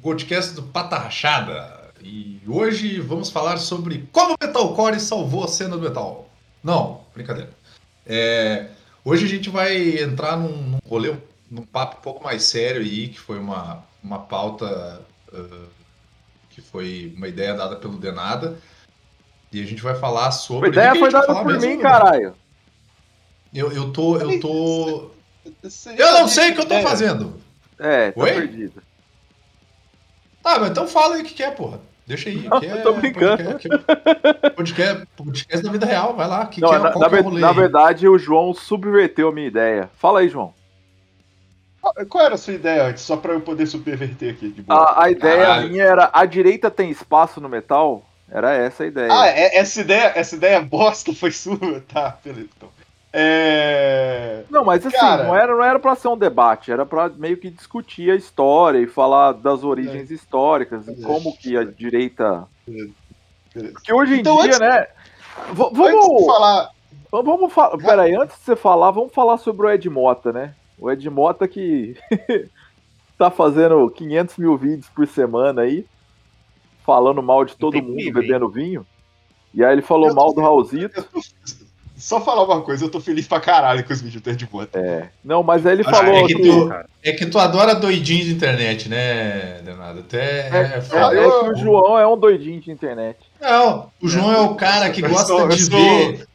Goldcast do Pata Rachada. E hoje vamos falar sobre como o Metalcore salvou a cena do metal. Não, brincadeira. É, hoje a gente vai entrar num, num rolê, num papo um pouco mais sério aí, que foi uma, uma pauta uh, que foi uma ideia dada pelo Denada. E a gente vai falar sobre. A ideia foi dada por mim, caralho. Eu, eu tô. Eu tô. Eu não sei o que eu tô fazendo. É, tá Oi? perdido. Tá, mas então fala aí o que, é, porra. Deixa aí. Não, que é, tô brincando. Podcast, podcast, podcast da vida real, vai lá. Que, não, que é, na, na, é na verdade, o João subverteu a minha ideia. Fala aí, João. Qual era a sua ideia antes, só pra eu poder subverter aqui? A, a, ideia Caralho. minha era: a direita tem espaço no metal? Era essa a ideia. Ah, é, essa ideia, essa ideia bosta foi sua? Tá, beleza. Então. É... Não, mas assim, Cara... não, era, não era pra ser um debate, era pra meio que discutir a história e falar das origens é. históricas e como que a direita. Beleza. Porque hoje em então, dia, antes... né? V vamos falar. Vamos falar. Pera aí, antes de você falar, vamos falar sobre o Ed Mota, né? O Ed Mota que tá fazendo 500 mil vídeos por semana aí, falando mal de todo mundo, bebendo vinho. E aí ele falou mal do Raulzito. Só falar uma coisa, eu tô feliz pra caralho com os vídeos do Ed Mota. É. Não, mas aí ele Acho falou. É que, tu, é que tu adora doidinho de internet, né, Leonardo? Até é, é, é, é, que o João é um doidinho de internet. Não, o João é, o cara que gosta sou, de eu ver. Sou,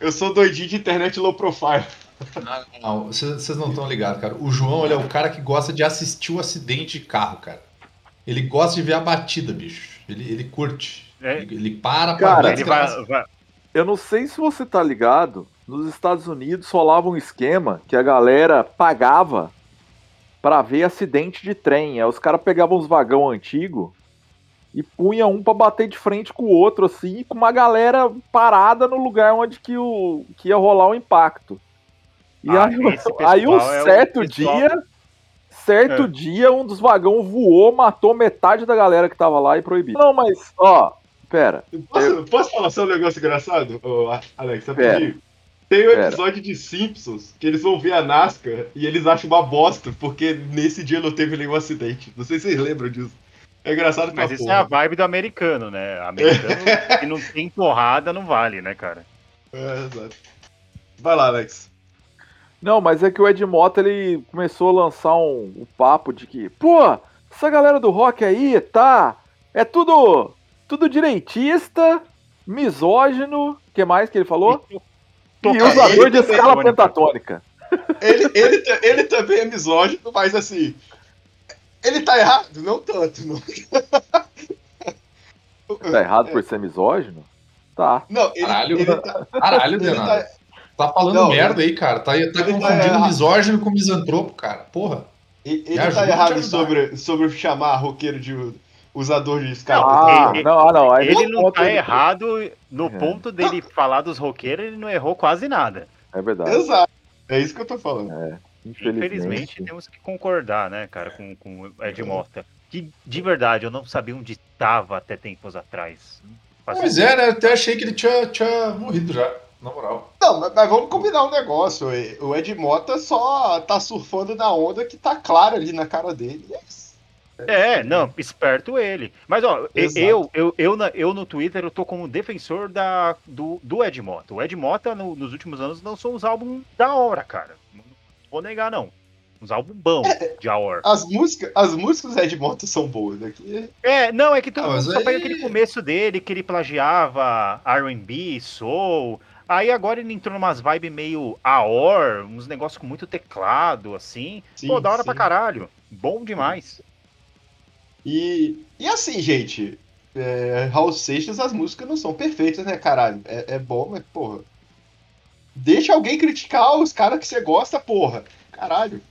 eu sou doidinho de internet low profile. Não, não, vocês não estão ligados, cara. O João ele é o cara que gosta de assistir o acidente de carro, cara. Ele gosta de ver a batida, bicho. Ele, ele curte. É. Ele, ele, para pra cara, ele vai, vai, eu não sei se você tá ligado, nos Estados Unidos rolava um esquema que a galera pagava para ver acidente de trem. Aí os caras pegavam uns vagão antigo e punha um para bater de frente com o outro, assim, com uma galera parada no lugar onde que, o, que ia rolar o impacto. E ah, aí, aí um certo é dia, certo é. dia, um dos vagões voou, matou metade da galera que tava lá e proibiu. Não, mas, ó, Pera. Posso, eu... posso falar só um negócio engraçado, Alex? Pera. Tem um episódio Pera. de Simpsons que eles vão ver a NASCAR e eles acham uma bosta, porque nesse dia não teve nenhum acidente. Não sei se vocês lembram disso. É engraçado Mas isso porra. é a vibe do americano, né? Americano que não tem porrada não vale, né, cara? É, exato. Vai lá, Alex. Não, mas é que o Ed Mota ele começou a lançar um, um papo de que, pô, essa galera do rock aí, tá? É tudo tudo direitista, misógino, que mais que ele falou? E usador de escala pentatônica. Ele, ele, ele também é misógino, mas assim. Ele tá errado? Não tanto. Não. Tá errado por ser misógino? Tá. Não, ele, caralho, ele tá, caralho. Tá, tá falando não, merda aí, cara. Tá, tá, tá confundindo tá misógino com misantropo, cara. Porra. Ele, ele tá errado sobre, sobre chamar roqueiro de usador de escala. Ah, ele, não, ah, não, ele não tá errado no é. ponto dele falar dos roqueiros, ele não errou quase nada. É verdade. Exato. É isso que eu tô falando. É, infelizmente. infelizmente. temos que concordar, né, cara, com, com o Ed Mota. Que de verdade eu não sabia onde estava até tempos atrás. Pois é, né? Eu até achei que ele tinha, tinha morrido já, na moral. Não, mas, mas vamos combinar um negócio. O Ed Mota só tá surfando na onda que tá clara ali na cara dele. E é isso. É, não, esperto ele. Mas, ó, eu, eu, eu, na, eu no Twitter eu tô como defensor da, do, do Ed Mota. O Ed Mota, no, nos últimos anos, lançou uns álbuns da hora, cara. Não vou negar, não. Uns álbuns bons é, de hora. As músicas, as músicas do Ed Mota são boas aqui. É, não, é que tu ah, só aí... pega aquele começo dele, que ele plagiava R&B, soul... Aí agora ele entrou numas vibes meio AOR, uns negócios com muito teclado, assim. Sim, Pô, da hora sim. pra caralho. Bom demais. E, e assim, gente, é, Raul Seixas, as músicas não são perfeitas, né, caralho? É, é bom, mas, porra. Deixa alguém criticar os caras que você gosta, porra. Caralho.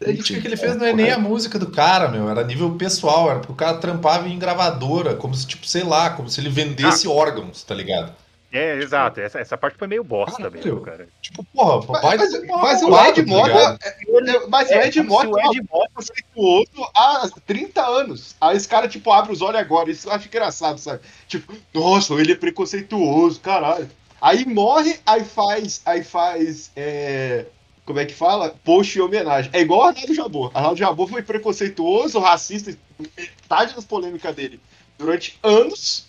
A crítica que ele fez não é nem a música do cara, meu, era nível pessoal, era porque o cara trampava em gravadora, como se, tipo, sei lá, como se ele vendesse ah. órgãos, tá ligado? É, tipo, exato. Essa, essa parte foi meio bosta cara, mesmo, cara. Tipo, porra, papai. Mas, mas, mas o Ed Mota. É, mas é, o Ed Mota o Ed Mota preconceituoso há 30 anos. Aí esse cara, tipo, abre os olhos agora. Isso eu acho engraçado, sabe? Tipo, nossa, ele é preconceituoso, caralho. Aí morre, aí faz. Aí faz. É, como é que fala? Post em homenagem. É igual o Arnaldo Jabor. Arnaldo Jabor foi preconceituoso, racista, metade das polêmicas dele durante anos.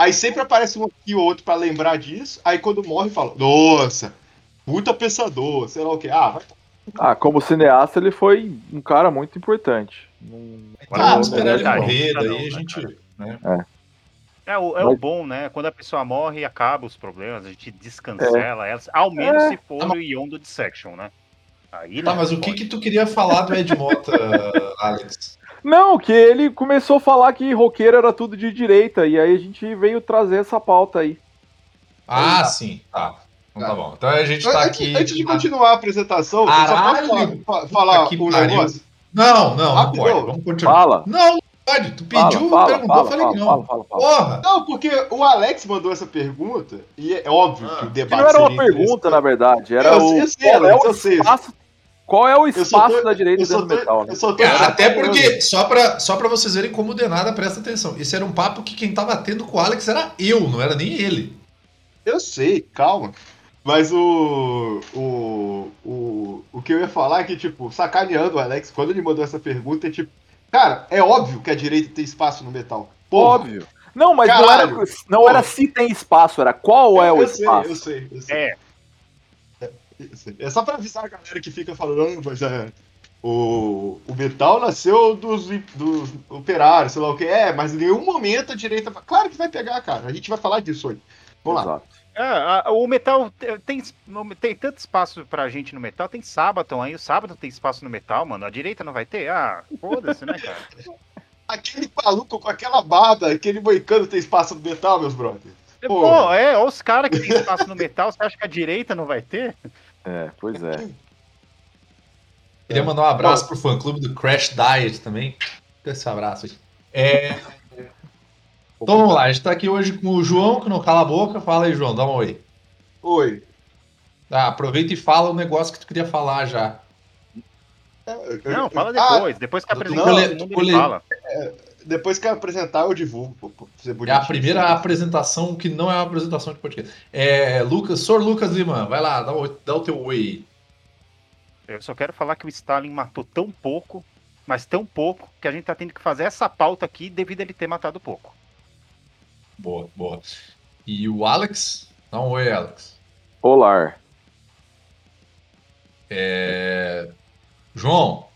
Aí sempre aparece um aqui ou outro para lembrar disso. Aí quando morre, fala: Nossa, puta pensador, sei lá o que. Ah, vai. Ah, como cineasta, ele foi um cara muito importante. Ah, não, esperar ele morrer, daí a gente. Né? É. É, o, é mas... o bom, né? Quando a pessoa morre, acaba os problemas, a gente descancela é. elas, ao menos é. se for o Yondo Dissection, né? Aí, tá, mas o que que tu queria falar do Ed Mota, Alex? Não, que ele começou a falar que roqueiro era tudo de direita, e aí a gente veio trazer essa pauta aí. Ah, aí, sim, tá. Então tá bom. Então a gente tá antes, aqui. Antes de continuar a apresentação, Caralho, só posso falar um negócio? Não, não, não pode. Vamos continuar. Fala. Não, pode. Tu pediu, fala, perguntou, fala, falei fala, não. Fala, Porra! Não, porque o Alex mandou essa pergunta, e é óbvio ah, que o debate. não era uma pergunta, na verdade. Era eu, o. Eu sei, Alex, eu sei. Espaço qual é o espaço tô, da direita dentro do metal? Né? É, até porque, só pra, só pra vocês verem como o Denada presta atenção, esse era um papo que quem tava tendo com o Alex era eu, não era nem ele. Eu sei, calma. Mas o, o, o, o que eu ia falar é que, tipo, sacaneando o Alex, quando ele mandou essa pergunta, é tipo, cara, é óbvio que a direita tem espaço no metal. Porra. Óbvio. Não, mas Caralho. não, era, não era se tem espaço, era qual é o eu espaço. Sei, eu sei, eu sei. É. É só pra avisar a galera que fica falando, mas é. O, o metal nasceu dos, dos operários, sei lá o que é, mas em nenhum momento a direita. Claro que vai pegar, cara. A gente vai falar disso hoje. Vamos Exato. lá. É, o metal tem, tem tanto espaço pra gente no metal, tem Sabaton aí, o sábado tem espaço no metal, mano. A direita não vai ter? Ah, foda-se, né, cara? aquele maluco com aquela barba, aquele moicano tem espaço no metal, meus brothers. Pô, Pô é, olha os caras que tem espaço no metal, você acha que a direita não vai ter? É, pois é. Queria mandar um abraço pro fã clube do Crash Diet também. Esse abraço aí. É... Então vamos lá, a gente tá aqui hoje com o João, que não cala a boca. Fala aí, João, dá um oi. Oi. Ah, aproveita e fala o negócio que tu queria falar já. Não, fala depois. Ah, depois que apresentar, não, cole... fala. É, depois que apresentar, eu divulgo. É a primeira assim. apresentação que não é uma apresentação de podcast. É, Lucas, Sr. Lucas Lima, vai lá, dá o, dá o teu oi. Eu só quero falar que o Stalin matou tão pouco, mas tão pouco, que a gente tá tendo que fazer essa pauta aqui devido a ele ter matado pouco. Boa, boa. E o Alex? Dá um oi, Alex. Olá. É... João,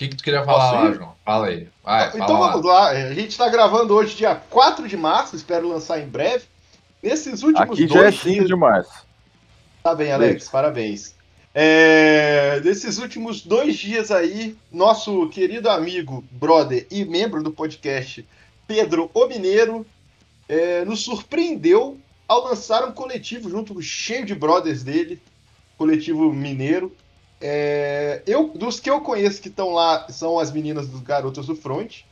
que, que tu queria falar lá, João? Fala aí. Vai, então fala vamos lá. lá. A gente está gravando hoje, dia 4 de março, espero lançar em breve. Nesses últimos Aqui dois já é 5 dias... de março. Tá bem, Alex, Sim. parabéns. É... Nesses últimos dois dias aí, nosso querido amigo, brother e membro do podcast, Pedro O Mineiro, é... nos surpreendeu ao lançar um coletivo junto cheio de brothers dele, coletivo mineiro, é, eu, dos que eu conheço que estão lá são as meninas dos Garotos do Front.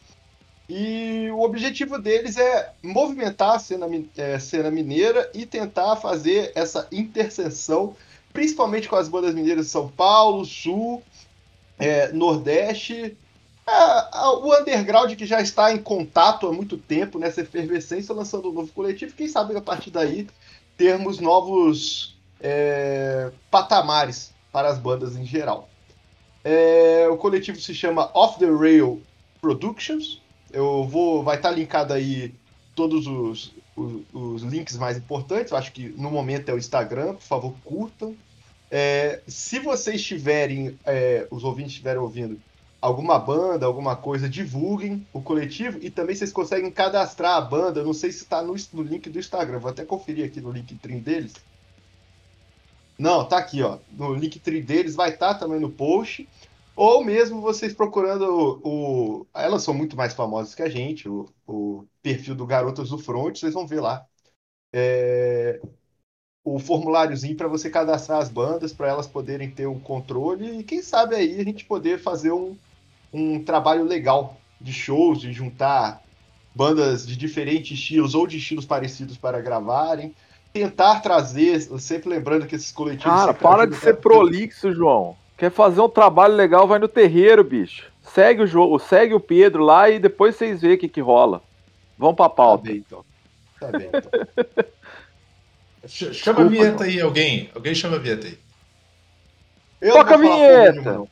E o objetivo deles é movimentar a cena, é, cena mineira e tentar fazer essa interseção, principalmente com as bandas mineiras de São Paulo, Sul, é, Nordeste. É, o underground que já está em contato há muito tempo nessa efervescência, lançando um novo coletivo. Quem sabe a partir daí termos novos é, patamares para as bandas em geral. É, o coletivo se chama Off the Rail Productions. Eu vou, vai estar linkado aí todos os, os, os, links mais importantes. Eu acho que no momento é o Instagram, por favor, curtam. É, se vocês tiverem, é, os ouvintes estiverem ouvindo alguma banda, alguma coisa, divulguem o coletivo e também vocês conseguem cadastrar a banda. Eu não sei se está no, no, link do Instagram, vou até conferir aqui no LinkedIn deles. Não, tá aqui, ó. No Linktree deles vai estar tá também no post. Ou mesmo vocês procurando o, o, Elas são muito mais famosas que a gente, o, o perfil do Garotas do Front, vocês vão ver lá. É, o formuláriozinho para você cadastrar as bandas, para elas poderem ter um controle e quem sabe aí a gente poder fazer um, um trabalho legal de shows, de juntar bandas de diferentes estilos ou de estilos parecidos para gravarem tentar trazer, sempre lembrando que esses coletivos. Cara, para de ser prolixo, João. Quer fazer um trabalho legal, vai no terreiro, bicho. Segue o jogo, segue o Pedro lá e depois vocês veem o que, que rola. Vamos pra pauta. Tá bem, então. Tá bem, então. chama a vinheta aí, alguém. Alguém chama a vinheta aí. Eu Toca a vinheta!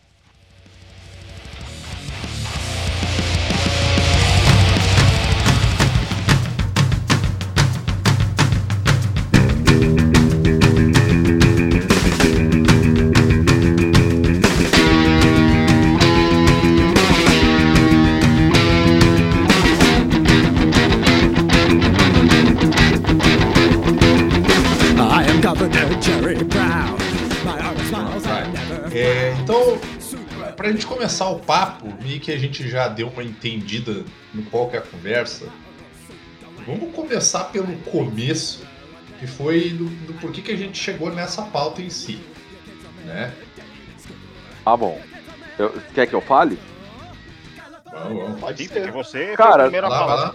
Começar o papo, meio que a gente já deu uma entendida no qual que é a conversa, vamos começar pelo começo, que foi do, do porquê que a gente chegou nessa pauta em si, né? Ah, bom. Eu, quer que eu fale? Vamos, vamos. Pode ser. Você Cara, a primeira lá,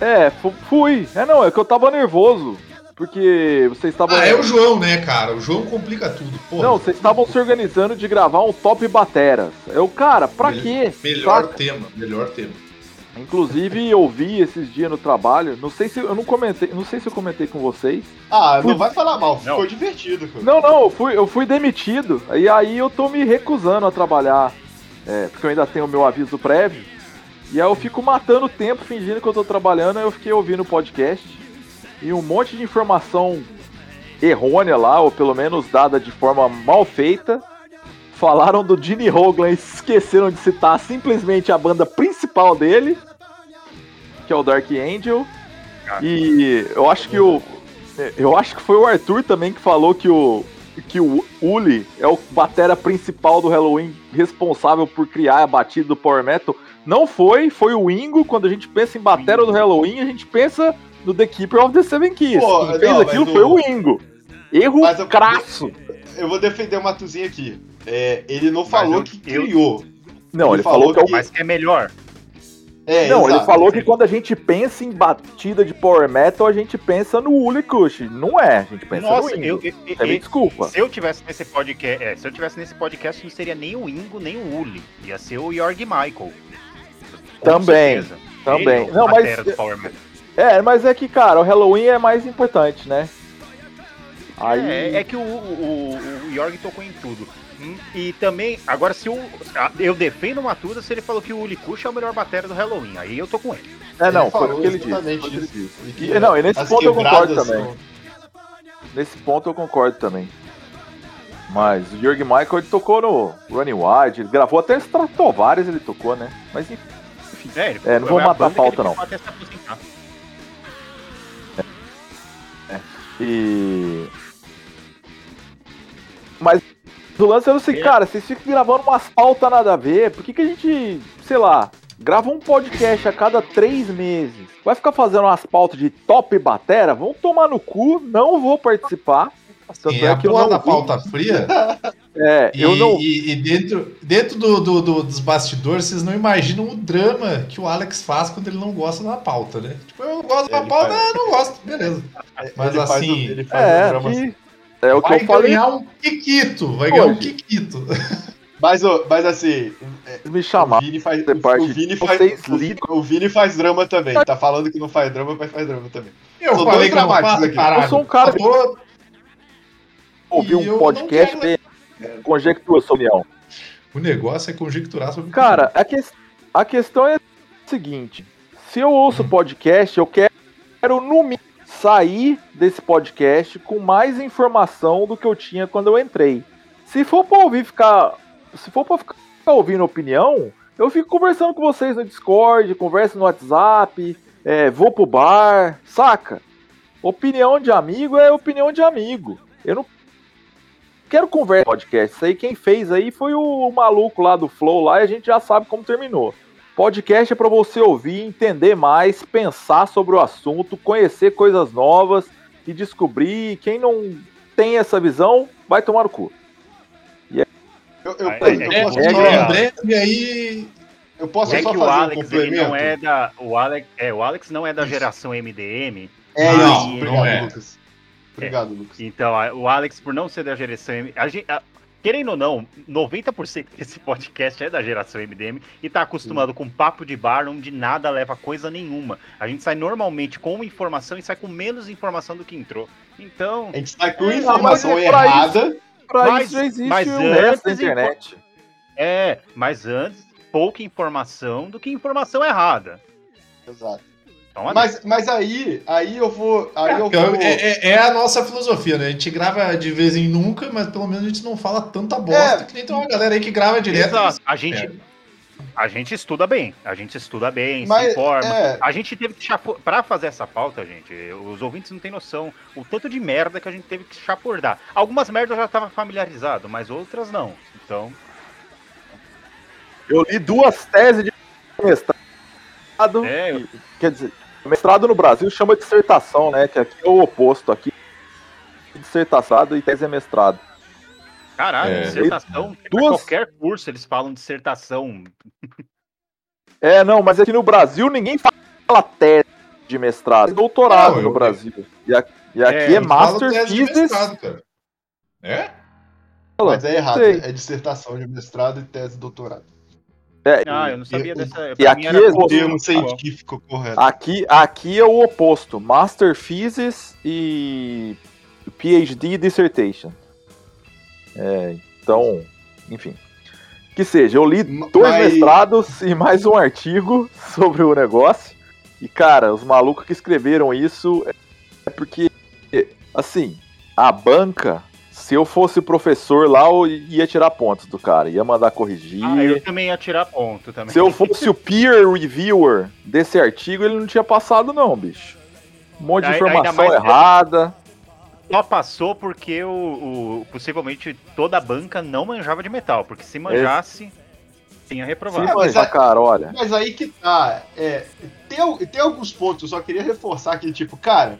É, fui. É, não, é que eu tava nervoso. Porque vocês estavam. Ah, é o João, né, cara? O João complica tudo. Porra. Não, vocês estavam se organizando de gravar um top bateras. Eu, cara, pra Me quê? Melhor Saca? tema, melhor tema. Inclusive, eu vi esses dias no trabalho. Não sei se eu não comentei, não sei se eu comentei com vocês. Ah, fui... não vai falar mal, ficou não. divertido. Cara. Não, não, eu fui, eu fui demitido. E aí eu tô me recusando a trabalhar. É, porque eu ainda tenho o meu aviso prévio. E aí eu fico matando o tempo fingindo que eu tô trabalhando. Aí eu fiquei ouvindo o podcast e um monte de informação errônea lá, ou pelo menos dada de forma mal feita. Falaram do Gene Hoglan e esqueceram de citar simplesmente a banda principal dele, que é o Dark Angel. E eu acho que o. Eu acho que foi o Arthur também que falou que o. Que o Uli é o batera principal do Halloween, responsável por criar a batida do Power Metal. Não foi, foi o Ingo. Quando a gente pensa em batera do Halloween, a gente pensa no The Keeper of the Seven Keys. Pô, Quem fez não, aquilo foi o Ingo. Erro eu, crasso. Eu vou defender o Matuzinho aqui. É, ele não falou eu, que criou. Não, ele, ele falou, falou que, é Mas que é melhor. É, não, exato. ele falou que quando a gente pensa em batida de power metal, a gente pensa no Uli Kush. Não é, a gente pensa Nossa, no Ingo. Eu, eu, eu, desculpa. Se eu tivesse nesse podcast, é, se eu tivesse nesse podcast, não seria nem o Ingo, nem o Uli. Ia ser o Jorg Michael. Também. Também. Ele, não, mas é, mas é que, cara, o Halloween é mais importante, né? Aí... É, é que o, o, o Jorg tocou em tudo. Hum, e também, agora se o. Eu defendo o Matuda se ele falou que o Ulikush é o melhor bateria do Halloween. Aí eu tô com ele. É, não, foi o que ele disse. E, não, e nesse ponto eu concordo também. São... Nesse ponto eu concordo também. Mas o Jürgen Michael ele tocou no Running Wide, ele gravou até Stratovarius ele tocou, né? Mas enfim. É, ele, é não vou matar a pauta não. E. Mas o lance é o seguinte, cara, vocês ficam gravando umas pautas nada a ver. Por que, que a gente, sei lá, grava um podcast a cada três meses? Vai ficar fazendo umas pautas de top batera? Vão tomar no cu, não vou participar. Tanto é, é que eu não da pauta fria. É, e, eu não. E, e dentro, dentro do, do, do, dos bastidores, vocês não imaginam o drama que o Alex faz quando ele não gosta da pauta, né? Tipo, eu gosto da pauta, faz... não gosto, beleza. Mas ele assim. Faz, ele faz é, um drama que... assim. É o vai que eu falei. ganhar um Kikito, vai ganhar um Kikito. Mas, mas assim. Me chamar. O Vini faz, o, o Vini faz, o, o, Vini faz drama também. Tá falando que não faz drama, mas faz drama também. Eu Sou falei que não faz, aqui. Eu sou um cara que ouvir um podcast quero... e conjectura sua opinião. O negócio é conjecturar sobre Cara, a, que... a questão é a seguinte: se eu ouço uhum. podcast, eu quero, no mínimo, sair desse podcast com mais informação do que eu tinha quando eu entrei. Se for pra ouvir ficar. Se for pra ficar ouvindo opinião, eu fico conversando com vocês no Discord, converso no WhatsApp, é, vou pro bar, saca? Opinião de amigo é opinião de amigo. Eu não quero conversa podcast. Isso aí quem fez aí foi o, maluco lá do Flow lá e a gente já sabe como terminou. Podcast é para você ouvir, entender mais, pensar sobre o assunto, conhecer coisas novas e descobrir. Quem não tem essa visão vai tomar no cu. E é... Eu, eu, eu, eu posso é, e aí eu posso é só que fazer o Alex um não é da o Alex é o Alex não é da geração MDM. É, não, não é. Lucas. Obrigado, é. Lucas. Então, o Alex, por não ser da geração a gente, a, querendo ou não, 90% desse podcast é da geração MDM e tá acostumado Sim. com papo de bar onde nada leva coisa nenhuma. A gente sai normalmente com informação e sai com menos informação do que entrou. Então. A gente sai com informação errada pra Mas- isso existe mas o resto da internet. É, mas antes, pouca informação do que informação errada. Exato. Então, Mas, mas aí, aí eu vou. Aí eu É, vou. é- é a nossa filosofia, né? A gente grava de vez em nunca, mas pelo menos a gente não fala tanta bosta É. que nem tem uma galera aí que grava direto. Exato. A gente, É. a gente estuda bem, a gente estuda bem, Mas, se informa. é. A gente teve que chapur... Pra fazer essa pauta, gente, os ouvintes não têm noção o tanto de merda que a gente teve que chapurdar. Algumas merdas eu já tava familiarizado, mas outras não. Então, Eu li duas teses de mestrado. é, eu- Quer dizer, mestrado no Brasil chama dissertação, né? Que aqui é o oposto. Aqui dissertação e tese é mestrado. caralho, É. dissertação. Duas- Qualquer curso eles falam dissertação. É, não, mas aqui no Brasil ninguém fala tese de mestrado. É doutorado Não, no Brasil. E aqui, e aqui É, é, Master tese de Thesis. mestrado, cara. É? Mas é errado. Sei. É dissertação de mestrado e tese de doutorado. É, Ah, eu não sabia e- dessa. e aqui era é O termo científico correto. aqui, aqui é o oposto. Master Thesis e PhD Dissertation. É, então, enfim. Que seja, eu li dois mas- mestrados e mais um artigo sobre o negócio. E, cara, os malucos que escreveram isso é porque, assim, a banca, se eu fosse professor lá, eu ia tirar pontos do cara, ia mandar corrigir. Ah, eu também ia tirar ponto também. Se eu fosse o peer reviewer desse artigo, ele não tinha passado, não, bicho. Um monte de informação errada. Só passou porque o, o- possivelmente toda a banca não manjava de metal, porque se manjasse, tinha reprovado. mas mas, a- cara, olha. Mas aí que tá. É, tem, tem alguns pontos, eu só queria reforçar que, tipo, cara,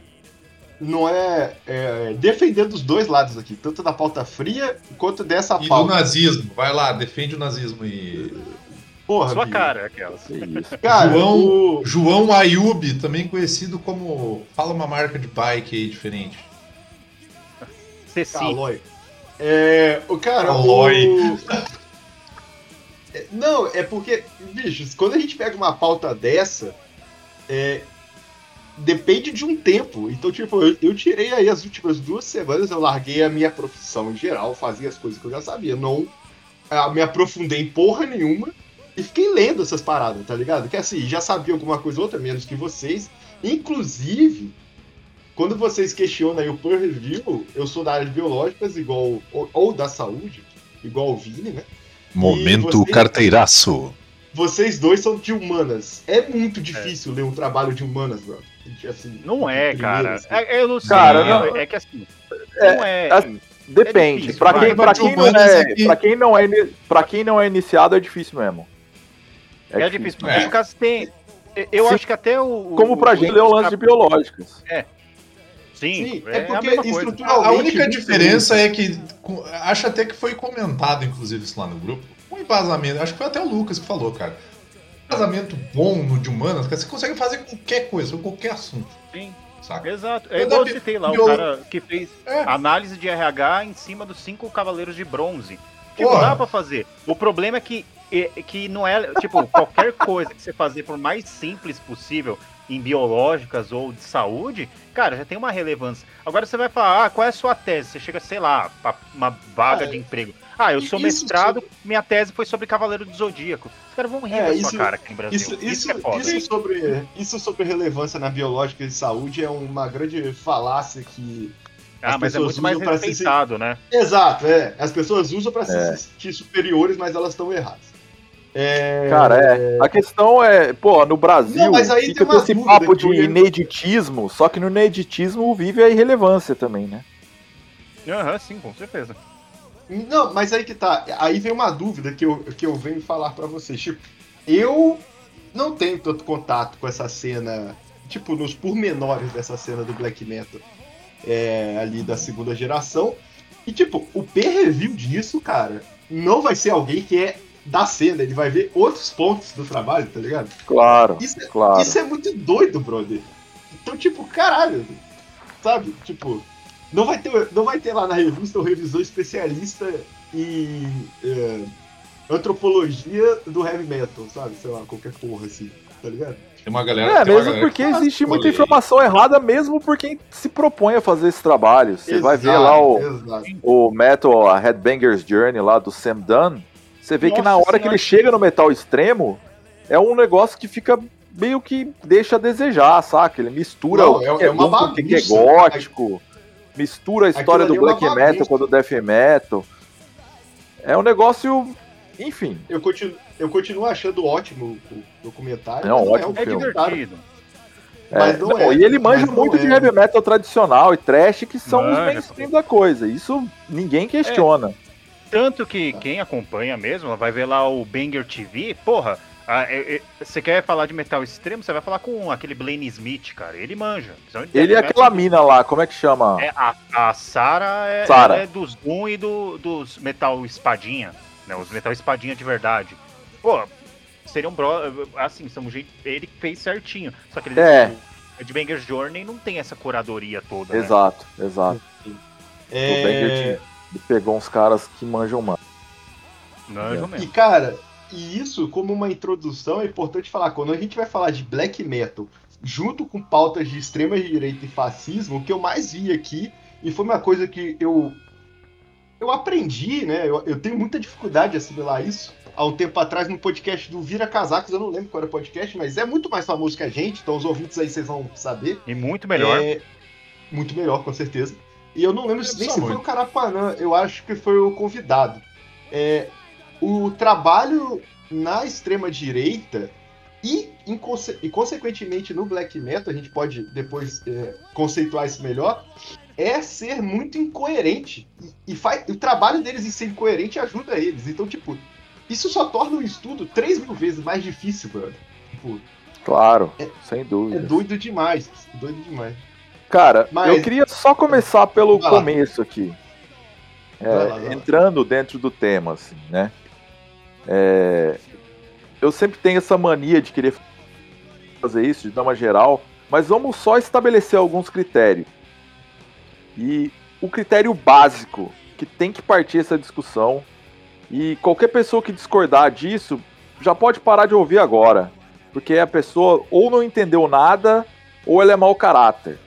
não é, é defender dos dois lados aqui, tanto da pauta fria quanto dessa E do pauta. nazismo. Vai lá, defende o nazismo e. Porra, Sua Bia. cara. Que isso. Cara, João- o- João Ayub, também conhecido como. Fala uma marca de bike aí diferente. Ceci. Calói. É, o cara, Calói. o... É, Não, é porque, bichos, quando a gente pega uma pauta dessa, é, depende de um tempo. Então, tipo, eu, eu tirei aí as últimas duas semanas, eu larguei a minha profissão em geral, fazia as coisas que eu já sabia, não ah, me aprofundei em porra nenhuma e fiquei lendo essas paradas, tá ligado? Que assim, já sabia alguma coisa ou outra, menos que vocês. Inclusive, quando vocês questionam aí o peer review, eu sou da área de biológicas, igual, ou, ou da saúde, igual o Vini, né? Momento você- carteiraço. Vocês dois são de humanas. É muito difícil ler um trabalho de humanas, bro. Assim, Não é, cara. assim. É- eu não sei. Cara, é- não- é, que assim. É, não é. assim, Depende. difícil, pra, quem, pra, quem não é, pra, quem não é, pra quem não é iniciado, é difícil mesmo. É, difícil. Porque É. no caso tem. Eu Sim. acho que até o. Como pra o- gente ler o lance de biológicas. Sim, Sim, é, é porque a mesma coisa. estrutura- A, única diferença é que. Acho até que foi comentado, inclusive, isso lá no grupo. Um embasamento. Acho que foi até o Lucas que falou, cara. Embasamento bom no de humanas, cara, você consegue fazer qualquer coisa, qualquer assunto. Sim. Saca? Exato. Eu É igual eu citei lá, o bio- cara que fez É. análise de RH em cima dos cinco cavaleiros de bronze. Tipo, Porra. dá pra fazer. O problema é que, é, que não é, tipo, qualquer coisa que você fazer por mais simples possível em biológicas ou de saúde, cara, já tem uma relevância. Agora você vai falar, ah, qual é a sua tese? Você chega, sei lá, pra uma vaga Ah, de emprego. Ah, eu sou isso mestrado, minha tese foi sobre Cavaleiro do Zodíaco. Os caras vão rir É, da isso- sua cara aqui no Brasil. Isso, isso, que é foda. isso sobre, isso sobre relevância na biológica e saúde é uma grande falácia que. ah, as mas é pessoas muito mais usam pra se- respeitado, né? Exato, é. As pessoas usam pra se É. sentir superiores, mas elas estão erradas. É... Cara, é. A questão é, pô, no Brasil Não, mas aí fica tem com esse papo de ineditismo, só que no ineditismo vive a irrelevância também, né? Aham, sim, com certeza. Não, mas aí que tá. Aí vem uma dúvida que eu, que eu venho falar pra vocês. Tipo, eu não tenho tanto contato com essa cena, tipo, nos pormenores dessa cena do Black Metal é, ali da segunda geração. E, tipo, o peer review disso, cara, não vai ser alguém que é da cena, ele vai ver outros pontos do trabalho, tá ligado? Claro, Isso, é- claro. isso é muito doido, brother. Então, tipo, caralho, sabe? Tipo, não vai ter, não vai ter lá na revista o revisor especialista em é, antropologia do heavy metal, sabe? Sei lá, qualquer porra assim. tá ligado? Tem uma galera. É, mesmo galera porque existe muita informação errada, mesmo por quem se propõe a fazer esse trabalho. Você vai ver lá o, o Metal, a Headbangers Journey lá do Sam Dunn. Você vê Nossa que na hora senhora. que ele chega no metal extremo, é um negócio que fica meio que deixa a desejar, saca? Ele mistura Não, o que é, é, uma bagunça, que é gótico, mistura a história do é black é metal com o do death metal. É um negócio, enfim. Eu continuo, eu continuo achando ótimo o documentário. Não, ótimo é, um filme. divertido. É, mas não, não é, e ele manja muito de é. heavy metal tradicional e trash, que são manja, os mainstream da coisa. Isso ninguém questiona. É, tanto que quem acompanha mesmo vai ver lá o Banger TV, porra. Você quer falar de metal extremo? Você vai falar com aquele Blaine Smith, cara. Ele manja. Ele é aquela mina lá, como é que chama? É, a, a Sarah é, Sarah. é dos Doom e do, dos metal espadinha. Né, os metal espadinha de verdade pô, seria um bro. Assim, são jeito. Ele fez certinho. Só que ele é. de Banger Journey não tem essa curadoria toda. Né? Exato, né? exato. É... O Banger pegou uns caras que manjam mais. Manjam é. mesmo. E cara, e isso, como uma introdução, é importante falar. Quando a gente vai falar de black metal, junto com pautas de extrema direita e fascismo, o que eu mais vi aqui, e foi uma coisa que eu eu aprendi, né? Eu, eu tenho muita dificuldade de assimilar isso há um tempo atrás no podcast do Vira Casacos, eu não lembro qual era o podcast, mas é muito mais famoso que a gente, então os ouvintes aí vocês vão saber. E muito melhor. É, muito melhor, com certeza. E eu não lembro nem se foi o Carapanã, eu acho que foi o convidado. É, o trabalho na extrema-direita e, e, consequentemente no black metal, a gente pode depois é, conceituar isso melhor, é ser muito incoerente. E, e faz, o trabalho deles em ser incoerente ajuda eles. Então, tipo, isso só torna o estudo 3 mil vezes mais difícil, brother. Tipo, claro, é, sem dúvida. É doido demais. Doido demais. Cara, Mas... eu queria só começar pelo começo aqui. É, lá, entrando dentro do tema, assim, né? É, eu sempre tenho essa mania de querer fazer isso, de dar uma geral, mas vamos só estabelecer alguns critérios. E o critério básico que tem que partir essa discussão e qualquer pessoa que discordar disso já pode parar de ouvir agora. Porque a pessoa ou não entendeu nada ou ela é mau caráter.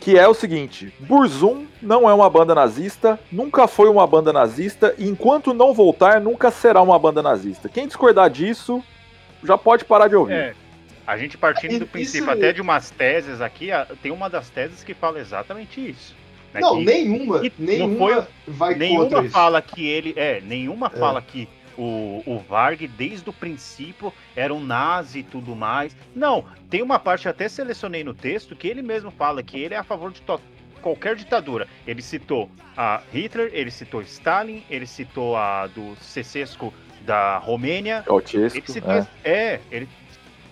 Que é o seguinte: Burzum não é uma banda nazista, nunca foi uma banda nazista, e enquanto não voltar, nunca será uma banda nazista. Quem discordar disso já pode parar de ouvir. É. A gente partindo do princípio até de umas teses aqui, tem uma das teses que fala exatamente isso. Né, não, que, nenhuma, que nenhuma foi, vai nenhuma fala que ele é, nenhuma é. fala que o, o Varg desde o princípio era um nazi e tudo mais. Não, tem uma parte até selecionei no texto que ele mesmo fala que ele é a favor de qualquer ditadura. Ele citou a Hitler, ele citou Stalin, ele citou a do Cecesco da Romênia. Ceausescu, ele citou, é. é, ele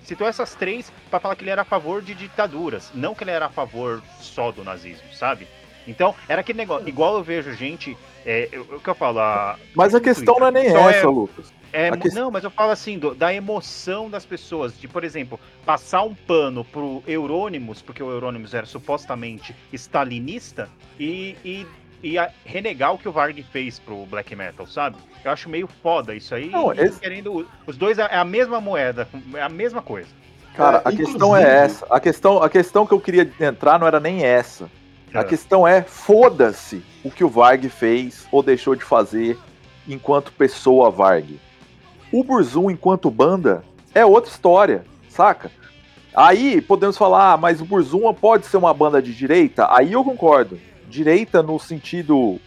citou essas três para falar que ele era a favor de ditaduras, não que ele era a favor só do nazismo, sabe? Então, era aquele negócio. Igual eu vejo gente. É, o que eu falo. A, mas a questão Twitter, não é nem essa, é, Lucas. É, que... Não, mas eu falo assim, do, da emoção das pessoas. De, por exemplo, passar um pano pro Eurônimos, porque o Eurônimos era supostamente stalinista, e, e, e a, renegar o que o Varg fez pro black metal, sabe? Eu acho meio foda isso aí. Não, esse... querendo, os dois é, é a mesma moeda, é a mesma coisa. Cara, a questão é essa. A questão, a questão que eu queria entrar não era nem essa. A questão é, foda-se o que o Varg fez ou deixou de fazer enquanto pessoa Varg. O Burzum, enquanto banda, é outra história, saca? Aí podemos falar, ah, mas o Burzum pode ser uma banda de direita? Aí eu concordo. Direita no sentido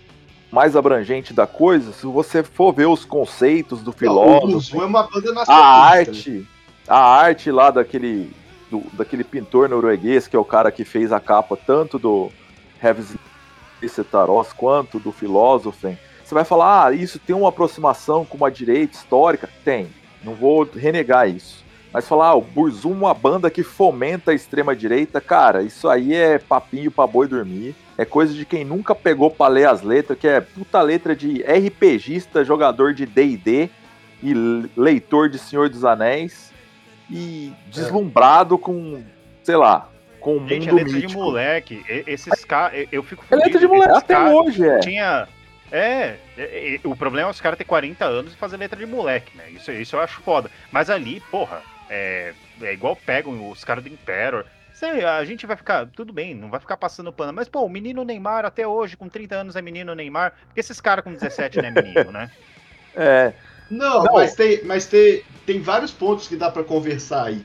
mais abrangente da coisa, se você for ver os conceitos do filósofo, o Burzum é uma banda a arte, a arte lá daquele do, daquele pintor norueguês que é o cara que fez a capa tanto do Heavis Cetaros quanto do Philosophy, você vai falar, ah, isso tem uma aproximação com uma direita histórica? Tem, não vou renegar isso. Mas falar, ah, o Burzum, uma banda que fomenta a extrema-direita, cara, isso aí é papinho pra boi dormir. É coisa de quem nunca pegou pra ler as letras, que é puta letra de RPGista, jogador de DD e leitor de Senhor dos Anéis. E deslumbrado com, sei lá, com o Gente, mundo é letra mítico. de moleque. Esses caras. Eu fico feliz. É letra de moleque até hoje, é. Tinha. É, é, é, o problema é os caras terem 40 anos e fazer letra de moleque, né? Isso, isso eu acho foda. Mas ali, porra, É, é igual pegam os caras do Imperator. Sei, a gente vai ficar, tudo bem, não vai ficar passando pano, mas pô, o menino Neymar até hoje, com 30 anos, é menino Neymar, porque esses caras com 17 não é menino, né? É. Não, não, mas, tem, mas tem, tem vários pontos que dá para conversar aí.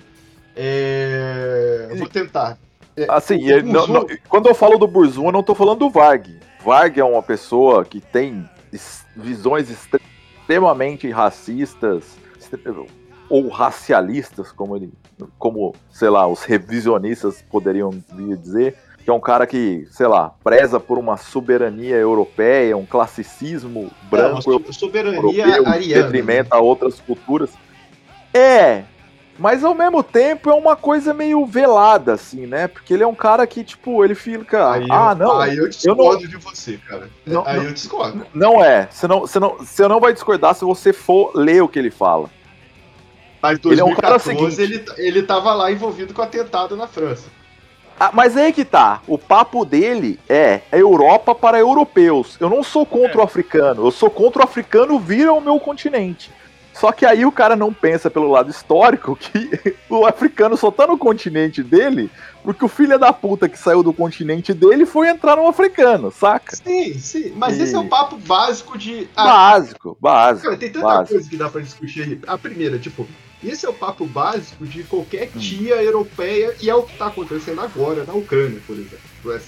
É... Eu vou tentar. É, assim, não, não, quando eu falo do Burzum, eu não tô falando do Varg. Varg é uma pessoa que tem visões extremamente racistas ou racialistas, como ele, como, sei lá, os revisionistas poderiam dizer, que é um cara que, sei lá, preza por uma soberania europeia, um classicismo branco, é, soberania europeu, ariana, detrimenta né? outras culturas. É, mas ao mesmo tempo é uma coisa meio velada, assim, né? Porque ele é um cara que, tipo, ele fica. Aí ah, eu, não. Aí eu discordo eu não... de você, cara. Não, aí não, eu discordo. Não é. Você não, você, não, você não vai discordar se você for ler o que ele fala. Mas em 2014 ele, é um cara seguinte, ele, ele tava lá envolvido com o atentado na França. Ah, mas aí que tá. O papo dele é a Europa para europeus. Eu não sou contra é. o africano. Eu sou contra o africano vir ao meu continente. Só que aí o cara não pensa pelo lado histórico que o africano só tá no continente dele porque o filho da puta que saiu do continente dele foi entrar no africano, saca? Sim, sim. Mas e... esse é o papo básico de. Ah, básico, básico. Cara, tem tanta básico. coisa que dá pra discutir aí. A primeira, tipo, esse é o papo básico de qualquer hum. tia hum. europeia e é o que tá acontecendo agora na Ucrânia, por exemplo.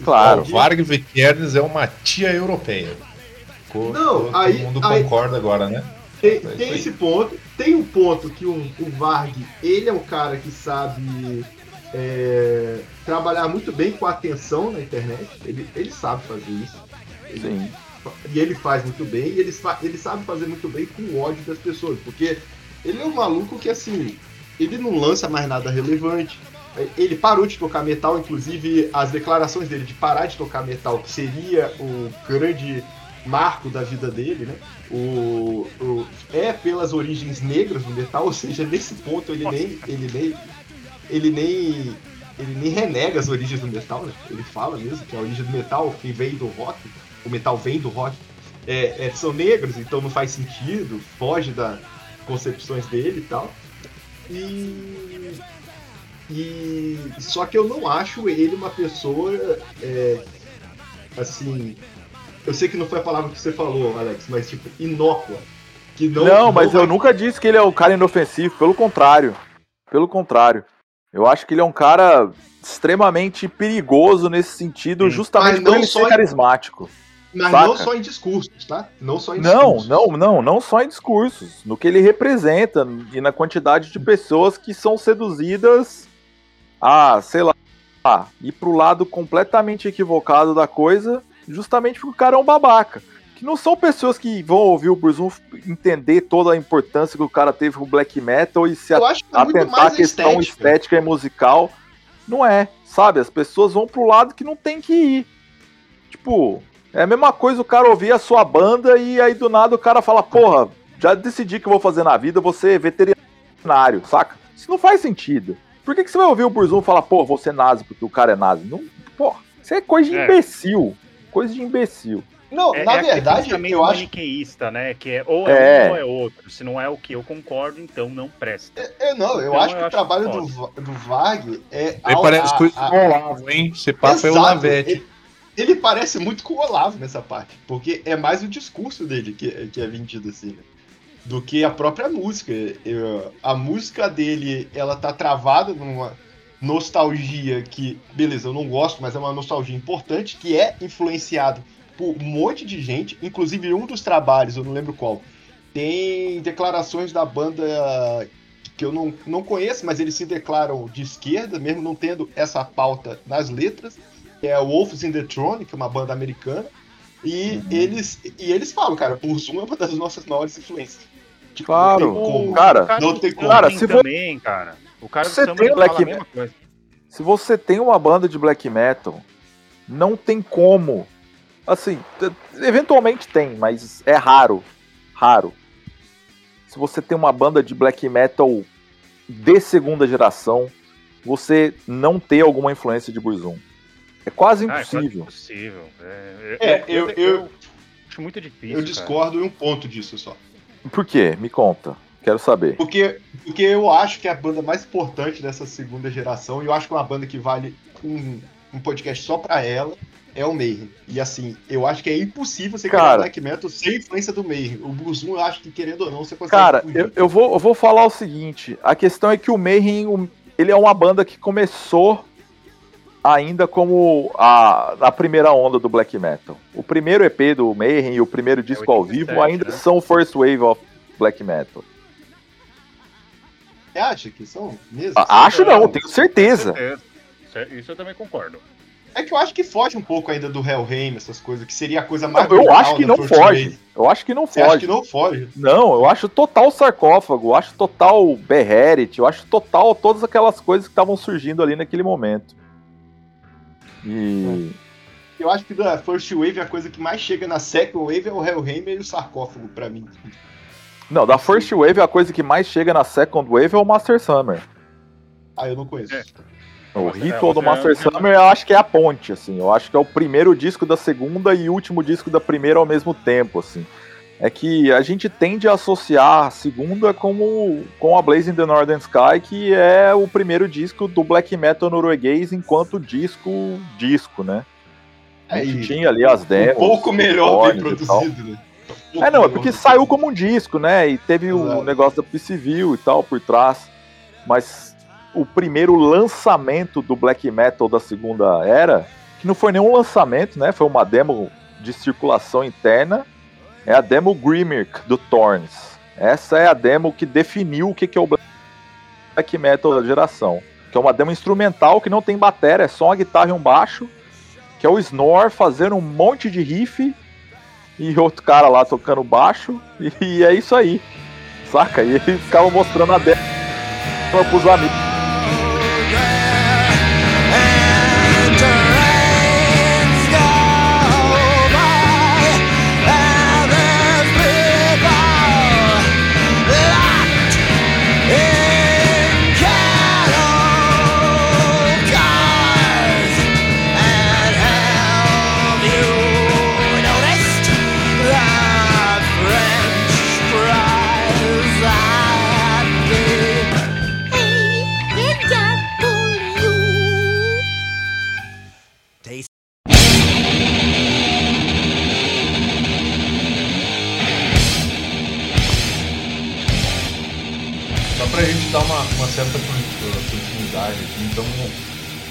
Claro, de... Varg Vikernes é uma tia europeia. Não, todo, aí, mundo aí, concorda agora, né? Tem, tem esse ponto. Tem um ponto que o, o Varg, ele é um cara que sabe é, trabalhar muito bem com a atenção na internet. Ele, ele sabe fazer isso. Ele. E ele faz muito bem. E ele, ele sabe fazer muito bem com o ódio das pessoas. Porque ele é um maluco que, assim, ele não lança mais nada relevante. Ele parou de tocar metal, inclusive as declarações dele de parar de tocar metal, que seria o grande marco da vida dele, né? O, o, é pelas origens negras do metal, ou seja, nesse ponto ele nem, ele nem, ele nem, ele nem renega as origens do metal, né? Ele fala mesmo que a origem do metal que vem do rock, o metal vem do rock, é, é, são negros, então não faz sentido, foge das concepções dele e tal. E, e só que eu não acho ele uma pessoa é, assim eu sei que não foi a palavra que você falou, Alex, mas tipo, inócua. Que não, não, mas vai... eu nunca disse que ele é um cara inofensivo, pelo contrário. Pelo contrário. Eu acho que ele é um cara extremamente perigoso nesse sentido, hum. justamente por ele ser em... carismático. Mas saca? não só em discursos, tá? Não só em discursos. Não, não, não, não só em discursos. No que ele representa e na quantidade de pessoas que são seduzidas a, sei lá, ir pro lado completamente equivocado da coisa justamente porque o cara é um babaca. Que não são pessoas que vão ouvir o Bruce entender toda a importância que o cara teve com o black metal e se atentar à questão estética. estética e musical. Não é, sabe? As pessoas vão pro lado que não tem que ir. Tipo, é a mesma coisa o cara ouvir a sua banda e aí do nada o cara fala, porra, já decidi que eu vou fazer na vida, você é veterinário, saca? Isso não faz sentido. Por que, que você vai ouvir o Burzum falar, pô, você é nazi porque o cara é nazi? Não, porra, isso é coisa de é. Coisa de imbecil. Não, é, na é verdade, eu acho maniqueísta, né? Que é ou é, é, um ou é outro. Se não é o que eu concordo, então não presta. É, é não, eu então, acho que eu o trabalho do, do Varg é. Ele parece coisa com o Olavo, hein? Você passa o Lavete. Ele, ele, parece muito com o Olavo nessa parte, porque é mais o discurso dele que, que é vendido assim, né? do que a própria música. Eu, a música dele, ela tá travada numa nostalgia que, beleza, eu não gosto, mas é uma nostalgia importante, que é influenciado por um monte de gente, inclusive um dos trabalhos, eu não lembro qual, tem declarações da banda que eu não, não conheço, mas eles se declaram de esquerda, mesmo não tendo essa pauta nas letras, que é o Wolves in the Throne, que é uma banda americana, e, uhum. eles, e eles falam, cara, o Zoom é uma das nossas maiores influências. Tipo, claro, cara, não tem como. Cara, se também, cara. O cara você tem black metal. Se você tem uma banda de black metal, não tem como. Assim, eventualmente tem, mas é raro. Raro. Se você tem uma banda de black metal de segunda geração, você não ter alguma influência de Burzum. É quase impossível. Ah, é quase impossível. É, é eu, eu, eu, eu, acho muito difícil. Eu discordo cara. em um ponto disso só. Por quê? Me conta. Quero saber. Porque, porque eu acho que é a banda mais importante dessa segunda geração, e eu acho que é uma banda que vale um, um podcast só pra ela, é o Mayhem. E assim, eu acho que é impossível você Cara. criar black metal sem influência do Mayhem. O Blues 1, eu acho que querendo ou não, você consegue. Cara, eu, eu vou, eu vou falar o seguinte: a questão é que o Mayhem, ele é uma banda que começou ainda como a, a primeira onda do black metal. O primeiro EP do Mayhem e o primeiro disco ao 87, vivo ainda né? são o first wave of black metal. Você acha que são mesmo? A- Acho não, tenho certeza. Certeza. Isso- Isso eu também concordo. É que eu acho que foge um pouco ainda do Hellheim, essas coisas, que seria a coisa mais. Não, eu acho que não foge. Eu acho que não Você acha foge. que não foge? Não, eu acho total sarcófago, eu acho total Beherit, eu acho total todas aquelas coisas que estavam surgindo ali naquele momento. E. Eu acho que da First Wave a coisa que mais chega na Second Wave é o Hellhammer e o sarcófago pra mim. Não, da First Wave a coisa que mais chega na Second Wave é o Master Summer. Ah, eu não conheço. É. O Ritual do você- Master Summer eu acho que é a ponte, assim. Eu acho que é o primeiro disco da segunda e o último disco da primeira ao mesmo tempo, assim. É que a gente tende a associar a segunda como, com a Blazing the Northern Sky, que é o primeiro disco do black metal norueguês enquanto disco, disco, né? A gente Aí, tinha ali as um demos. pouco melhor bem produzido, né? Um É, não, é melhor porque saiu como um disco, né? E teve o Exato. negócio da Civil e tal por trás. Mas o primeiro lançamento do black metal da segunda era, que não foi nenhum lançamento, né? Foi uma demo de circulação interna. É a demo Grimmirk do Thorns. Essa é a demo que definiu o que que é o black metal da geração. Que é uma demo instrumental que não tem bateria, é só uma guitarra e um baixo. Que é o Snore fazendo um monte de riff e outro cara lá tocando baixo, e, e é isso aí. Saca? E eles ficavam mostrando a demo pros amigos.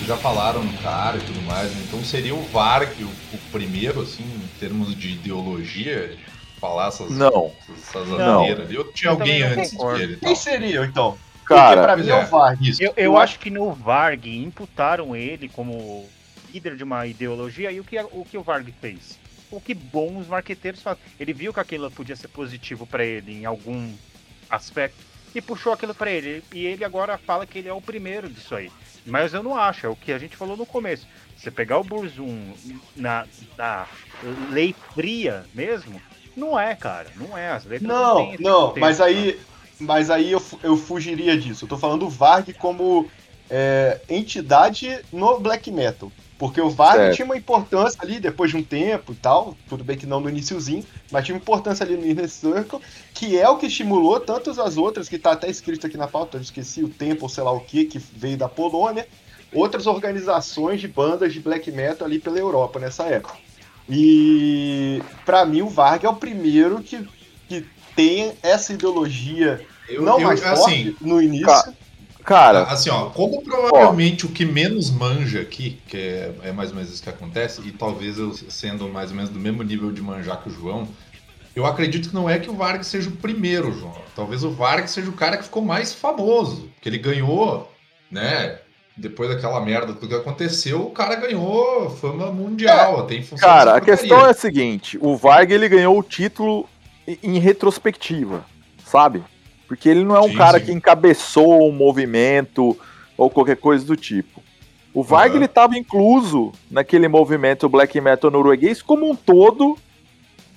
Já falaram no cara e tudo mais, né? então seria o Varg o, o primeiro, assim, em termos de ideologia, de falar essas, Não, essas Não. asneiras ali, ou tinha Eu alguém antes concordo. dele? Quem seria, então? cara, Porque pra mim é é. o Varg. Isso. Eu, eu acho que no Varg imputaram ele como líder de uma ideologia e o que o, que o Varg fez? O que bons marqueteiros fazem. Ele viu que aquilo podia ser positivo pra ele em algum aspecto e puxou aquilo pra ele. E ele agora fala que ele é o primeiro disso aí. Mas eu não acho, é o que a gente falou no começo. Você pegar o Burzum na, na lei fria mesmo, não é, cara. Não é. As letras Não, não, contexto, mas cara. aí, mas aí eu, eu fugiria disso. Eu tô falando do Varg como é, entidade no black metal. Porque o Varg Certo. tinha uma importância ali depois de um tempo e tal. Tudo bem que não no iniciozinho, mas tinha uma importância ali no Inner Circle, que é o que estimulou tantas as outras, que tá até escrito aqui na pauta, eu esqueci o tempo, ou sei lá o que, que veio da Polônia, outras organizações de bandas de black metal ali pela Europa nessa época. E pra mim o Varg é o primeiro que, que tem essa ideologia Eu- não eu- mais assim, forte no início. Cara, Assim, ó, como provavelmente o que menos manja aqui, que é, é mais ou menos isso que acontece, e talvez eu sendo mais ou menos do mesmo nível de manjar que o João, eu acredito que não é que o Varg seja o primeiro, João. Talvez o Varg seja o cara que ficou mais famoso, que ele ganhou, né? Depois daquela merda tudo que aconteceu, o cara ganhou fama mundial, até em função cara, a questão é a seguinte: o Varg ele ganhou o título em retrospectiva, sabe? Porque ele não é um Sim, cara sim. que encabeçou um movimento ou qualquer coisa do tipo. O Varg Aham. ele estava incluso naquele movimento black metal norueguês como um todo.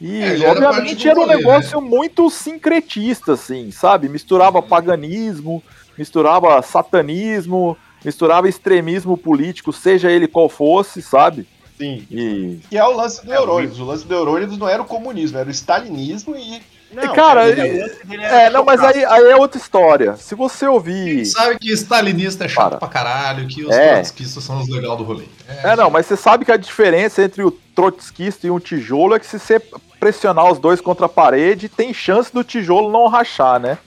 E É, era obviamente do era um negócio muito sincretista, assim, sabe? Misturava paganismo, misturava satanismo, misturava extremismo político, seja ele qual fosse, sabe? Sim. E Que é o lance do É, o Eurônimos. O lance do Eurônimos não era o comunismo, era o stalinismo e Não, cara, é, é, não, mas aí, aí é outra história. Se você ouvir. sabe que stalinista é chato Para. pra caralho, que os é. trotskistas são os legais do rolê. É, é, não, mas você sabe que a diferença entre o trotskista e um tijolo é que se você pressionar os dois contra a parede, tem chance do tijolo não rachar, né?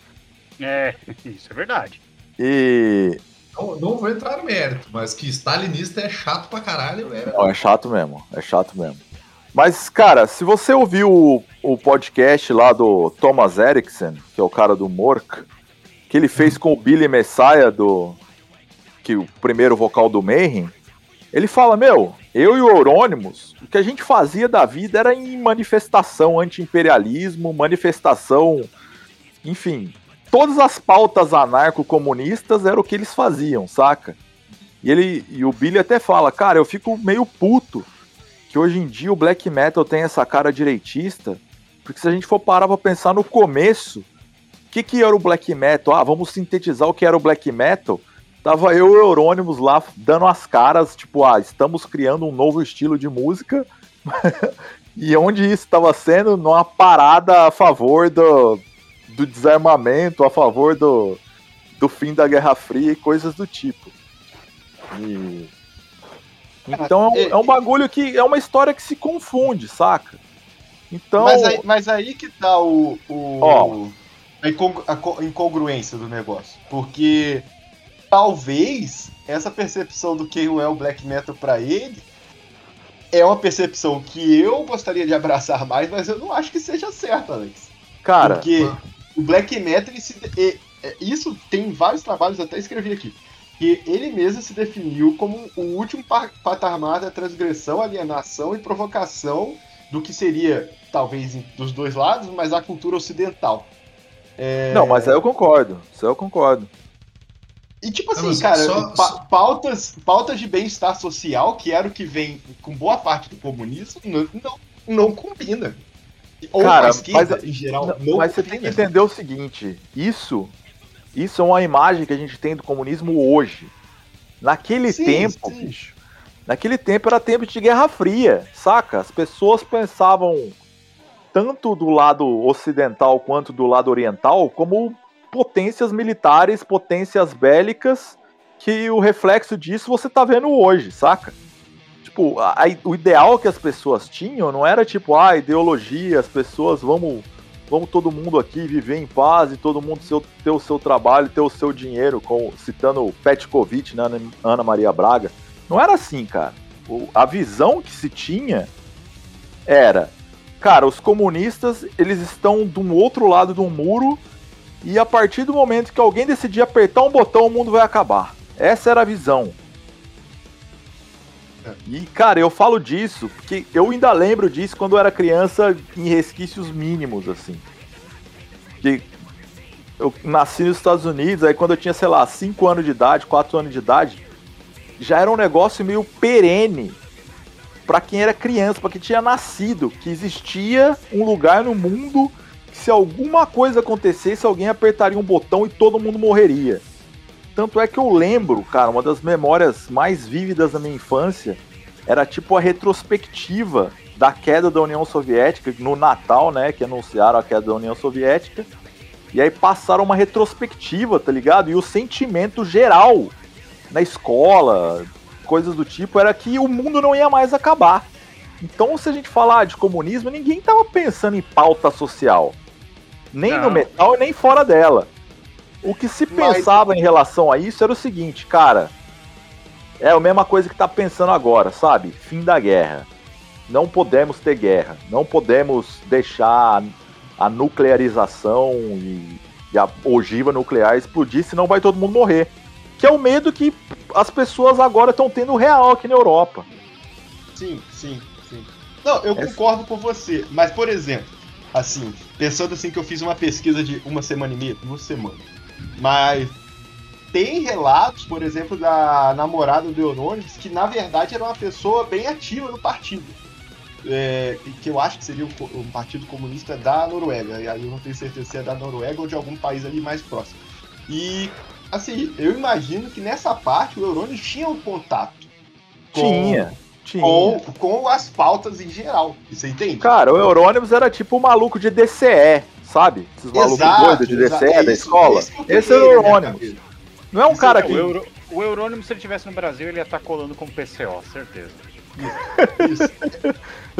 É, isso é verdade. E. Não, não vou entrar no mérito, mas que stalinista é chato pra caralho, é. Não, é chato mesmo, é chato mesmo. Mas, cara, se você ouviu o, o podcast lá do Thomas Erickson, que é o cara do Mork, que ele fez com o Billy Messiah, do, que o primeiro vocal do Mayhem, ele fala, meu, eu e o Eurônimos, o que a gente fazia da vida era em manifestação anti-imperialismo, manifestação, enfim, todas as pautas anarco-comunistas era o que eles faziam, saca? E ele e o Billy até fala, cara, eu fico meio puto que hoje em dia o black metal tem essa cara direitista, porque se a gente for parar pra pensar no começo, o que, que era o black metal? Ah, vamos sintetizar o que era o black metal. Tava eu e o Eurônimos lá dando as caras, tipo, ah, estamos criando um novo estilo de música. e onde isso estava sendo? Numa parada a favor do, do desarmamento, a favor do, do fim da Guerra Fria e coisas do tipo. E então é, é um bagulho que é uma história que se confunde, saca? Então. Mas aí, mas aí que tá o. o ó, a, incongruência do negócio. Porque talvez essa percepção do que é o black metal para ele é uma percepção que eu gostaria de abraçar mais, mas eu não acho que seja certa, Alex. Cara. Porque o black metal, se, é, é, isso tem vários trabalhos, até escrevi aqui que ele mesmo se definiu como o último patamar da transgressão, alienação e provocação do que seria, talvez, dos dois lados, mas a cultura ocidental. É... Não, mas aí eu concordo. Isso aí eu concordo. E tipo assim, não, cara, só, pa pautas, pautas de bem-estar social, que era o que vem com boa parte do comunismo, não, não, não combina. Ou cara, esquerda, mas, em geral, não, não Mas combina. você tem que entender o seguinte, isso isso é uma imagem que a gente tem do comunismo hoje. Naquele sim, tempo, sim. bicho, naquele tempo era tempo de Guerra Fria, saca? As pessoas pensavam tanto do lado ocidental quanto do lado oriental como potências militares, potências bélicas, que o reflexo disso você tá vendo hoje, saca? Tipo, a, a, o ideal que as pessoas tinham não era tipo, ah, ideologia, as pessoas vamos vamos todo mundo aqui viver em paz e todo mundo seu, ter o seu trabalho, ter o seu dinheiro, com, citando o Petkovic, né, Ana Maria Braga. Não era assim, cara. O, a visão que se tinha era, cara, os comunistas, eles estão de um outro lado do muro e a partir do momento que alguém decidir apertar um botão, o mundo vai acabar. Essa era a visão. E, cara, eu falo disso porque eu ainda lembro disso quando eu era criança em resquícios mínimos, assim. Que eu nasci nos Estados Unidos, aí quando eu tinha, sei lá, 5 anos de idade, 4 anos de idade, já era um negócio meio perene para quem era criança, para quem tinha nascido, que existia um lugar no mundo que se alguma coisa acontecesse, alguém apertaria um botão e todo mundo morreria. Tanto é que eu lembro, cara, uma das memórias mais vívidas da minha infância era tipo a retrospectiva da queda da União Soviética, no Natal, né, que anunciaram a queda da União Soviética. E aí passaram uma retrospectiva, tá ligado? E o sentimento geral na escola, coisas do tipo, era que o mundo não ia mais acabar. Então, se a gente falar de comunismo, ninguém tava pensando em pauta social. Nem não. no metal e nem fora dela. O que se Mas... pensava em relação a isso era o seguinte, cara. É a mesma coisa que tá pensando agora, sabe? Fim da guerra. Não podemos ter guerra. Não podemos deixar a nuclearização e, e a ogiva nuclear explodir, senão vai todo mundo morrer. Que é o medo que as pessoas agora estão tendo real aqui na Europa. Sim, sim, sim. Não, eu é... concordo com você. Mas, por exemplo, assim, pensando assim que eu fiz uma pesquisa de uma semana e meia, duas semanas. Mas tem relatos, por exemplo, da namorada do Euronymous, que na verdade era uma pessoa bem ativa no partido. É, que eu acho que seria o, Partido Comunista da Noruega. E aí eu não tenho certeza se é da Noruega ou de algum país ali mais próximo. E, assim, eu imagino que nessa parte o Eurônimos tinha um contato. Com, tinha. Tinha. Com, com as pautas em geral. Você entende? Cara, o Eurônimos era tipo o maluco de DCE sabe? Esses malucos doidos de DCE da escola. Esse é o Eurônimos. Não é um cara que. O, Euro, o Eurônimos, se ele estivesse no Brasil, ele ia estar tá colando com PCO, certeza. Isso.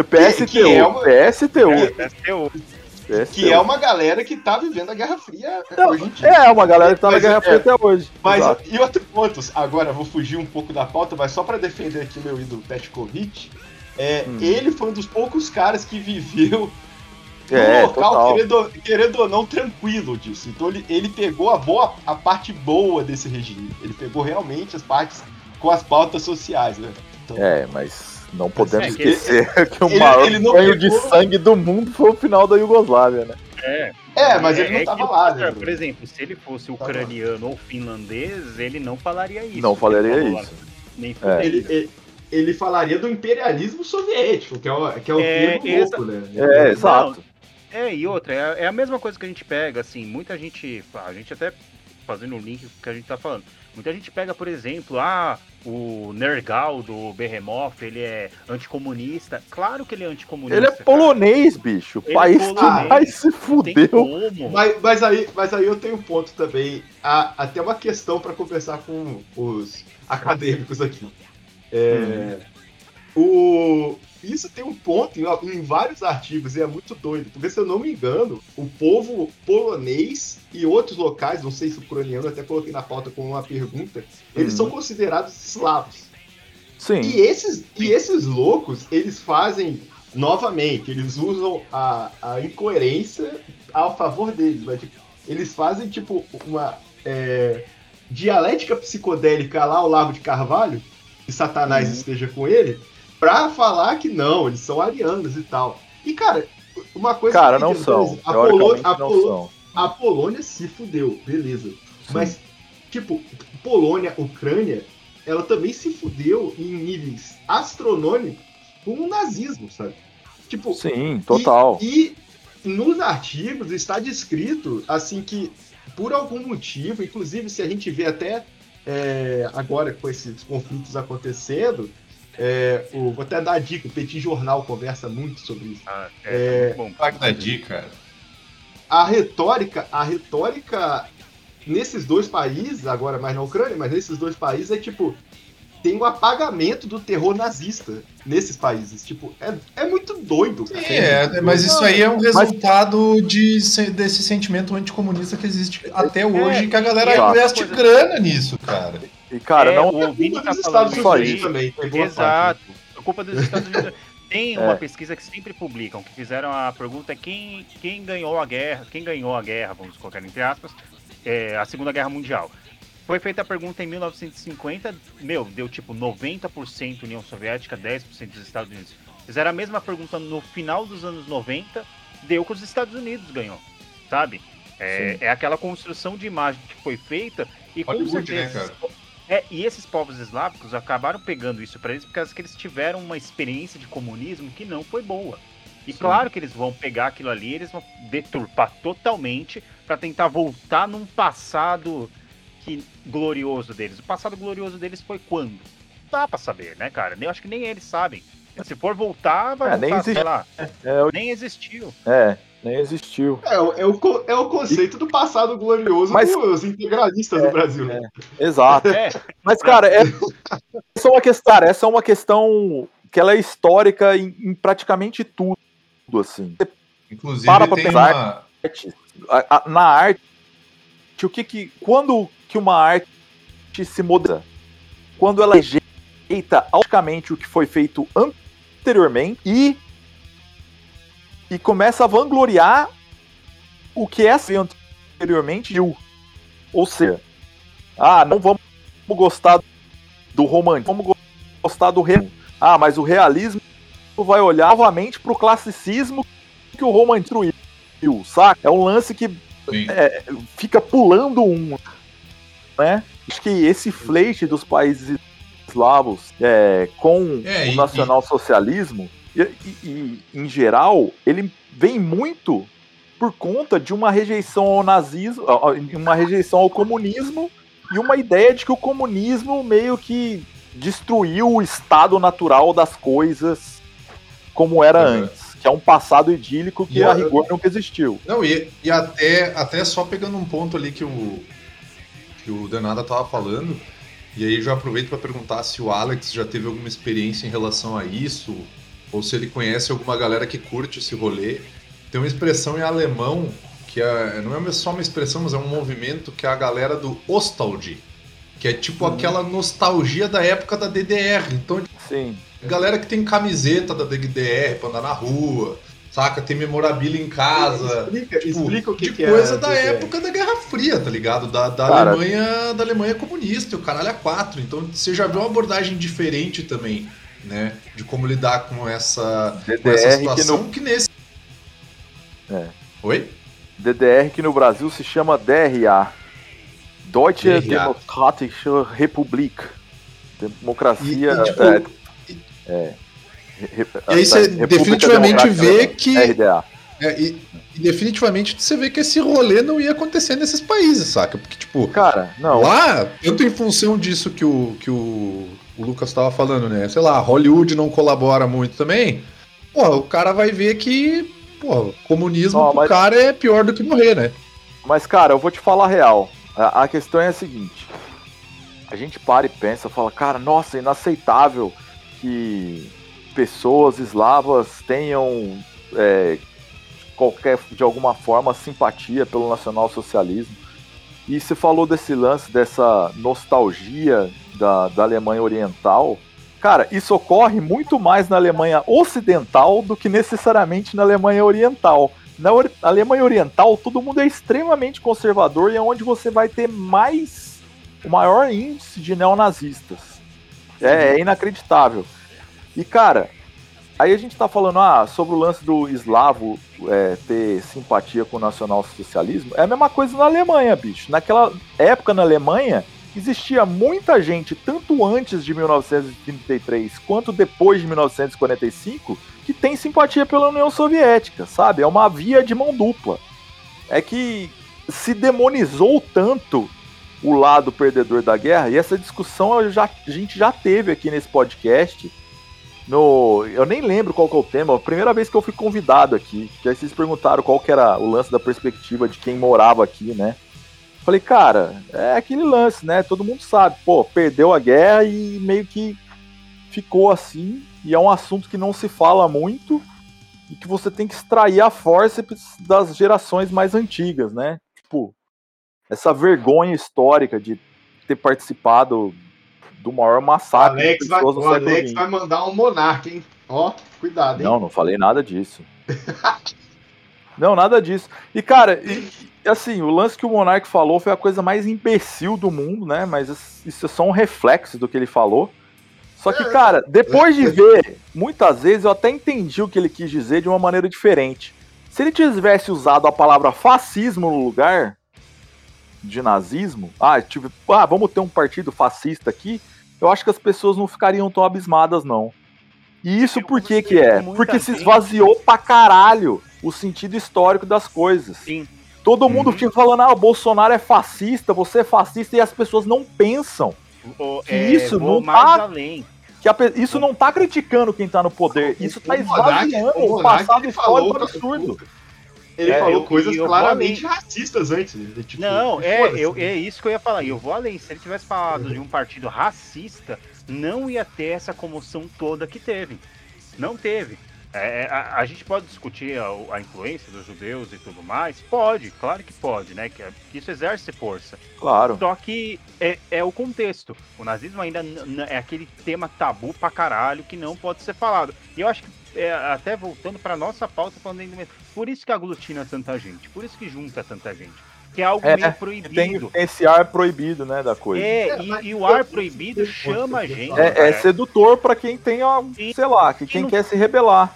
PSTU. Que é uma... PSTU. É, PSTU. Que é uma galera que tá vivendo a Guerra Fria Não, hoje em dia. É, uma galera que tá mas, na Guerra é, Fria até hoje. Mas, Exato. e outro ponto, agora vou fugir um pouco da pauta, mas só para defender aqui meu ídolo Petkovic, é, hum. ele foi um dos poucos caras que viveu é, no local, querendo, querendo, ou não, tranquilo disso. Então ele, ele pegou a boa, a parte boa desse regime. Ele pegou realmente as partes com as pautas sociais, né? Então, é, mas não podemos é, esquecer que, ele, que o ele, maior ele banho de sangue do mundo foi o final da Yugoslávia, né? É, é mas ele não é tava lá, né? Por exemplo, se ele fosse ucraniano ou finlandês, ele não falaria isso. Não falaria isso. Nem é. ele, ele, falaria do imperialismo soviético, que é o, que é o é, louco, né? É, exato. É, e outra, é, é, a mesma coisa que a gente pega, assim, muita gente, a gente até fazendo o link que a gente tá falando, muita gente pega, por exemplo, ah, o Nergal do Behemoth, ele é anticomunista. Claro que ele é anticomunista. Ele é polonês, cara. bicho. O ele é país é polonês, mais se fudeu. Mas, mas, aí, mas aí eu tenho um ponto também. Há até uma questão para conversar com os acadêmicos aqui. É, hum. O, isso tem um ponto em, em, vários artigos e é muito doido, porque se eu não me engano, o povo polonês e outros locais, não sei se ucraniano, até coloquei na pauta como uma pergunta, eles uhum. são considerados eslavos. Sim. E esses, e esses loucos, eles fazem novamente, eles usam a, a incoerência a favor deles, mas tipo, eles fazem tipo uma é, dialética psicodélica lá ao Largo de Carvalho, que Satanás uhum. esteja com ele, pra falar que não, eles são arianos e tal. E, cara, uma coisa Cara, não são. A, Polo... a, Polo... a Polônia se fudeu, beleza. Sim. Mas, tipo, Polônia, Ucrânia, ela também se fudeu em níveis astronômicos com o nazismo, sabe? Tipo, Sim, total. E, e nos artigos está descrito, assim, que por algum motivo, inclusive se a gente vê até é, agora com esses conflitos acontecendo, é, o, vou até dar a dica, o Petit Jornal conversa muito sobre isso. Ah, é, é bom. Pague da dica. A retórica, a retórica nesses dois países, agora mais na Ucrânia, mas nesses dois países é tipo tem o um apagamento do terror nazista nesses países. Tipo, é, é muito doido. Sim, é, mas isso aí é um resultado mas... de, desse sentimento anticomunista que existe até é, hoje, que a galera investe grana nisso, cara. E, cara, é, não. O Vini tá falando só isso também. Exato. A culpa dos Estados Unidos. Tem uma é. pesquisa que sempre publicam, que fizeram a pergunta quem, quem ganhou a guerra, quem ganhou a guerra, vamos colocar entre aspas, é, a Segunda Guerra Mundial. Foi feita a pergunta em 1950, meu, deu tipo 90% União Soviética, 10% dos Estados Unidos. Fizeram a mesma pergunta no final dos anos 90, deu que os Estados Unidos ganhou, sabe? É, é aquela construção de imagem que foi feita e com certeza. Né, é, e esses povos eslávicos acabaram pegando isso para eles porque eles tiveram uma experiência de comunismo que não foi boa. E Sim. claro que eles vão pegar aquilo ali, eles vão deturpar totalmente para tentar voltar num passado que glorioso deles. O passado glorioso deles foi quando? Não dá para saber, né, cara? Eu acho que nem eles sabem. Se for voltar, vai é, voltar, nem sei lá. É, é, nem existiu. É. Nem existiu. É, é, o, é o conceito do passado glorioso Mas, dos integralistas é, do Brasil. É, exato. É. Mas, cara, é, essa, é uma questão, cara, essa é uma questão que ela é histórica em, em praticamente tudo, assim. Inclusive, para pra pensar, uma... na arte, o que que, quando que uma arte se muda? Quando ela rejeita automaticamente o que foi feito anteriormente e e começa a vangloriar o que é anteriormente Ou seja, ah, não vamos gostar do romântico, vamos gostar do realismo. Ah, mas o realismo vai olhar novamente para o classicismo que o romantismo destruiu, saca? É um lance que é, fica pulando um, né? Acho que esse flerte dos países eslavos é, com é, o nacional-socialismo e, e, e, em geral, ele vem muito por conta de uma rejeição ao nazismo, uma rejeição ao comunismo e uma ideia de que o comunismo meio que destruiu o estado natural das coisas como era uhum. antes. que é um passado idílico que E a eu- rigor nunca existiu. Não, e, e até, até só pegando um ponto ali que o, que o Danada tava falando, e aí já aproveito para perguntar se o Alex já teve alguma experiência em relação a isso, ou se ele conhece alguma galera que curte esse rolê. Tem uma expressão em alemão, que é, não é só uma expressão, mas é um movimento que é a galera do Ostalgie, que é tipo aquela nostalgia da época da DDR. Então, Sim. galera que tem camiseta da DDR pra andar na rua, saca? Tem memorabilia em casa. Explica, Tipo, explica o que, de que é. coisa da época da Guerra Fria, tá ligado? Da, da Cara- Alemanha, da Alemanha comunista, e o caralho é quatro. Então você já viu uma abordagem diferente também, né? De como lidar com essa, com essa DDR que situação no, que, nesse. É. Oi? DDR que no Brasil se chama DRA. Deutsche DRA. Demokratische Republik. Democracia. E- e, tipo, é, e- é, re- E aí você República definitivamente vê que- RDA. é, e, e definitivamente você vê que esse rolê não ia acontecer nesses países, saca? Porque, tipo, Cara, não. Lá, tanto em função disso que o, que o, o Lucas estava falando, né? Sei lá, Hollywood não colabora muito também. Pô, o cara vai ver que, pô, comunismo pro mas- cara é pior do que morrer, né? Mas, cara, eu vou te falar a real. A, a questão é a seguinte. A gente para e pensa, fala, cara, nossa, é inaceitável que pessoas eslavas tenham é, qualquer, de alguma forma, simpatia pelo nacionalsocialismo. E você falou desse lance, dessa nostalgia da, da Alemanha Oriental. Cara, isso ocorre muito mais na Alemanha Ocidental do que necessariamente na Alemanha Oriental. Na Alemanha Oriental, todo mundo é extremamente conservador e é onde você vai ter mais o maior índice de neonazistas. É, é inacreditável. E, cara, aí a gente tá falando ah, sobre o lance do eslavo é, ter simpatia com o nacionalsocialismo. É a mesma coisa na Alemanha, bicho. Naquela época na Alemanha, existia muita gente, tanto antes de 1933 quanto depois de 1945, que tem simpatia pela União Soviética, sabe? É uma via de mão dupla. É que se demonizou tanto o lado perdedor da guerra, e essa discussão já, a gente já teve aqui nesse podcast. No, eu nem lembro qual que é o tema, a primeira vez que eu fui convidado aqui, que aí vocês perguntaram qual que era o lance da perspectiva de quem morava aqui, né? Falei, cara, é aquele lance, né? Todo mundo sabe, pô, perdeu a guerra e meio que ficou assim, e é um assunto que não se fala muito e que você tem que extrair a força das gerações mais antigas, né? Tipo, essa vergonha histórica de ter participado do maior massacre Alex, de vai, pessoas no o século Alex XX. vai mandar um monarca, hein? Ó, cuidado, hein? Não, não falei nada disso. não, nada disso. E, cara, e, assim, o lance que o Monark falou foi a coisa mais imbecil do mundo, né? Mas isso é só um reflexo do que ele falou. Só que, cara, depois de ver, muitas vezes eu até entendi o que ele quis dizer de uma maneira diferente. Se ele tivesse usado a palavra fascismo no lugar de nazismo, ah, tipo, ah, vamos ter um partido fascista aqui, eu acho que as pessoas não ficariam tão abismadas, não. E isso Eu por que que é? Porque se esvaziou pra caralho o sentido histórico das coisas. Sim. Todo mundo Uhum. fica falando, ah, o Bolsonaro é fascista, você é fascista, e as pessoas não pensam. O, Que isso vou não mais tá- além. Que a isso não tá criticando quem tá no poder, isso tá O esvaziando o o passado histórico absurdo. Ele É, falou eu- coisas eu claramente racistas antes. né? Tipo, Não, é, eu, é isso que eu ia falar. E eu vou além. Se ele tivesse falado de um partido racista, não ia ter essa comoção toda que teve. Não teve. É, a, a gente pode discutir a, a influência dos judeus e tudo mais? Pode, claro que pode, né? Que, que isso exerce força. Claro. Só que é, é o contexto. O nazismo ainda é aquele tema tabu pra caralho que não pode ser falado. E eu acho que, é, até voltando pra nossa pauta, falando ainda por isso que aglutina tanta gente, por isso que junta tanta gente. Que é algo É, meio Tem proibido. esse ar proibido, né, da coisa. É, É, e, e o ar proibido chama a gente. é cara. sedutor pra quem tem, sei lá, que quem não- quer se rebelar.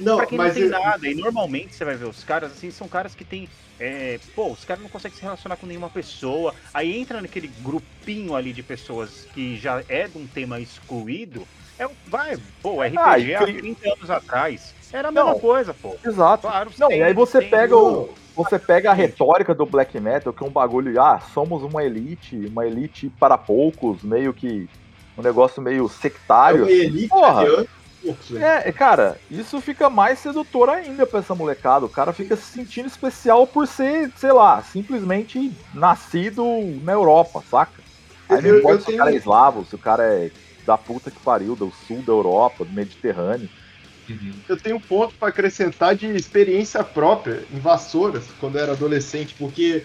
Não, pra quem não mas tem eu- nada. E normalmente você vai ver os caras assim, são caras que tem. é, pô, os caras não conseguem se relacionar com nenhuma pessoa. Aí entra naquele grupinho ali de pessoas que já é de um tema excluído. É, um- vai, pô, RPG Ah, e há cri- 30 anos atrás. Era a Não. mesma coisa, pô. Exato. Claro, Não, tem- e aí você pega o. Você pega a retórica do black metal, que é um bagulho, ah, somos uma elite, uma elite para poucos, meio que um negócio meio É sectário. uma elite Porra. velho. É, cara, isso fica mais sedutor ainda pra essa molecada. O cara fica se sentindo especial por ser, sei lá, simplesmente nascido na Europa, saca? Aí não importa eu se o cara é eslavo, se o cara é da puta que pariu, do sul da Europa, do Mediterrâneo. Uhum. Eu tenho um ponto pra acrescentar de experiência própria em Vassouras, quando eu era adolescente, porque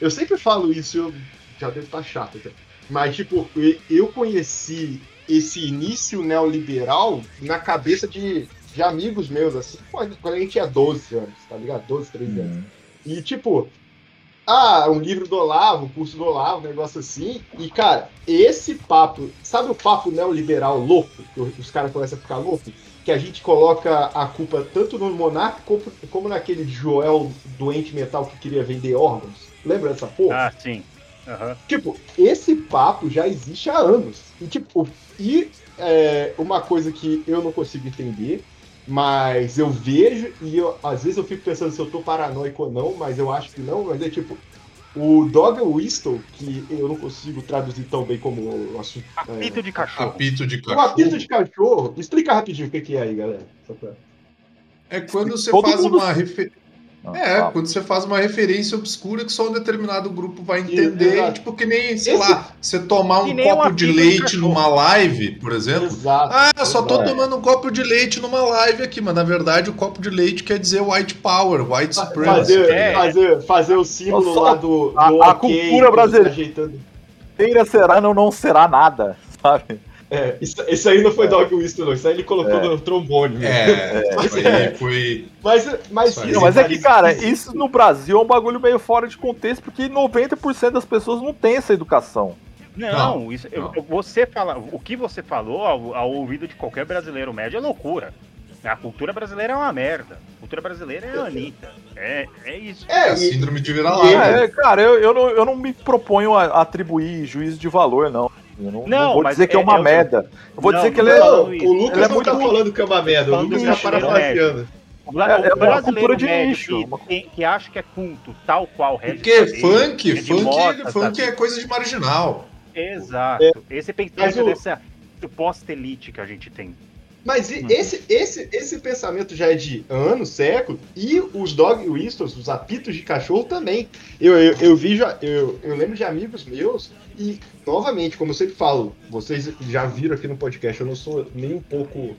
eu sempre falo isso, eu já devo estar chato até. Mas, tipo, eu conheci esse início neoliberal na cabeça de, de amigos meus, assim, quando quando a gente tinha 12 anos, tá ligado? 12, 13 anos. E, tipo, ah, um livro do Olavo, um curso do Olavo, um negócio assim. E, cara, esse papo, sabe o papo neoliberal louco? Que os caras começam a ficar loucos? Que a gente coloca a culpa tanto no Monark como, como naquele Joel doente mental que queria vender órgãos. Lembra dessa porra? Ah, sim. Aham. Tipo, esse papo já existe há anos. E, tipo, e é, uma coisa que eu não consigo entender, mas eu vejo e eu, às vezes eu fico pensando se eu tô paranoico ou não, mas eu acho que não, mas é tipo. O Dog Whistle, que eu não consigo traduzir tão bem como o assunto. Apito de cachorro. Apito de O cachorro. apito de cachorro, explica rapidinho o que que é aí, galera. Só pra- É quando você Todo faz mundo- uma referência. Ah, É, fala. quando você faz uma referência obscura que só um determinado grupo vai entender, Exato. tipo que nem, sei Esse- lá, você tomar um copo de leite numa live, por exemplo. Exato. Ah, eu só tô exato. tomando um copo de leite numa live aqui, mas na verdade o copo de leite quer dizer white power, white supremacy. Fazer, É. fazer, fazer o símbolo Nossa, lá do, do a- a ok, cultura brasileira. ajeitando. Teira será, não, não será nada, sabe? É, isso, isso aí não foi Dog Whistle, não. Isso aí ele colocou É. no trombone. né? É, Mas é. foi. Mas, mas, Isso. Não, mas é que, cara, isso no Brasil é um bagulho meio fora de contexto, porque 90% das pessoas não tem essa educação. Não, isso, eu- não. eu- você fala, o que você falou ao, ao ouvido de qualquer brasileiro médio é loucura. A cultura brasileira é uma merda. A cultura brasileira é a Anitta. É, é isso. É, É, a e, síndrome de vira-lata. ele- É, cara, eu, eu, não, eu não me proponho a atribuir juízo de valor, não. Eu não, Não, não vou dizer que é é- uma eu- merda. Eu vou Não, dizer que ele é. o Lucas Ele é não muito tá falando que é uma merda, o Lucas de tá parafraseando. O, É- é o uma brasileiro cultura de nicho, que, que- acha que é culto, tal qual Red Porque Flag, funk, Red funk, Mota, funk é coisa de marginal. Exato. Esse Mas pensamento o- dessa suposta elite que a gente tem. Mas e- esse, esse, esse pensamento já é de anos, séculos, e os dog whistles, os apitos de cachorro também. Eu, eu, eu vi, já, eu, eu lembro de amigos meus, e novamente, como eu sempre falo, vocês já viram aqui no podcast, eu não sou nem um pouco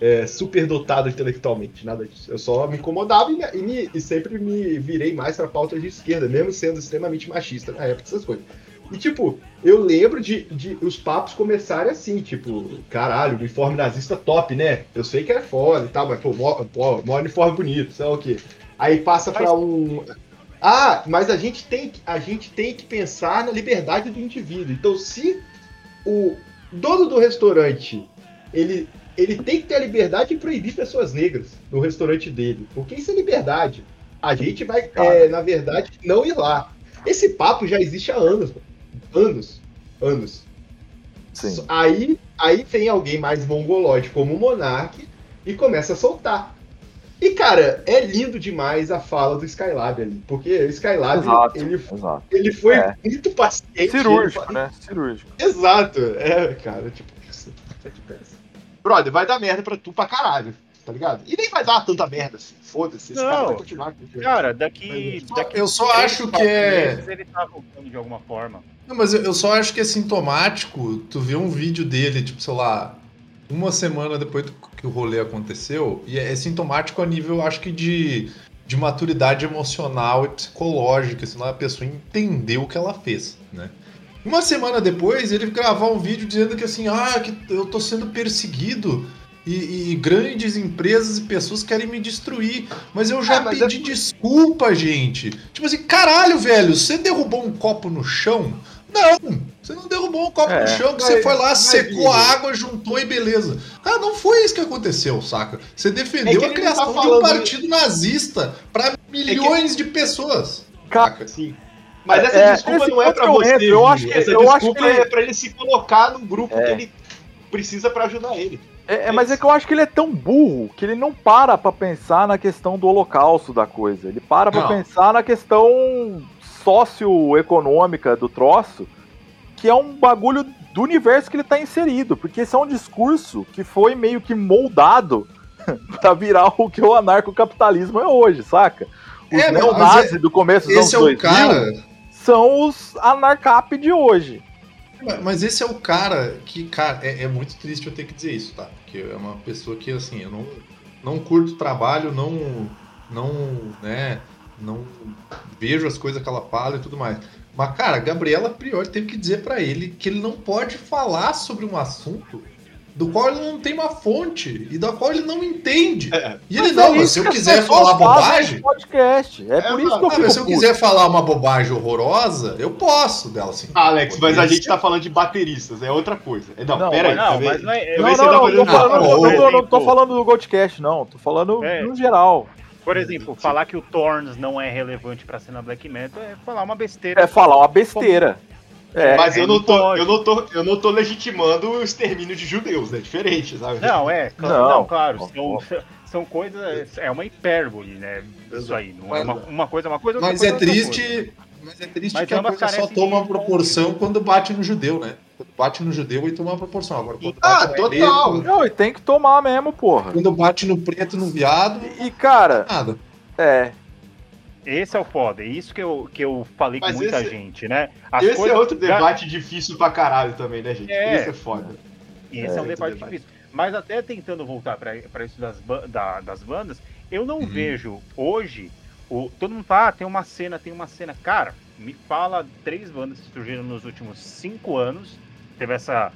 é, superdotado intelectualmente, nada disso. Eu só me incomodava e, e me- e sempre me virei mais pra pauta de esquerda, mesmo sendo extremamente machista na época, essas coisas. E, tipo, eu lembro de, de os papos começarem assim, tipo, caralho, uniforme nazista top, né? Eu sei que é foda e tal, mas, pô, mó, pô, mó uniforme bonito, sei lá o quê. Aí passa pra um. Ah, mas a gente, tem, que- a gente tem que pensar na liberdade do indivíduo. Então, se o dono do restaurante ele, ele tem que ter a liberdade de proibir pessoas negras no restaurante dele, porque isso é liberdade. A gente vai, é, na verdade, não ir lá. Esse papo já existe há anos. Anos. Anos. Sim. Aí, aí vem alguém mais mongolóide como o Monark e começa a soltar. E, cara, é lindo demais a fala do Skylab ali. Porque o Skylab, Exato. ele, Exato. ele foi É. muito paciente. Cirúrgico, ele- né? Cirúrgico. Exato. É, cara, tipo, isso. é de peça. Brother, vai dar merda pra tu pra caralho, tá ligado? E nem vai dar tanta merda assim. Foda-se, esse Não. cara vai continuar. com o Cara, daqui. daqui Eu só acho que é- Ele tá voltando de alguma forma. Não, mas eu, eu só acho que é sintomático tu ver um vídeo dele, tipo, sei lá, uma semana depois que o rolê aconteceu, e é, é sintomático a nível, acho que, de, de maturidade emocional e psicológica, senão a pessoa entendeu o que ela fez, né? Uma semana depois, ele gravar um vídeo dizendo que assim, ah, que eu tô sendo perseguido e, e grandes empresas e pessoas querem me destruir, mas eu já Ah, mas pedi desculpa, gente. Tipo assim, caralho, velho, você derrubou um copo no chão? Não, você não derrubou um copo É. no chão, que Vai- você foi lá, secou a água, juntou e beleza. Cara, não foi isso que aconteceu, saca? Você É defendeu que a ele criação tá de um partido nazista pra milhões de pessoas. Cara, Sim. Mas essa É, desculpa esse não é que eu você. entro, eu acho que- essa eu acho que ele- é pra ele se colocar no grupo É. que ele precisa pra ajudar ele. É, é, mas é que eu acho que ele é tão burro que ele não para pra pensar na questão do holocausto da coisa. Ele para pra Não. pensar na questão socioeconômica do troço, que é um bagulho do universo que ele tá inserido, porque esse é um discurso que foi meio que moldado pra virar o que o anarcocapitalismo é hoje, saca? Os É, neonazis é- do começo dos anos Esse é o 2000 cara. são os anarcap de hoje. Mas esse é o cara que, cara, é, é muito triste eu ter que dizer isso, tá? Porque é uma pessoa que, assim, eu não, não curto o trabalho, não, não, né, não vejo as coisas que ela fala e tudo mais. Mas, cara, a Gabriela Priori teve que dizer pra ele que ele não pode falar sobre um assunto do qual ele não tem uma fonte e da qual ele não entende. É. E ele Mas não, é mas isso se eu quiser falar bobagem, podcast. É, É, por isso que eu ah, fico mas se eu puto. quiser falar uma bobagem horrorosa, eu posso dela assim. Alex, mas a gente tá falando de bateristas, é outra coisa. Não, Não, pera aí. Não, também- mas não é. Não, não, tá não, tô falando, Ah, não, não, não, não tô falando do Goldcast, não. Tô falando É. no geral. Por exemplo, falar que o Thorns não é relevante pra cena Black Metal é falar uma besteira. É falar uma besteira. É, Mas eu é, não, tô, eu, não tô, eu não tô legitimando o extermínio de judeus, né? Diferente, sabe? Não, é, cl- Não. não, claro, são, são coisas, é uma hipérbole, né? Isso aí, não é uma, uma coisa, uma coisa, outra Mas coisa, é outra coisa. Mas é triste Mas que a coisa só toma uma proporção quando bate no judeu, né? Quando bate no judeu e toma uma proporção. Agora, quando Ah, bate total. preto, Não, e tem que tomar mesmo, porra. quando bate no preto no viado, E, cara, nada. é. Esse é o foda, é isso que eu, que eu falei Mas com muita esse- gente, né? As Esse coisas- é outro debate difícil pra caralho também, né, gente? É. Esse é foda. Esse é, um É, debate debate. difícil. Mas até tentando voltar para isso das, da- das bandas, eu não Uhum. vejo hoje. O, todo mundo fala, ah, tem uma cena, tem uma cena. Cara, me fala três bandas que surgiram nos últimos cinco anos. Teve essa,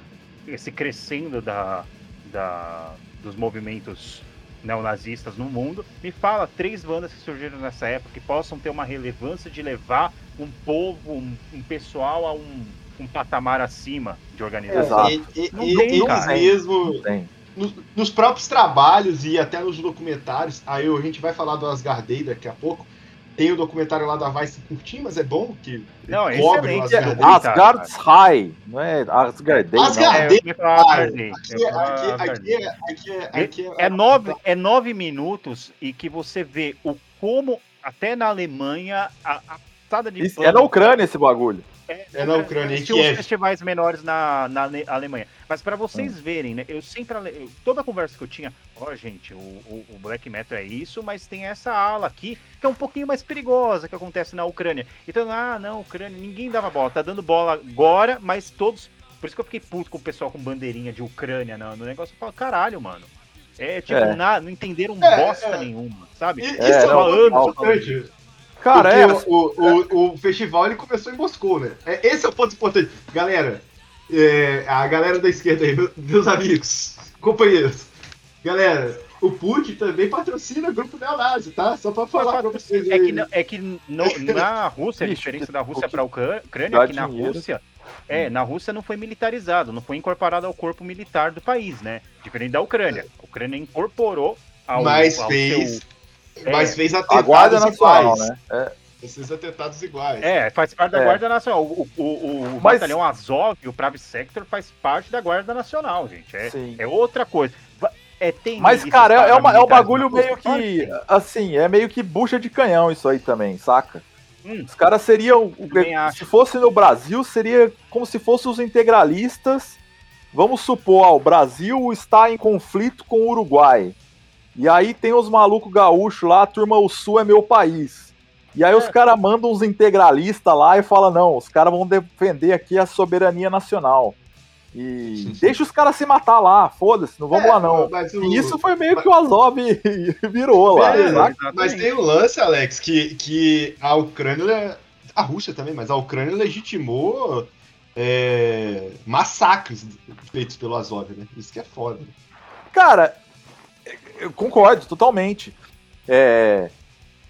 esse crescendo da, da, dos movimentos neonazistas no mundo. Me fala três bandas que surgiram nessa época que possam ter uma relevância de levar um povo, um, um pessoal a um, um patamar acima de organização. Exato. E, e- Não e- tem, eles cara. mesmo, Não tem. Nos, nos próprios trabalhos e até nos documentários, aí a gente vai falar do Asgard Day daqui a pouco. Tem o documentário lá da Vice curtinho, mas é bom que Não, é cobre o excelente. Asgard É. Asgard's High, não é Asgard Day, Asgard- não. É, é- é- é- É nove, é nove minutos e que você vê o como até na Alemanha a, a passada de Isso, pano- é na Ucrânia esse bagulho. É na Ucrânia, Tinha Kiev. festivais menores na, na Ale- Alemanha. Mas para vocês Hum. verem, né? Eu sempre. eu- toda a conversa que eu tinha, ó, gente, o, o, o Black Metal é isso, mas tem essa ala aqui que é um pouquinho mais perigosa que acontece na Ucrânia. Então, ah, não, Ucrânia, ninguém dava bola. Tá dando bola agora, mas todos. Por isso que eu fiquei puto com o pessoal com bandeirinha de Ucrânia no, no negócio. Eu falo, caralho, mano. É tipo, É. na- não entenderam É, bosta é. nenhuma, sabe? E- Isso É, é, não, uma anos. Cara, é. Porque o, o, o festival ele começou em Moscou, né? É, esse é o ponto importante. Galera, é, a galera da esquerda aí, meu- meus amigos, companheiros. Galera, o Putin também patrocina o grupo neonazi, tá? Só pra falar pra vocês É que, não- é que no- na Rússia, a diferença da Rússia que para a Ucrânia é que na. Rússia, é, na Rússia não foi militarizado, não foi incorporado ao corpo militar do país, né? Diferente da Ucrânia. A Ucrânia incorporou ao, Mas ao fez, seu- mas é. fez A Guarda atentados Nacional, iguais. né? É. Esses atentados iguais. É, faz parte da É. Guarda Nacional. O, o, o- o Mas- batalhão Azov, o Pravi Sector, faz parte da Guarda Nacional, gente. É, Sim. é outra coisa. É, tem Mas, cara, é, uma- é um bagulho meio que. Assim, é meio que bucha de canhão isso aí também, saca? Hum. Os caras seriam. Se fosse no Brasil, seria como se fossem os integralistas. Vamos supor, ó, o Brasil está em conflito com o Uruguai. E aí tem os malucos gaúchos lá, a turma, o Sul é meu país. E aí os É. caras mandam uns integralistas lá e falam, não, os caras vão defender aqui a soberania nacional. E deixa os caras se matar lá, foda-se, não vamos É, lá não. Mas o- E isso foi meio que o Azov virou lá. Saca? mas tem o lance, Alex, que, que a Ucrânia, a Rússia também, mas a Ucrânia legitimou é, massacres feitos pelo Azov, né? Isso que é foda. Cara, eu concordo totalmente. É,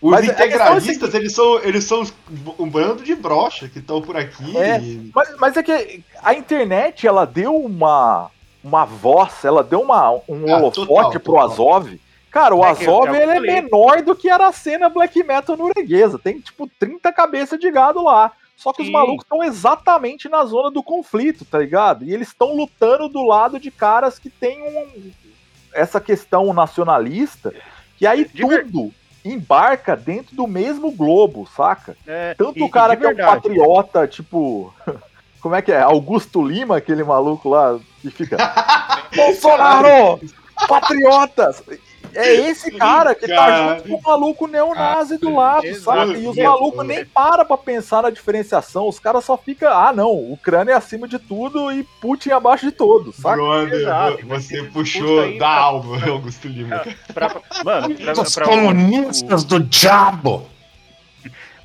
Os Mas é a integralistas, eles são, eles são os- um bando de brocha que estão por aqui. É. e- mas, mas é que a internet, ela deu uma, uma voz, ela deu uma, um Ah, holofote total, pro total. Azov. Cara, o É Azov é ele é menor do que era a cena black metal norueguesa. Tem, tipo, 30 cabeças de gado lá. Só que os Sim. malucos estão exatamente na zona do conflito, tá ligado? E eles estão lutando do lado de caras que têm um, essa questão nacionalista, que aí ver- tudo embarca dentro do mesmo globo, saca? É, Tanto e- o cara que é um patriota, tipo. Como é que é? Augusto Lima, aquele maluco lá que fica. Bolsonaro! Patriotas! É esse cara que tá junto com o maluco neonazi do lado, sabe? E os malucos nem param pra pensar na diferenciação. Os caras só ficam, ah, não, Ucrânia é acima de tudo e Putin abaixo de todos, sabe? Brother, Exato. você puxou da alma, Augusto Lima. Pra, pra, mano, pra, Os pra, comunistas o, do diabo!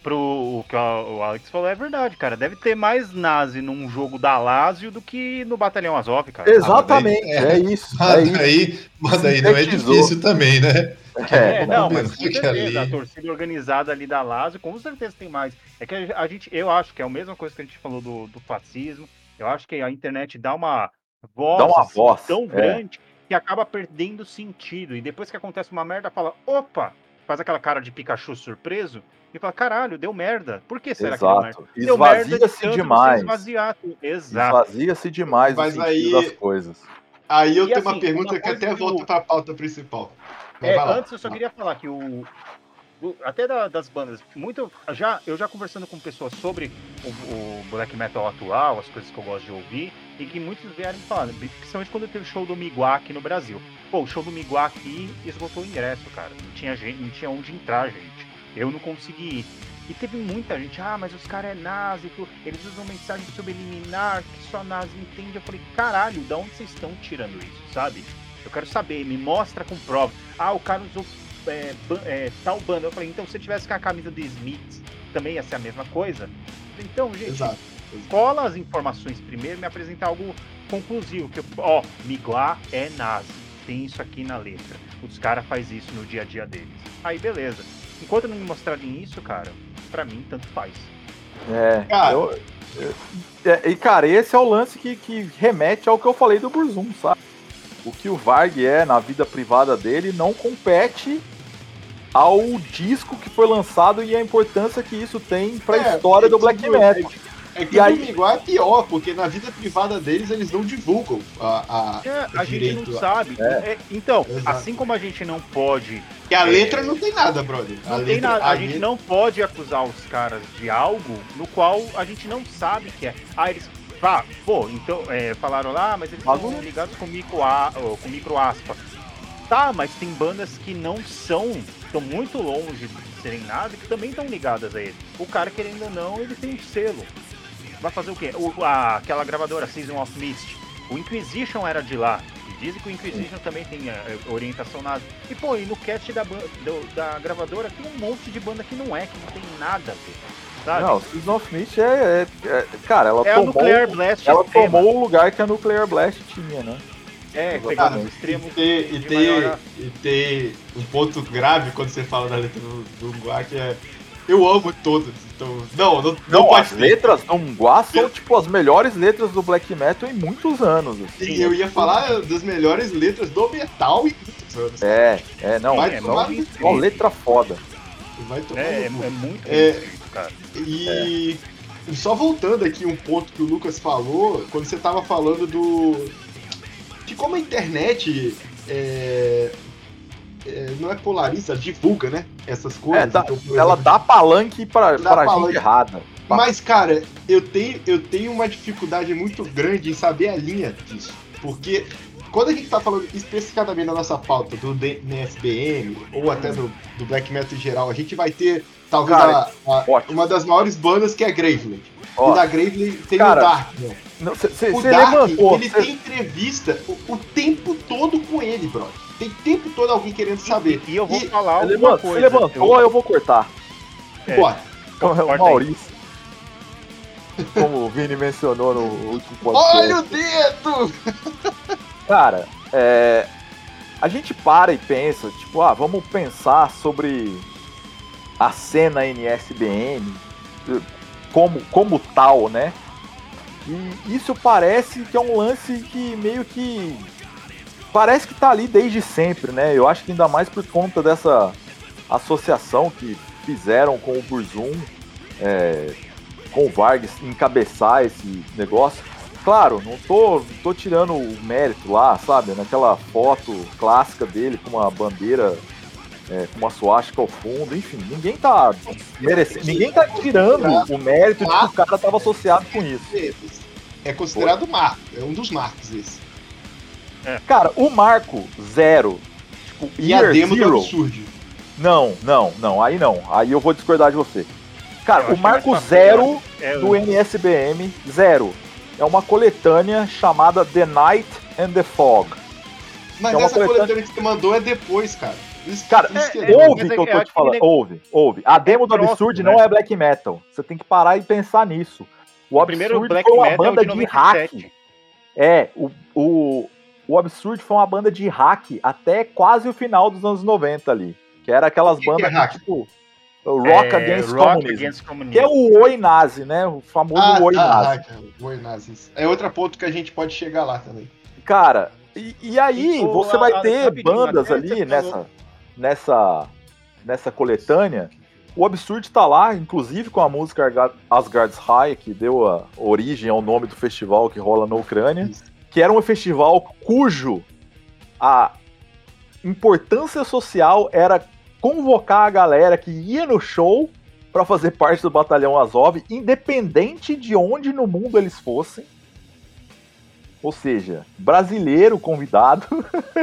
Pro o que o Alex falou é verdade, cara. Deve ter mais nazi num jogo da Lazio do que no Batalhão Azov, cara. Exatamente, ah, daí, é, é, isso. Mas, é daí, isso. mas daí não é difícil também, né? É, é não, mas com certeza, a torcida organizada ali da Lazio, com certeza tem mais. É que a gente, eu acho que é a mesma coisa que a gente falou do, do fascismo. Eu acho que a internet dá uma voz, dá uma voz tão é. grande que acaba perdendo sentido. E depois que acontece uma merda, fala, opa, faz aquela cara de Pikachu surpreso e fala, caralho, deu merda. Por que será Exato. que deu merda? Esvazia-se de demais. Exato. Esvazia-se demais Mas aí, das coisas. Aí eu e tenho assim, uma pergunta uma que até volta para a pauta principal. É, antes eu só queria falar que o, até da, das bandas, muito já eu já conversando com pessoas sobre o, o, black metal atual, as coisas que eu gosto de ouvir, e que muitos vieram falando, principalmente quando teve o show do Miguá aqui no Brasil. Pô, o show do Miguá aqui esgotou o ingresso, cara. Não tinha gente, não tinha onde entrar, gente. Eu não consegui ir. E teve muita gente, ah, mas os caras é nazi, eles usam mensagem subliminar que só nazi entende. Eu falei, caralho, da onde vocês estão tirando isso, sabe? Eu quero saber, me mostra com prova. Ah, o cara usou é, é, tal banda. Eu falei, então se você tivesse com a camisa do Smith, também ia ser a mesma coisa? Então, gente, Exato. cola as informações primeiro me apresentar algo conclusivo. Que, ó, Miguá é nazi. Tem isso aqui na letra. Os caras fazem isso no dia a dia deles. Aí, beleza. Enquanto não me mostrarem isso, cara, para mim, tanto faz. É, cara, eu, eu, é, e cara, esse é o lance que, que remete ao que eu falei do Burzum, sabe? O que o Varg é na vida privada dele não compete ao disco que foi lançado e a importância que isso tem para a é, história é do black metal. É que e aí... igual é pior, porque na vida privada deles eles não divulgam a, a, é, a gente não sabe. É. É, então, Exato. assim como a gente não pode. Que a letra não tem nada, brother. Não a tem letra, nada. A, a gente letra... não pode acusar os caras de algo no qual a gente não sabe que é. Ah, eles. Ah, pô, então, é, falaram lá, mas eles estão ligados com micro, a, com micro aspa. Tá, mas tem bandas que não são, estão muito longe de serem nada, que também estão ligadas a ele. O cara, querendo ou não, ele tem um selo vai fazer o quê? O, a, aquela gravadora Season of Mist. O Inquisition era de lá. E dizem que o Inquisition também tem a, eh, a orientação nazi. E pô, e no cast da, do, da gravadora tem um monte de banda que não é, que não tem nada a ver. Sabe? Não, Season of Mist é, é, é, Cara, ela é tomou. Nuclear Blast ela tomou o lugar que a Nuclear Blast tinha, né? É, pegar os extremos. E ter, e, ter, maior... e ter um ponto grave quando você fala da letra do, do Guac é. Eu amo todas. Então, não, não, não, não as letras do Mgwa são tipo as melhores letras do black metal em muitos anos. Assim. Sim, eu ia falar das melhores letras do metal em muitos anos. É, é, não, Vai é, não, uma letra foda. Vai tomar é, é, é, muito é, cara. E é. só voltando aqui um ponto que o Lucas falou, quando você tava falando do de como a internet é, é, não é polariza, divulga, né? Essas coisas. É, dá, então, ela dá palanque pra, dá pra palanque. gente errada. Mas, cara, eu tenho, eu tenho uma dificuldade muito grande em saber a linha disso. Porque quando a gente tá falando especificamente da nossa pauta do NSBM, ou até do, do Black Metal em geral, a gente vai ter talvez cara, a, a, uma das maiores bandas que é Graveland. E da Graveland tem cara, o Dark, né? Não, cê, cê, o Dark, levantou, ele cê... tem entrevista o, o tempo todo com ele, brother. Tem tempo todo alguém querendo saber. E, e eu vou e, falar alguma levantou, coisa. Você levantou, eu... eu vou cortar. É. Bora. Então, é o Maurício. Como o Vini mencionou no último podcast. Olha o dedo! Cara, é, a gente para e pensa, tipo, ah, vamos pensar sobre a cena NSBN como, como tal, né? E isso parece que é um lance que meio que parece que tá ali desde sempre, né? Eu acho que ainda mais por conta dessa associação que fizeram com o Burzum, é, com o Vargas encabeçar esse negócio. Claro, não tô, tô tirando o mérito lá, sabe? Naquela foto clássica dele com uma bandeira, é, com uma suástica ao fundo, enfim, ninguém tá merecendo, ninguém tá tirando o mérito de que o cara tava associado com isso. é considerado marco, é um dos marcos esse. É. Cara, o marco zero, tipo, e a demo zero, do. Não, não, não, aí não. Aí eu vou discordar de você. Cara, o marco zero é do NSBM, zero, é uma coletânea chamada The Night and the Fog. Mas é essa coletânea... coletânea que você mandou é depois, cara. Isso, cara, isso é, é, ouve que eu tô te falando. Ouve, ouve. A demo do Absurd né? não é black metal. Você tem que parar e pensar nisso. O, o Absurd foi uma é banda de, de hack. É, o, o, o Absurd foi uma banda de hack até quase o final dos anos 90 ali. Que era aquelas que bandas que é tipo. Rock, é, Against, rock Communism, against Communism. Que é o Oi Nazi, né? O famoso ah, Oi ah, Nazi. Ah, Oi Nazi. É outro ponto que a gente pode chegar lá também. Cara, e, e aí você vai ter bandas ali nessa, nessa, nessa coletânea. O Absurd tá lá, inclusive com a música Asgard's High, que deu a origem ao nome do festival que rola na Ucrânia, que era um festival cujo a importância social era convocar a galera que ia no show para fazer parte do Batalhão Azov, independente de onde no mundo eles fossem. Ou seja, brasileiro convidado.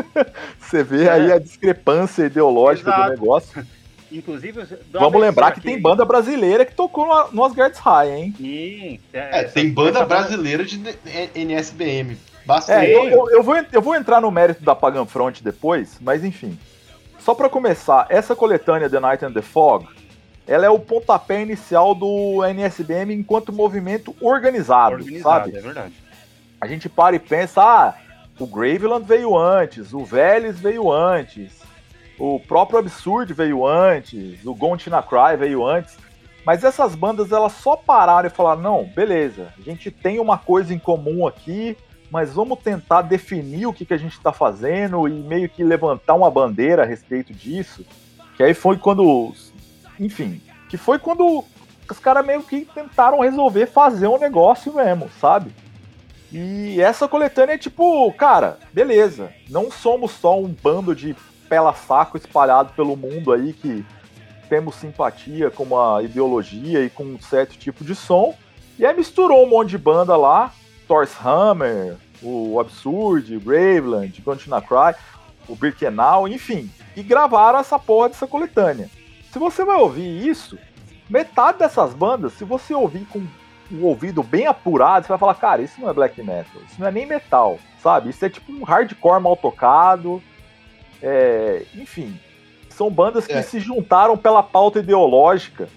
Você vê é. aí a discrepância ideológica Exato. do negócio. Inclusive, vamos lembrar que, tem banda brasileira que tocou no, no Asgard's High, hein? Sim. É, é tem banda brasileira de NSBM. Bastante. É, eu, eu, vou, eu vou entrar no mérito da Pagan Front depois, mas enfim. Só para começar, essa coletânea The Night and the Fog, ela é o pontapé inicial do NSBM enquanto movimento organizado, organizado sabe? É verdade. A gente para e pensa, ah, o Graveland veio antes, o Vélez veio antes, o próprio Absurd veio antes, o Gontina Cry veio antes. Mas essas bandas elas só pararam e falaram: não, beleza, a gente tem uma coisa em comum aqui, mas vamos tentar definir o que, que a gente está fazendo e meio que levantar uma bandeira a respeito disso. Que aí foi quando. Enfim, que foi quando os caras meio que tentaram resolver fazer um negócio mesmo, sabe? E essa coletânea é tipo, cara, beleza, não somos só um bando de pela-saco espalhado pelo mundo aí que temos simpatia com uma ideologia e com um certo tipo de som. E aí misturou um monte de banda lá, Hammer, o Absurd, Graveland, Continua Cry, o Birkenau, enfim. E gravaram essa porra dessa coletânea. Se você vai ouvir isso, metade dessas bandas, se você ouvir com o ouvido bem apurado, você vai falar, cara, isso não é black metal, isso não é nem metal, sabe? Isso é tipo um hardcore mal tocado. É... enfim, são bandas que é. se juntaram pela pauta ideológica,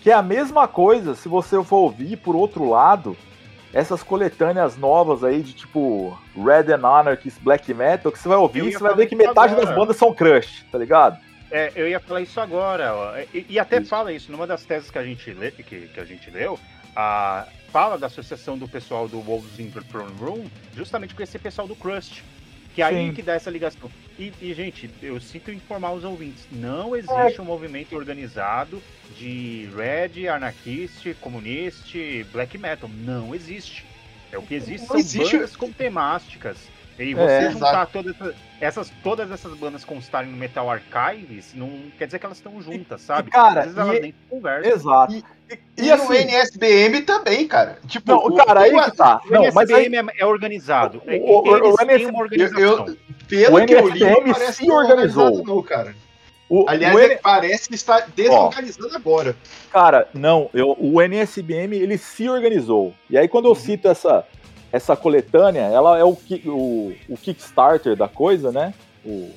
que é a mesma coisa se você for ouvir por outro lado essas coletâneas novas aí de tipo Red and Anarchist Black Metal, que você vai ouvir e você vai ver que metade agora. das bandas são crush, tá ligado? É, eu ia falar isso agora, ó. E, e até isso. fala isso, numa das teses que a gente, lê, que, que a gente leu, a, fala da associação do pessoal do Wolves in the Throne Room, justamente com esse pessoal do Crust. Que é aí que dá essa ligação. E, e, gente, eu sinto informar os ouvintes: não existe é. um movimento organizado de Red, anarquista, comunista, black metal. Não existe. É o que existe não são existe. bandas com temáticas. E você é, juntar todas essas, todas essas bandas constarem no Metal Archives, não quer dizer que elas estão juntas, sabe? E, cara, Às vezes elas e, nem conversam. Exato. E, e, e assim, no NSBM também, cara. Tipo, não, o, cara, aí que tá. O não, NSBM aí... é organizado. O, o, Eles o, NS... uma organização. Eu, eu, o li, se organizou. Não, cara. O, Aliás, o N... é, parece que está desorganizando Ó, agora. Cara, não, eu, o NSBM ele se organizou. E aí, quando eu uhum. cito essa, essa coletânea, ela é o, o, o Kickstarter da coisa, né? O,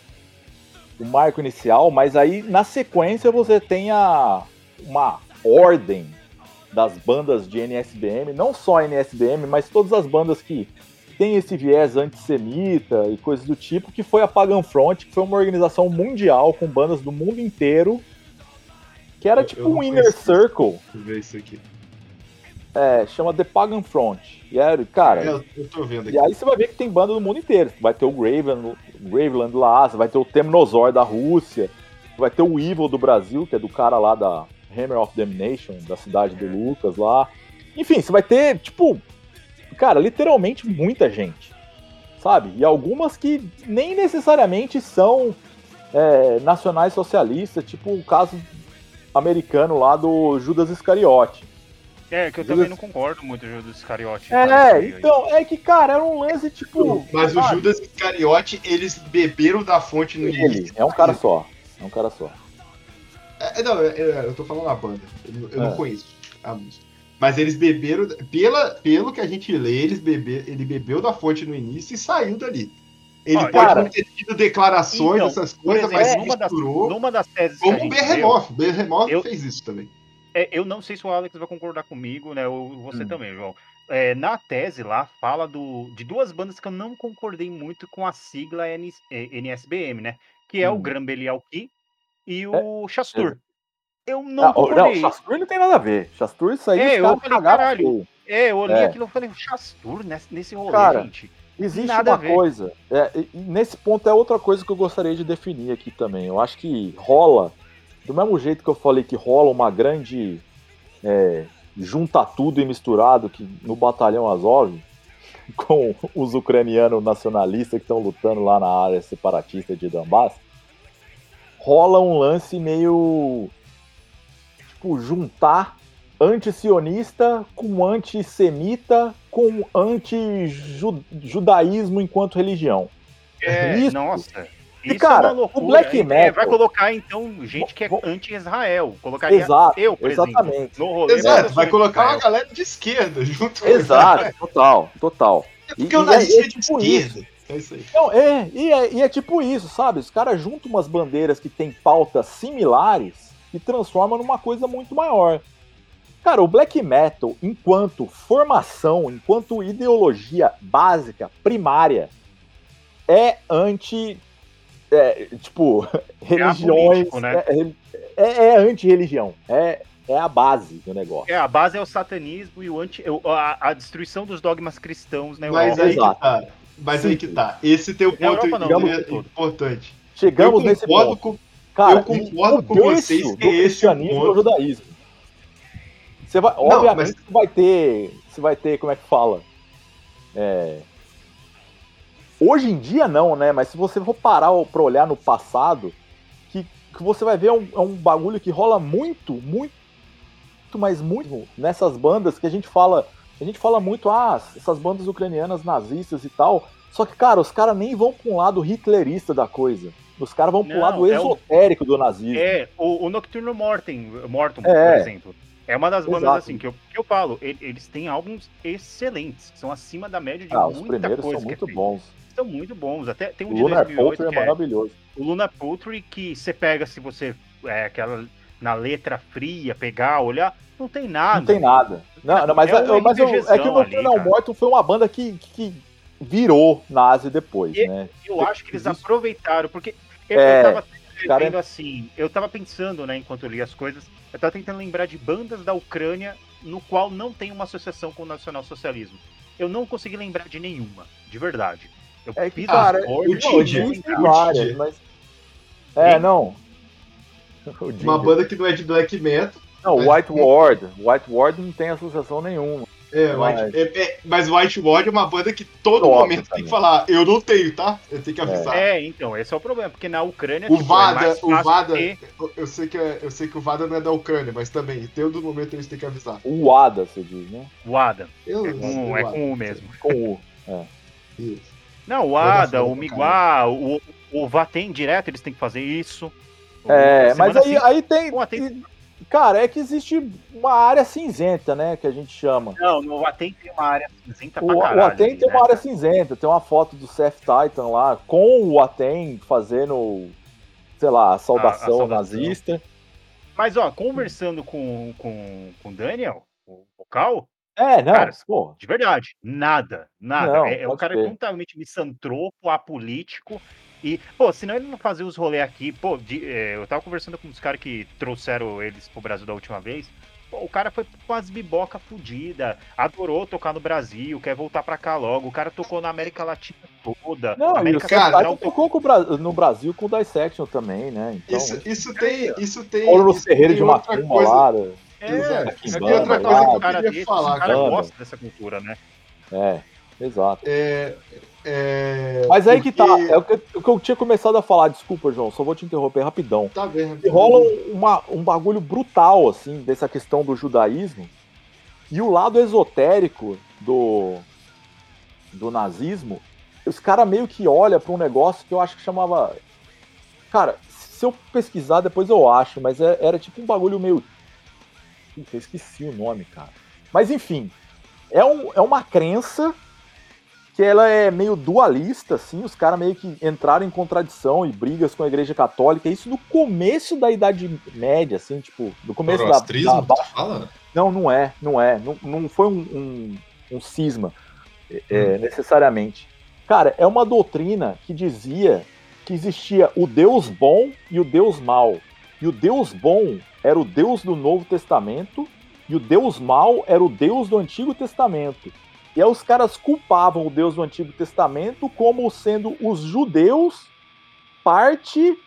o marco inicial, mas aí na sequência você tem a, uma ordem das bandas de NSBM, não só NSBM, mas todas as bandas que tem esse viés antissemita e coisas do tipo, que foi a Pagan Front, que foi uma organização mundial com bandas do mundo inteiro, que era eu, tipo eu um inner circle. Ver isso aqui. É, chama The Pagan Front. E era, cara. É, eu, eu tô vendo aqui. E aí você vai ver que tem banda do mundo inteiro. Vai ter o Graveland, Graveland lá, você vai ter o Temnozor da Rússia, vai ter o Evil do Brasil, que é do cara lá da Hammer of Damnation, da cidade do Lucas lá. Enfim, você vai ter, tipo, cara, literalmente muita gente, sabe? E algumas que nem necessariamente são é, nacionais socialistas, tipo o caso americano lá do Judas Iscariote. É, que eu também não concordo muito com o Judas Iscariote. É, então, é que, cara, era um lance tipo. Mas o Judas Iscariote, eles beberam da fonte no Ele, é um cara só. É um cara só. É, não, eu, eu tô falando a banda. Eu, eu é. não conheço a música. Mas eles beberam. Pela, pelo que a gente lê, eles bebe, ele bebeu da fonte no início e saiu dali. Ele pode cara, ter tido declarações, então, essas coisas, exemplo, mas numa misturou. Das, numa das teses como o Behemoth. Behemoth fez isso também. É, eu não sei se o Alex vai concordar comigo, né? Ou você hum. também, João. É, na tese lá, fala do, de duas bandas que eu não concordei muito com a sigla NS, NSBM, né? Que é hum. o Grambelial Key e o é, Chastur. É. Eu não ah, concordei. Não, Chastur não tem nada a ver. Chastur, isso aí é, eu falei, caralho. É, eu olhei é. aquilo e falei, Chastur nesse, nesse rolê, Cara, gente. Existe Nada uma coisa, é, nesse ponto é outra coisa que eu gostaria de definir aqui também. Eu acho que rola do mesmo jeito que eu falei que rola uma grande é, junta tudo e misturado que no batalhão Azov com os ucranianos nacionalistas que estão lutando lá na área separatista de Donbass, rola um lance meio tipo juntar anti-sionista com antissemita com anti-judaísmo enquanto religião. É, Isso, nossa. E, cara, é loucura, o Black é, Metal... vai colocar, então, gente que é anti-Israel. Colocaria Exato, eu, por exatamente. exemplo, no rolê. Exato, vai colocar uma galera de esquerda junto. Exato, total, total. É porque e, o nazista é, é, tipo de esquerda. Isso. É isso aí. Não, é, e é, e é tipo isso, sabe? Os caras juntam umas bandeiras que têm pautas similares e transformam numa coisa muito maior. Cara, o black metal, enquanto formação, enquanto ideologia básica, primária, é anti é, tipo, é religiões. É, né? é, é, é anti-religião. É, é a base do negócio. É, a base é o satanismo e o anti, a, a destruição dos dogmas cristãos na Europa. Mas aí Exato. que tá. Mas Sim. aí que tá. Esse teu ponto não, é importante. Chegamos nesse ponto. Com, Cara, eu concordo com vocês que esse é o ponto. o judaísmo. Você vai, não, obviamente mas... vai ter, você vai ter, como é que fala? É, Hoje em dia não, né? Mas se você for parar pra olhar no passado, que, que você vai ver é um, é um bagulho que rola muito, muito, mas muito nessas bandas que a gente fala. A gente fala muito, ah, essas bandas ucranianas nazistas e tal. Só que, cara, os caras nem vão pra um lado hitlerista da coisa. Os caras vão pro lado é esotérico o, do nazismo. É, o, o Nocturno Mortem, Mortum, é. por exemplo. É uma das bandas Exato. assim que eu, que eu falo. Eles têm álbuns excelentes, são acima da média de ah, muita os primeiros coisa. São muito bons são muito bons. Até tem um de Lunar 2008 que é, maravilhoso. O Luna Poultry que você pega se você é, aquela na letra fria, pegar, olhar, não tem nada. Não tem nada. Não, não mas, é, eu, mas eu, é que o Nocturnal Morton foi uma banda que, que virou nazi depois, e, né? Eu acho que eles aproveitaram, porque eu, é, eu tava cara... assim, eu tava pensando, né, enquanto eu li as coisas, eu tava tentando lembrar de bandas da Ucrânia no qual não tem uma associação com o nacionalsocialismo. Eu não consegui lembrar de nenhuma, de verdade. Eu é que, cara, o Tid, várias, mas... É, não. Uma banda que não é de black metal. Não, White Ward. White Ward não tem associação nenhuma. É, mas... White, é, é, mas White Ward é uma banda que todo momento também. tem que falar, eu não tenho, tá? Eu tenho que avisar. É, é então, esse é o problema, porque na Ucrânia o tipo, Vada, é o Vada, ter... eu sei que é, eu sei que o Vada não é da Ucrânia, mas também, todo momento eles têm que avisar. O Wada, você diz, né? O Ada. Eu, é com, é com o mesmo. Com o. É. Isso. Não, o Ada, o Miguá, o, o Vatem direto, eles têm que fazer isso. É, mas aí, aí tem, tem, Cara, é que existe uma área cinzenta, né? Que a gente chama. Não, no Atem tem uma área cinzenta pra o, caralho. O Atem tem né? uma área cinzenta. Tem uma foto do Seth Titan lá com o Atem fazendo, sei lá, a saudação, a, a saudação. nazista. Mas, ó, conversando com, com, com o Daniel, o vocal, é, não, Cara, pô. de verdade, nada, nada. Não, é, é um cara ser. totalmente misantropo, apolítico. E, pô, senão ele não fazia os rolês aqui. Pô, de, é, eu tava conversando com os caras que trouxeram eles pro Brasil da última vez. Pô, o cara foi com as biboca fudida, adorou tocar no Brasil, quer voltar pra cá logo. O cara tocou na América Latina toda. Não, América cara, tocou com no Brasil com o Dissection também, né? Então, isso, isso tem. Isso tem. Ou no Ferreira de Macumba lá. Né? É, banda, outra coisa que eu cara queria desse, falar. O cara gosta dessa cultura, né? É, exato. É, é... Mas aí Porque... que tá, é o que, o que, eu tinha começado a falar, desculpa, João, só vou te interromper rapidão. Tá vendo. E rola uma, um bagulho brutal, assim, dessa questão do judaísmo, E o lado esotérico do, do nazismo, os caras meio que olham para um negócio que eu acho que chamava. Cara, se eu pesquisar, depois eu acho, mas é, era tipo um bagulho meio. Puta, eu esqueci o nome, cara. Mas enfim, é, um, é uma crença que ela é meio dualista, assim, os caras meio que entraram em contradição e brigas com a Igreja Católica, isso no começo da Idade Média, assim, tipo, no começo da, da... fala? Não, não é, não é, não, não foi um, um, um cisma, é, hum. necessariamente. Cara, é uma doutrina que dizia que existia o Deus bom e o Deus mau, e o Deus bom era o Deus do Novo Testamento, e o Deus mau era o Deus do Antigo Testamento. E aí os caras culpavam o Deus do Antigo Testamento como sendo os judeus parte.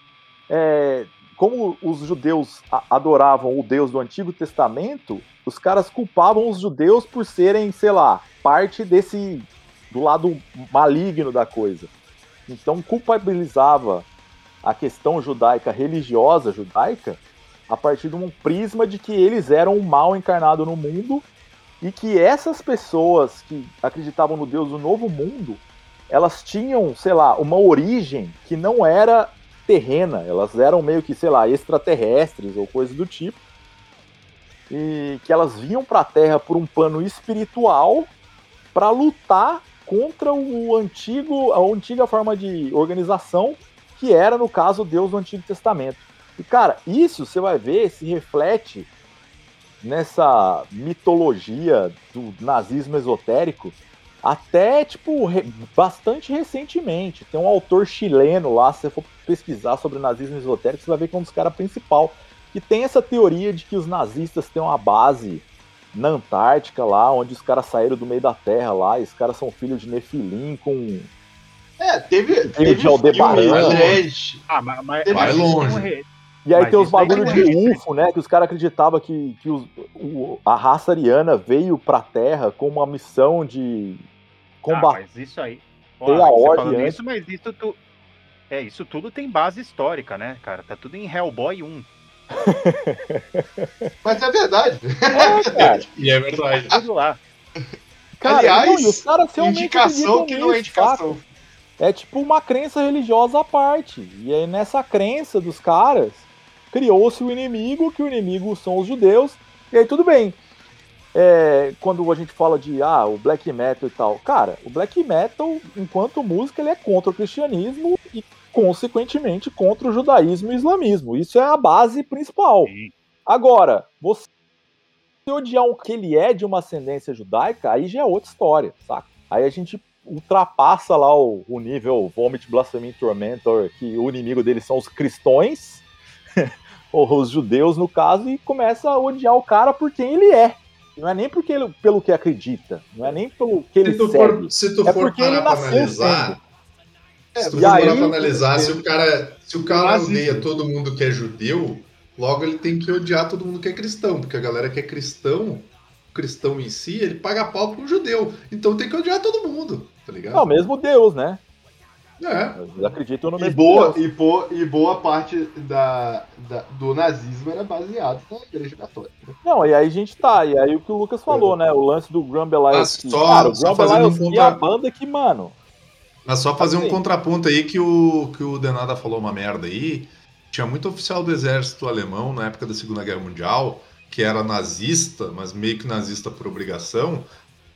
É, como os judeus adoravam o Deus do Antigo Testamento, os caras culpavam os judeus por serem, sei lá, parte desse. do lado maligno da coisa. Então culpabilizava a questão judaica religiosa judaica a partir de um prisma de que eles eram o mal encarnado no mundo e que essas pessoas que acreditavam no Deus do novo mundo, elas tinham, sei lá, uma origem que não era terrena, elas eram meio que, sei lá, extraterrestres ou coisa do tipo. E que elas vinham para a Terra por um plano espiritual para lutar contra o antigo, a antiga forma de organização que era, no caso, Deus do Antigo Testamento. E, cara, isso você vai ver, se reflete nessa mitologia do nazismo esotérico até, tipo, re bastante recentemente. Tem um autor chileno lá, se você for pesquisar sobre nazismo esotérico, você vai ver que é um dos caras principal, que tem essa teoria de que os nazistas têm uma base na Antártica lá, onde os caras saíram do meio da Terra lá, e os caras são filhos de Nefilim com... É, teve... Teve de Aldebaran. Ah, mas, mas, vai longe. E aí Mas tem os bagulhos de UFO, né? Que os caras acreditavam que, que os, o, a raça ariana veio pra Terra com uma missão de combater. Ah, mas isso aí. Ó, a ordem isso, mas isso tu... É, isso tudo tem base histórica, né, cara? Tá tudo em Hellboy 1. mas é verdade. É, cara. e é verdade. Tudo lá. Cara, Aliás, não, os caras indicação que não é indicação. É tipo uma crença religiosa à parte. E aí nessa crença dos caras, criou-se o inimigo, que o inimigo são os judeus, e aí tudo bem. É, quando a gente fala de ah, o black metal e tal, cara, o black metal, enquanto música, ele é contra o cristianismo e, consequentemente, contra o judaísmo e o islamismo. Isso é a base principal. Sim. Agora, você odiar o que ele é de uma ascendência judaica, aí já é outra história, saca? Aí a gente ultrapassa lá o, o nível Vomit, Blasphemy, Tormentor, que o inimigo deles são os cristões, ou os judeus no caso, e começa a odiar o cara por quem ele é. Não é nem porque ele, pelo que acredita, não é nem pelo que ele se tu segue, for, se tu é for parar pra analisar, é, se tu for parar pra analisar, se o cara, se o cara odeia todo mundo que é judeu, logo ele tem que odiar todo mundo que é cristão, porque a galera que é cristão, cristão em si, ele paga pau pro judeu. Então tem que odiar todo mundo, tá ligado? É o mesmo Deus, né? É. Eles acreditam no mesmo e boa, e boa, e boa parte da, da, do nazismo era baseado na igreja católica. Não, e aí a gente tá, e aí o que o Lucas falou, é. né? O lance do só, cara, o Grumble Alliance um contra... é a banda que, mano. Mas só fazer assim. um contraponto aí que o, que o Denada falou uma merda aí. Tinha muito oficial do exército alemão na época da Segunda Guerra Mundial que era nazista, mas meio que nazista por obrigação,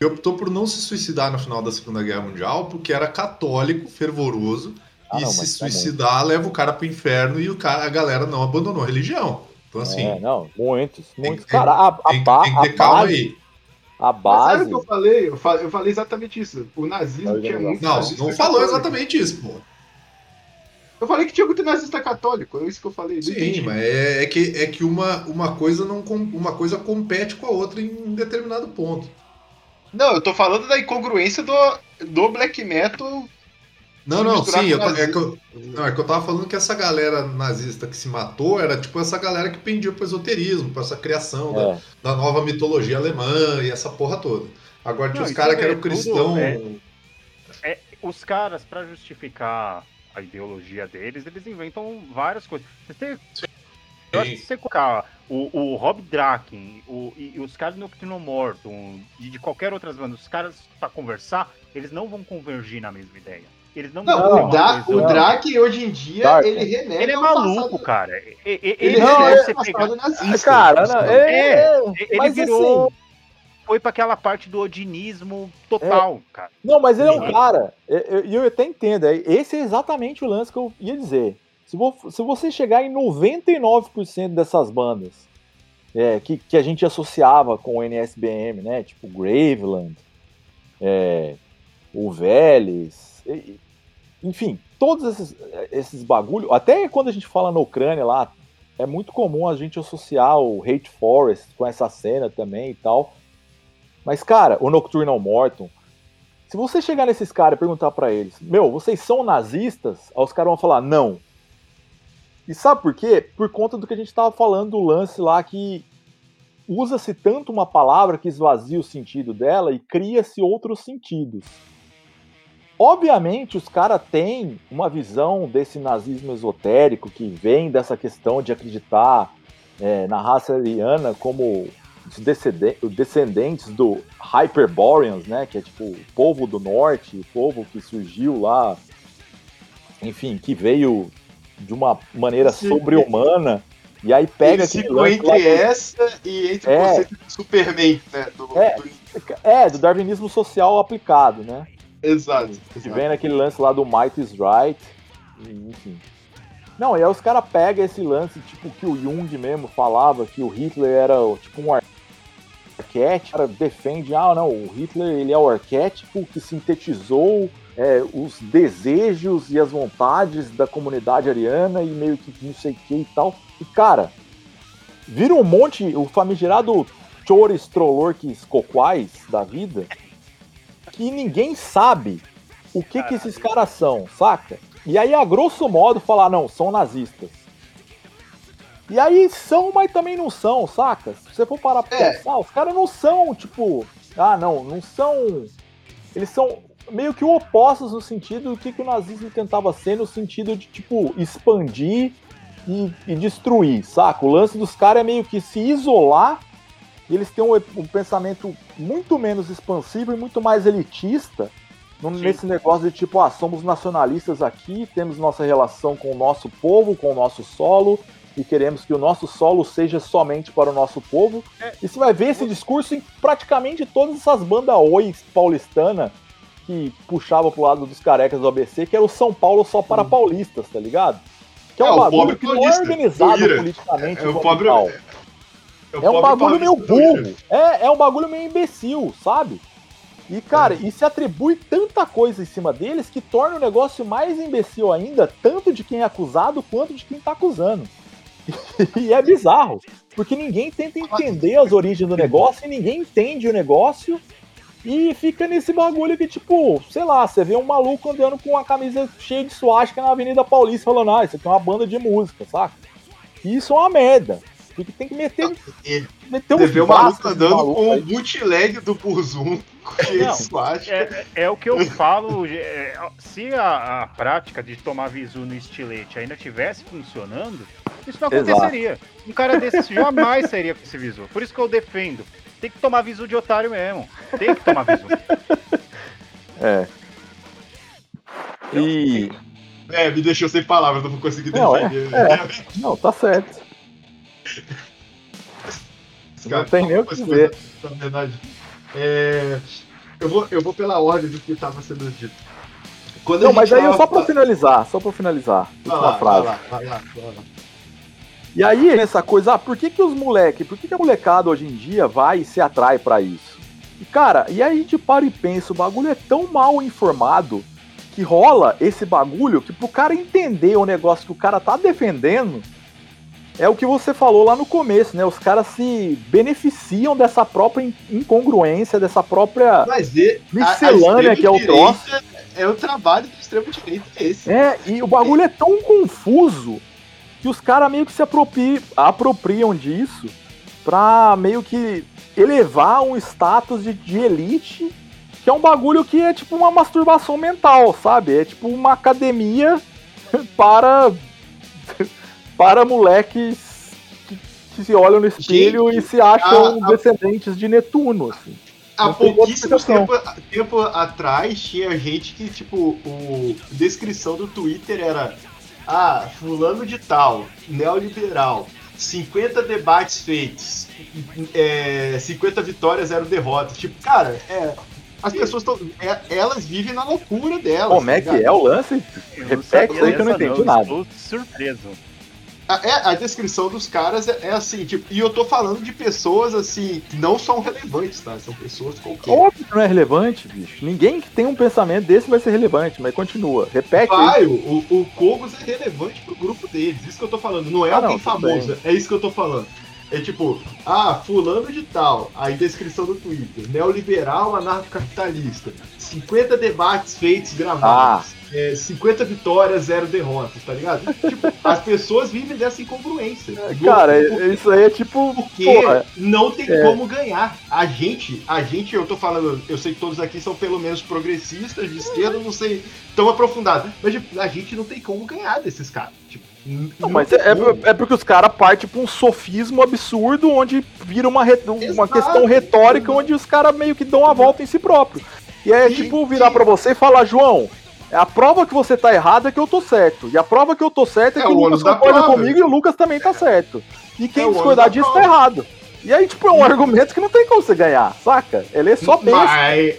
e optou por não se suicidar no final da Segunda Guerra Mundial porque era católico, fervoroso, ah, e não, se tá suicidar leva o cara pro inferno e o cara, a galera não abandonou a religião. Então, assim. É, não, muitos, muitos. Tem, cara, a, a, tem, tem que ter calma base, aí. A base. Mas sabe o que eu falei? Eu falei, eu falei exatamente isso. O nazismo tinha muito. Não, não falou exatamente isso, pô. Eu falei que tinha muito nazista católico, é isso que eu falei. Sim, mas é, é, que, é que uma, uma, coisa não, uma coisa compete com a outra em um determinado ponto. Não, eu tô falando da incongruência do, do black metal. Não, não, sim, eu, é, que eu, não, é que eu tava falando que essa galera nazista que se matou era tipo essa galera que pendia pro esoterismo, pra essa criação é. da, da nova mitologia alemã e essa porra toda. Agora tinha os caras que eram é cristão. É, é, os caras, para justificar a ideologia deles, eles inventam várias coisas. Você tem, se você colocar o, o Rob Draken, o, e, e os caras do Nocturno Morton e de qualquer outras banda, os caras para conversar, eles não vão convergir na mesma ideia. Eles não, não, o, da, o Draken hoje em dia, Dark. ele renega Ele é maluco, passado, cara. Ele, ele, ele não, é, pegar... nazista. Cara, não, é, é, ele virou... Assim, foi para aquela parte do odinismo total, é. cara. Não, mas ele é um cara, e eu, eu, até entendo, é, esse é exatamente o lance que eu ia dizer. Se, se você chegar em 99% dessas bandas é, que, que a gente associava com o NSBM, né? Tipo Graveland, é, o Vélez, enfim, todos esses, esses bagulho, até quando a gente fala na Ucrânia lá, é muito comum a gente associar o Hate Forest com essa cena também e tal. Mas, cara, o Nocturnal Morton, se você chegar nesses caras e perguntar para eles, meu, vocês são nazistas? Aí os caras vão falar, não. E sabe por quê? Por conta do que a gente estava falando do lance lá que usa-se tanto uma palavra que esvazia o sentido dela e cria-se outros sentidos. Obviamente, os caras têm uma visão desse nazismo esotérico que vem dessa questão de acreditar é, na raça ariana como descendentes do Hyperboreans, né, que é tipo o povo do norte, o povo que surgiu lá, enfim, que veio de uma maneira sobre-humana. E aí pega Ele ficou entre lá, essa e entre é, o conceito Superman, né? Do, é, do... é, do darwinismo social aplicado, né? Exato. Que vem naquele lance lá do Might is Right, enfim. Não, e aí os caras pegam esse lance, tipo, que o Jung mesmo falava, que o Hitler era tipo um arquétipo, cara defende, ah, não, o Hitler ele é o arquétipo que sintetizou é, os desejos e as vontades da comunidade ariana e meio que não sei o que e tal. E, cara, vira um monte, o famigerado Chores Trollorques Coquais da vida, que ninguém sabe o que, que esses caras são, saca? E aí, a grosso modo, falar, não, são nazistas. E aí são, mas também não são, saca? Se você for parar pra é. pensar, os caras não são, tipo, ah, não, não são. Eles são meio que opostos no sentido do que, que o nazismo tentava ser, no sentido de, tipo, expandir e, e destruir, saca? O lance dos caras é meio que se isolar e eles têm um, um, pensamento muito menos expansivo e muito mais elitista no, nesse negócio de tipo, ah, somos nacionalistas aqui, temos nossa relação com o nosso povo, com o nosso solo, e queremos que o nosso solo seja somente para o nosso povo. É. E você vai ver esse discurso em praticamente todas essas bandas oi paulistana que puxava pro lado dos carecas do ABC, que era o São Paulo só para paulistas, tá ligado? Que é, é um bagulho que não é organizado politicamente. É, é o pobre, é, é, é um bagulho meio burro. É, é um bagulho meio imbecil, sabe? E, cara, é. e se atribui tanta coisa em cima deles que torna o negócio mais imbecil ainda, tanto de quem é acusado quanto de quem tá acusando. e é bizarro, porque ninguém tenta entender as origens do negócio e ninguém entende o negócio e fica nesse bagulho que, tipo, sei lá, você vê um maluco andando com uma camisa cheia de suástica na Avenida Paulista falando, ah, isso aqui é uma banda de música, saca? E isso é uma merda. Porque tem que meter. É, meter um vê o maluco andando com o bootleg do Burzum. Não, é, é, o que eu falo. É, se a, a, prática de tomar visu no estilete ainda tivesse funcionando, isso não aconteceria. Exato. Um cara desse jamais seria com esse visu. Por isso que eu defendo. Tem que tomar visu de otário mesmo. Tem que tomar visu. É. E. É, me deixou sem palavras, não vou conseguir defender. Não, é, é. não tá certo. não tem nem o que dizer. Na verdade. É, eu, vou, eu vou pela ordem do que estava sendo dito. Quando não, mas aí tava... só para finalizar, só para finalizar. Vai lá, frase. Vai lá, vai lá, vai lá. E aí, essa coisa, ah, por que, que os moleques, por que, que a molecada hoje em dia vai e se atrai para isso? E, cara, e aí a gente para e pensa, o bagulho é tão mal informado que rola esse bagulho que pro cara entender o negócio que o cara tá defendendo, é o que você falou lá no começo, né? Os caras se beneficiam dessa própria incongruência, dessa própria Mas e, miscelânea que é o troço. É o trabalho do extremo direito esse. É, e o bagulho é tão confuso que os caras meio que se apropriam, apropriam disso pra meio que elevar um status de, de elite, que é um bagulho que é tipo uma masturbação mental, sabe? É tipo uma academia para para moleques que, que se olham no espelho Gente, e se acham a- a- descendentes de Netuno, assim. Há Não pouquíssimo tempo, tempo atrás tinha gente que, tipo, o descrição do Twitter era Ah, fulano de tal, neoliberal, 50 debates feitos, é, 50 vitórias, zero derrotas. Tipo, cara, é, as pessoas estão. elas vivem na loucura delas. Como é tá que é o lance? Repete aí que eu não entendi nada. Estou surpreso. A, é, a descrição dos caras é, é assim, tipo, e eu tô falando de pessoas assim, que não são relevantes, tá? São pessoas qualquer. Óbvio que não é relevante, bicho. Ninguém que tem um pensamento desse vai ser relevante, mas continua. Repete. Vai, o, o Kogos é relevante pro grupo deles. Isso que eu tô falando. Não é Ah, alguém não, famoso. É isso que eu tô falando. É tipo, ah, fulano de tal, aí descrição do Twitter, neoliberal anarcocapitalista, 50 debates feitos gravados, Ah. é, 50 vitórias, zero derrotas, tá ligado? Tipo, as pessoas vivem dessa incongruência. Do- Cara, por- isso aí é tipo. porque Porra, não tem É. como ganhar. A gente, a gente, eu tô falando, eu sei que todos aqui são pelo menos progressistas, de esquerda, não sei tão aprofundados, mas tipo, a gente não tem como ganhar desses caras. Tipo, Não, mas tem é, como. é porque os caras partem pra um sofismo absurdo onde vira uma, re- uma questão retórica onde os caras meio que dão a volta em si próprio. E é tipo virar pra você e falar, João, é a prova que você tá errado é que eu tô certo. E a prova que eu tô certo é, É que o Lucas da concorda comigo e o Lucas também tá certo. E quem É discordar disso tá prova. errado. E aí, tipo, é um argumento que não tem como você ganhar, saca? Ele é só besta. mas,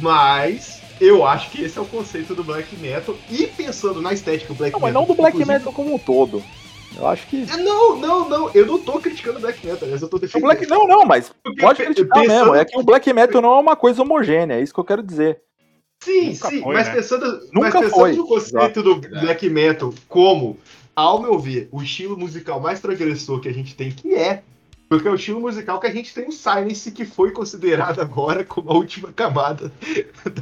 mas eu acho que esse é o conceito do black metal. E pensando na estética do black Não, mas metal. não do black inclusive- metal como um todo. Eu acho que. É, Não, não, não. Eu não tô criticando o black metal, aliás, eu tô O defendendo. black, não, não, mas Porque pode criticar pensando- mesmo. É que o black metal não é uma coisa homogênea, é isso que eu quero dizer. Sim, Nunca sim, foi, mas, né? pensando, Nunca mas pensando foi, no conceito do black metal como, ao meu ver, o estilo musical mais transgressor que a gente tem, que é, porque é o estilo musical que a gente tem o Silence, que foi considerado agora como a última camada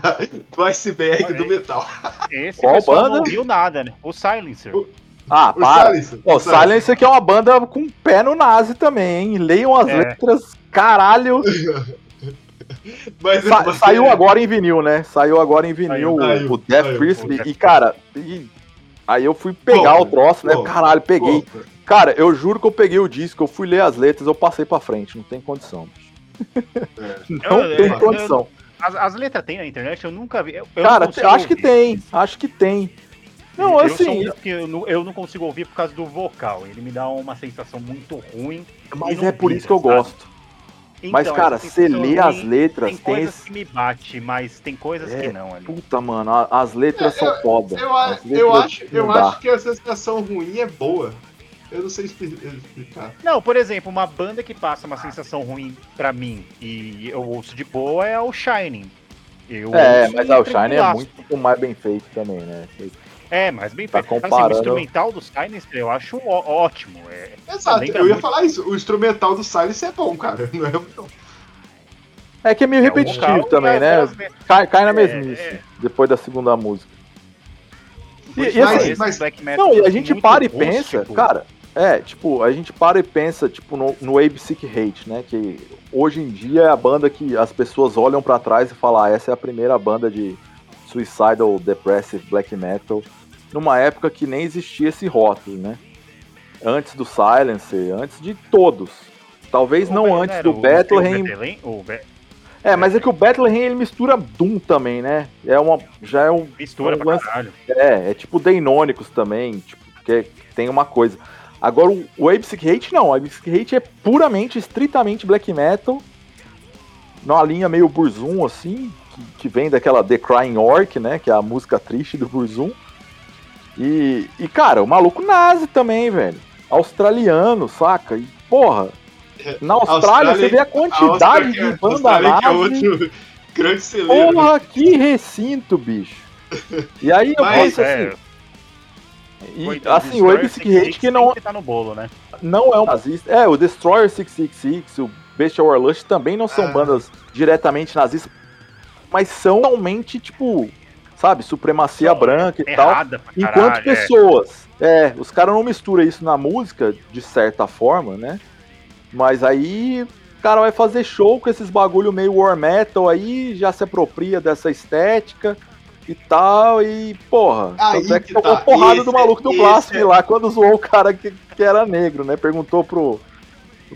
da- do iceberg Olha do metal. Esse Qual banda? não ouviu nada, né? O Silencer. O- Ah, O para. Silence. O Silence. Silence aqui é uma banda com pé no nazi também, hein? Leiam as É. letras, caralho. Mas, Sa- mas- saiu agora em vinil, né? Saiu agora em vinil Saiu, o, o Death Frisbee. E, cara, e- aí eu fui pegar Pô, o troço, né? pô, Caralho, peguei. Pô, Cara, eu juro que eu peguei o disco, eu fui ler as letras, eu passei pra frente, não tem condição. Não Eu- tem eu- condição. As, as letras tem na internet, eu nunca vi. Eu, eu Cara, acho que tem, acho que tem. Não, eu assim, que eu, não, eu não consigo ouvir por causa do vocal. Ele me dá uma sensação muito ruim. mas é por vira, isso que eu sabe? gosto. Mas, Então, cara, essa você lê as letras, Tem tem coisas esse... que me bate, mas tem coisas É, que não ali. Puta, mano, as letras É, são foda. Eu, eu, letras acho, eu acho que a sensação ruim é boa. Eu não sei expli- explicar. Não, por exemplo, uma banda que passa uma sensação ruim pra mim e eu ouço de boa é o Shining. Eu É, mas ah, o Shine é muito mais bem feito também, né? É, mas bem Tá feito. Assim, o instrumental do Silencer eu acho ó- ótimo. É, Exato, eu ia muito. falar isso. O instrumental do Silence é bom, cara. Não é, não. É que é meio é repetitivo também, e né? Cai, cai na É, mesmice, é. depois da segunda música. E, e Mas- assim, esse mas- black metal não, e a gente muito para e rústico. pensa, cara, é, tipo, a gente para e pensa, tipo, no, no Abe Sick Hate, né? Que hoje em dia é a banda que as pessoas olham pra trás e falam, ah, essa é a primeira banda de Suicidal Depressive Black Metal, numa época que nem existia esse rótulo, né? Antes do Silencer, antes de todos. Talvez O não Be- antes era do o- Bethlehem, Be- É, mas é que o Bethlehem ele mistura Doom também, né? É uma, já é um, mistura um lance- é, é tipo Deinônicos também, tipo, é- que tem uma coisa. Agora o, o Hate não, o Abe Sick Hate é puramente, estritamente black metal, numa linha meio Burzum assim, que, que vem daquela The Crying Orc, né? Que é a música triste do Burzum. E, e cara, o maluco nazi também, velho. Australiano, saca? E porra. Na Austrália, Austrália- você vê a A quantidade Austrália- de banda Austrália que é nazi. outro grande celeiro. Porra, que recinto, bicho. E aí eu Mas, penso é, assim. E, então, assim, o Abe Sick Hate que não, tá no bolo, né? não é um nazista. É, o Destroyer 666, o Bestial Warlust também não são Ah. bandas diretamente nazistas, mas são realmente, tipo, sabe, supremacia São branca e tal. Errada pra Enquanto caralho, é. pessoas. É. os caras não misturam isso na música, de certa forma, né? Mas aí o cara vai fazer show com esses bagulho meio war metal aí, já se apropria dessa estética e tal, e porra. Aí tanto é que que tomou tá. porrada Esse do maluco do esse é- lá quando zoou o cara que, que era negro, né? Perguntou pro,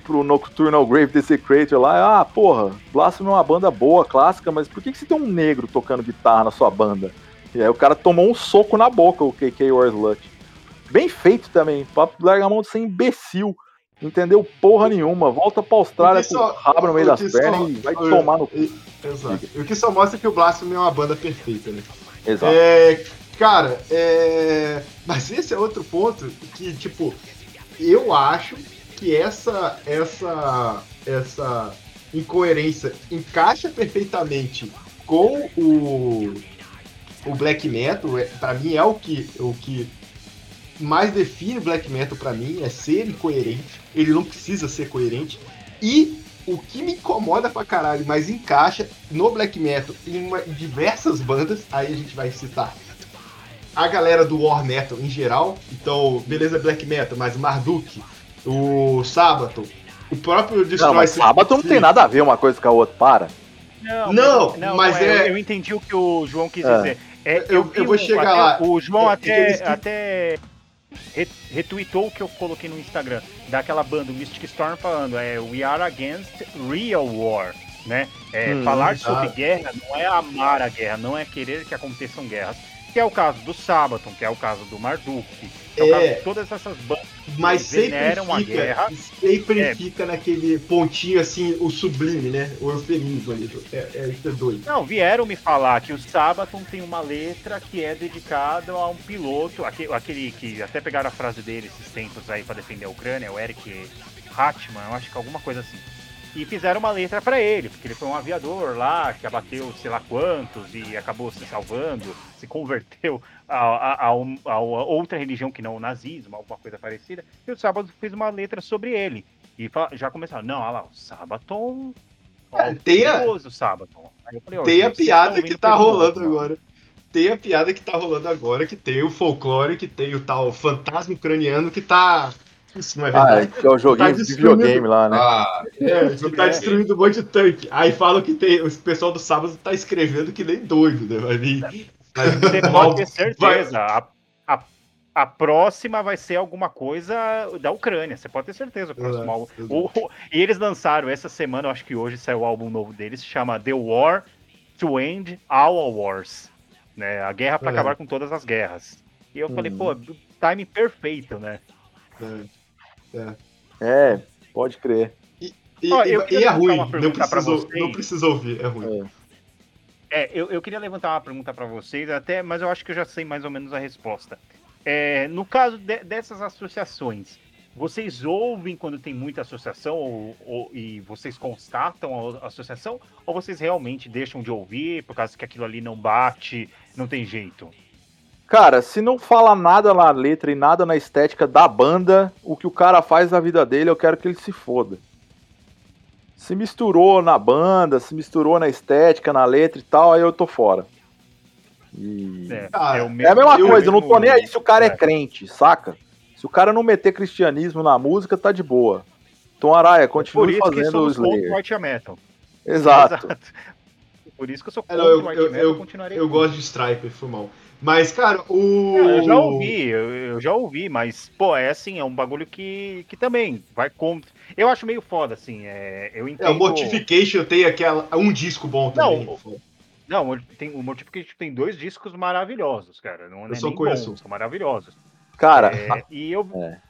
pro Nocturnal Grave Desecrator lá, ah, porra, Blasphemy é uma banda boa, clássica, mas por que, que você tem um negro tocando guitarra na sua banda? E aí o cara tomou um soco na boca, o KK Warslut. Bem feito também, pra largar a mão de ser imbecil. Entendeu porra nenhuma. Volta pra Austrália com o rabo no meio das pernas só, e vai tomar no cu. Exato. O que só mostra que o Blasphemy é uma banda perfeita, né? Exato. É, cara, é... mas esse é outro ponto que, tipo, eu acho que essa, essa, essa incoerência encaixa perfeitamente com o, o black metal. É, para mim é o que, o que mais define o black metal para mim é ser incoerente. Ele não precisa ser coerente. E o que me incomoda pra caralho, mas encaixa no black metal em, uma, em diversas bandas, aí a gente vai citar a galera do War Metal em geral. Então, beleza, Black Metal, mas Marduk, o Sabaton, o próprio Destroy. Não, mas Sabaton não tem nada a ver uma coisa com a outra, para. Não, não, não mas é... Eu, eu, entendi o que o João quis é. dizer. É, eu, eu, vou um, chegar lá. O João é, até, que... até retweetou o que eu coloquei no Instagram, daquela banda, o Mystic Storm, falando, é We Are Against Real War. Né? É, hum, falar sobre guerra não é amar a guerra, não é querer que aconteçam guerras que é o caso do Sabaton, que é o caso do Marduk, é, todas essas bandas mas que veneram a guerra. Sempre é, fica naquele pontinho assim, o sublime, né? O eufemismo ali. É, é, é doido. Não, vieram me falar que o Sabaton tem uma letra que é dedicada a um piloto, aquele, aquele que até pegaram a frase dele esses tempos aí para defender a Ucrânia, o Eric Hatman, eu acho que alguma coisa assim e fizeram uma letra para ele, porque ele foi um aviador lá que abateu sei lá quantos e acabou se salvando, se converteu a, a, a, a outra religião que não o nazismo, alguma coisa parecida. E o Sábado fez uma letra sobre ele. E já começaram, não, olha lá, o Sabaton. É, tem a, o Sabaton. Falei, tem a piada que tá rolando agora. Tem a piada que tá rolando agora, que tem o folclore, que tem o tal fantasma ucraniano que tá isso não é verdade. Ah, é, é o joguinho tá de videogame lá, né? Ah, é, que tá destruindo um monte de tanque. Aí falam que tem, o pessoal do sábado tá escrevendo que nem doido, né? Vai vir. Você pode ter certeza. Vai... A, a, a, próxima vai ser alguma coisa da Ucrânia. Você pode ter certeza. O o, o, e eles lançaram essa semana, eu acho que hoje saiu o álbum novo deles, se chama The War to End All Wars. Né? A guerra para é. acabar com todas as guerras. E eu hum. falei, pô, time perfeito, né? É. É, é pode crer. E, e, oh, e é ruim, não precisa, não precisa ouvir, é ruim. É, é eu, eu queria levantar uma pergunta para vocês, até, mas eu acho que eu já sei mais ou menos a resposta. É, no caso de, dessas associações, vocês ouvem quando tem muita associação ou, ou, e vocês constatam a associação? Ou vocês realmente deixam de ouvir por causa que aquilo ali não bate, não tem jeito? Cara, se não fala nada na letra e nada na estética da banda, o que o cara faz na vida dele, eu quero que ele se foda. Se misturou na banda, se misturou na estética, na letra e tal, aí eu tô fora. E... É, é, mesmo, é, a mesma coisa, eu não tô nem aí se o cara é. é. crente, saca? Se o cara não meter cristianismo na música, tá de boa. Tom Araia, continue é fazendo o Slayer. White Metal. Exato. Exato. Por isso que eu sou contra o White Metal, eu, continuarei. Eu gosto de Striper, foi mal. Mas, cara, o. eu já ouvi, eu, eu, já ouvi, mas, pô, é assim, é um bagulho que, que também vai contra. Eu acho meio foda, assim. É, eu entendo... É, o Mortification tem aquela, um disco bom também. Não, não tem, o Mortification tem dois discos maravilhosos, cara. Não, eu é só conheço. Bons, são maravilhosos. Cara, é, e eu. É.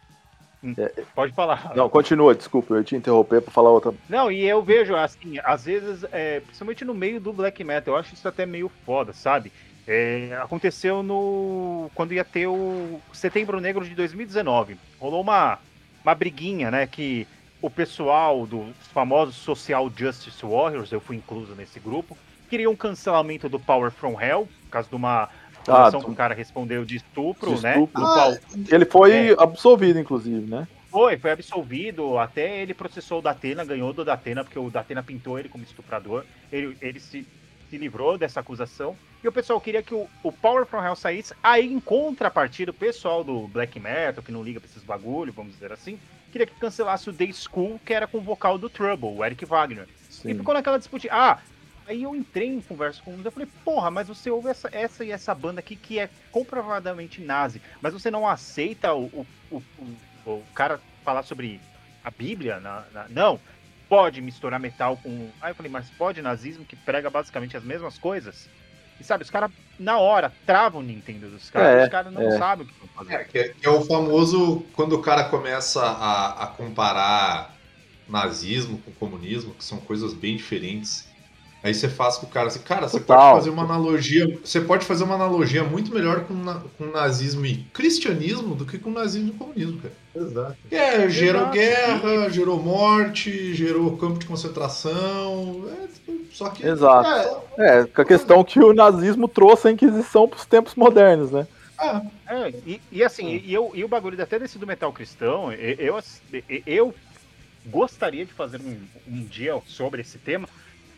Hum. Pode falar. Não, continua, desculpa, eu te interromper para falar outra. Não, e eu vejo, assim, às vezes, é, principalmente no meio do black metal, eu acho isso até meio foda, sabe? É, aconteceu no quando ia ter o Setembro Negro de 2019. Rolou uma, uma briguinha, né? Que o pessoal dos famosos Social Justice Warriors, eu fui incluso nesse grupo, queria um cancelamento do Power from Hell, por causa de uma acusação ah, que o cara respondeu de estupro, de né? estupro né? Ah, qual, ele foi é, absolvido, inclusive, né? Foi, foi absolvido. Até ele processou o Datena, ganhou do Datena, porque o Datena pintou ele como estuprador. Ele, ele se, se livrou dessa acusação. E o pessoal queria que o, o Power from Hell saísse. Aí, em contrapartida, o pessoal do Black Metal, que não liga pra esses bagulho, vamos dizer assim, queria que cancelasse o Day School, que era com o vocal do Trouble, o Eric Wagner. Sim. E ficou naquela disputa. Ah, aí eu entrei em conversa com um eu falei, porra, mas você ouve essa, essa e essa banda aqui que é comprovadamente nazi, mas você não aceita o, o, o, o cara falar sobre a Bíblia, na, na, não, pode misturar metal com. Aí eu falei, mas pode nazismo que prega basicamente as mesmas coisas? E sabe, os caras, na hora, travam o Nintendo dos caras, é, os caras não é. sabem o que estão fazendo. É, que, é, que, é o famoso quando o cara começa a, a comparar nazismo com comunismo, que são coisas bem diferentes. Aí você faz com o cara assim, cara, você Total. pode fazer uma analogia. Você pode fazer uma analogia muito melhor com, com nazismo e cristianismo do que com nazismo e comunismo, cara. Exato. É, gerou Exato. guerra, gerou morte, gerou campo de concentração. É, só que. Exato. É, é, com a questão que o nazismo trouxe a Inquisição para os tempos modernos, né? Ah. É, e, e assim, e, eu, e o bagulho até desse do metal cristão, eu, eu, eu gostaria de fazer um, um dia sobre esse tema,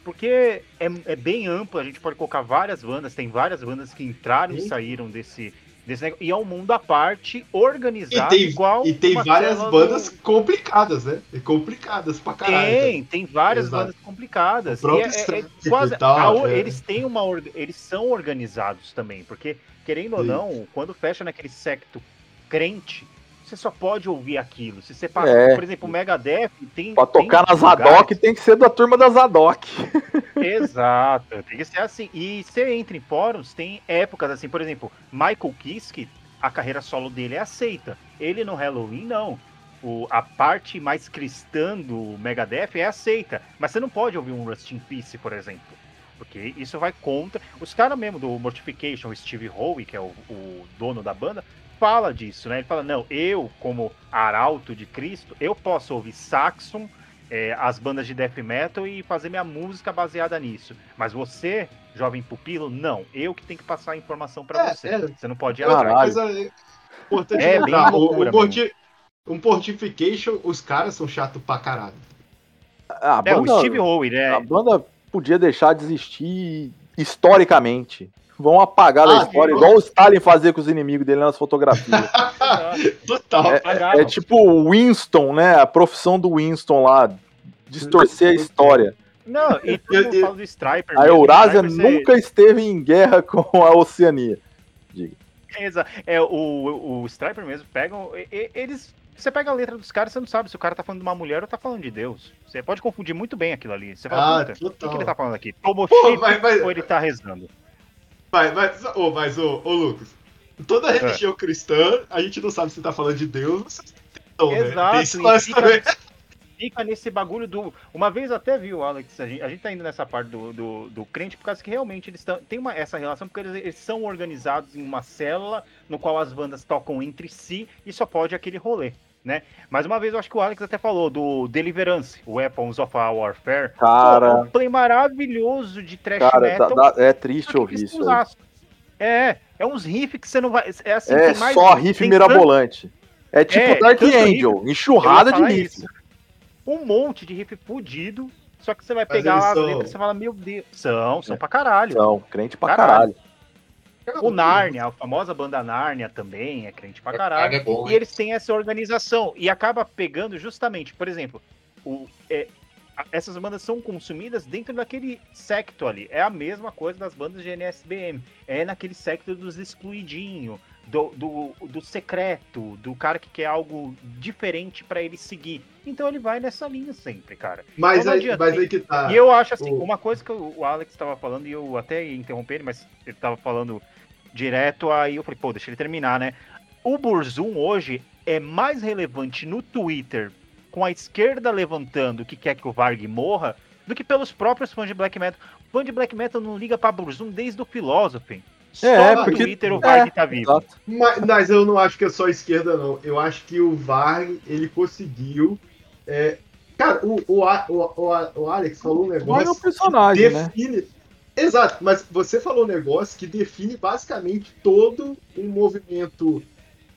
porque é, é, bem amplo, a gente pode colocar várias bandas, tem várias bandas que entraram e saíram desse, desse e é um mundo à parte, organizado, e tem, igual. E tem várias bandas do... complicadas, né? Complicadas pra caralho. Tem, tem várias Exato. bandas complicadas. E é, é, é quase, tal, a, é. eles têm uma. Eles são organizados também, porque, querendo Sim. ou não, quando fecha naquele secto crente, você só pode ouvir aquilo. Se você passa, é. por exemplo, o Megadeth tem. Pra tocar tem na Zadok tem que ser da turma da Zadok. Exato, tem que ser assim. E você entra em fóruns, tem épocas assim, por exemplo, Michael Kiske, a carreira solo dele é aceita. Ele no Halloween, não. O, a parte mais cristã do Megadeth é aceita. Mas você não pode ouvir um Rust in Peace, por exemplo. Porque isso vai contra. Os caras mesmo do Mortification, o Steve Howe, que é o, o dono da banda, fala disso, né? Ele fala, não, eu, como arauto de Cristo, eu posso ouvir Saxon, é, as bandas de death metal e fazer minha música baseada nisso. Mas você, jovem pupilo, não. Eu que tenho que passar a informação para é, você. É. Você não pode ir atrás. É, importante é bem loucura, o, um Portification, os caras são chatos pra caralho. A banda, é, o Steve Howe, né? A banda podia deixar de existir historicamente vão apagar ah, a história, igual o Stalin fazia com os inimigos dele nas fotografias. Total. É, é, tipo o Winston, né? A profissão do Winston lá, distorcer a história. Não, e todo fala do Striper. A Eurásia nunca esteve em guerra com a Oceania. Diga. É, o, o Striper mesmo pegam. Eles. Você pega a letra dos caras, você não sabe se o cara tá falando de uma mulher ou tá falando de Deus. Você pode confundir muito bem aquilo ali. Você fala, ah, o que, que, ele tá falando aqui? Tomo chip mas, mas... ou ele tá rezando? Mas, mas, oh, mas ô, oh, Lucas, toda é. religião é. cristã, a gente não sabe se tá falando de Deus ou né? Exato, né? fica, fica, nesse bagulho do. Uma vez até viu, Alex, a gente, a gente tá indo nessa parte do, do, do crente, por causa que realmente eles tão, tem uma, essa relação, porque eles, eles, são organizados em uma célula no qual as bandas tocam entre si e só pode aquele rolê. Né? Mas uma vez eu acho que o Alex até falou do Deliverance, Weapons of Our Warfare. Cara, um play maravilhoso de trash cara, metal. Dá, dá, é triste ouvir isso. É, é uns riffs que você não vai. É, assim, é mais, só riff mirabolante. É tipo é, Dark Angel, riff, enxurrada de riff. Isso. Um monte de riff fudido. Só que você vai pegar as letras e você fala, meu Deus. São, são é. pra caralho. São, crente pra caralho. caralho. O Narnia, a famosa banda Narnia também é crente pra caralho. É bom, e eles têm essa organização e acaba pegando justamente, por exemplo, o, é, essas bandas são consumidas dentro daquele secto ali. É a mesma coisa das bandas de NSBM. É naquele secto dos excluidinho, do, do, do secreto, do cara que quer algo diferente para ele seguir. Então ele vai nessa linha sempre, cara. Mas, então, aí, mas aí que tá. E eu acho assim, o... uma coisa que o Alex estava falando, e eu até ia interromper ele, mas ele estava falando direto, aí eu falei, pô, deixa ele terminar, né? O Burzum hoje é mais relevante no Twitter com a esquerda levantando que quer que o Varg morra do que pelos próprios fãs de black metal. O fã de black metal não liga pra Burzum desde o Philosophy. Só é, no porque... Twitter o Varg é, tá vivo. Mas, mas, eu não acho que é só a esquerda, não. Eu acho que o Varg, ele conseguiu. É... Cara, o, o, o, o, Alex falou um negócio. é o personagem, né? define... né? Exato, mas você falou um negócio que define basicamente todo um movimento.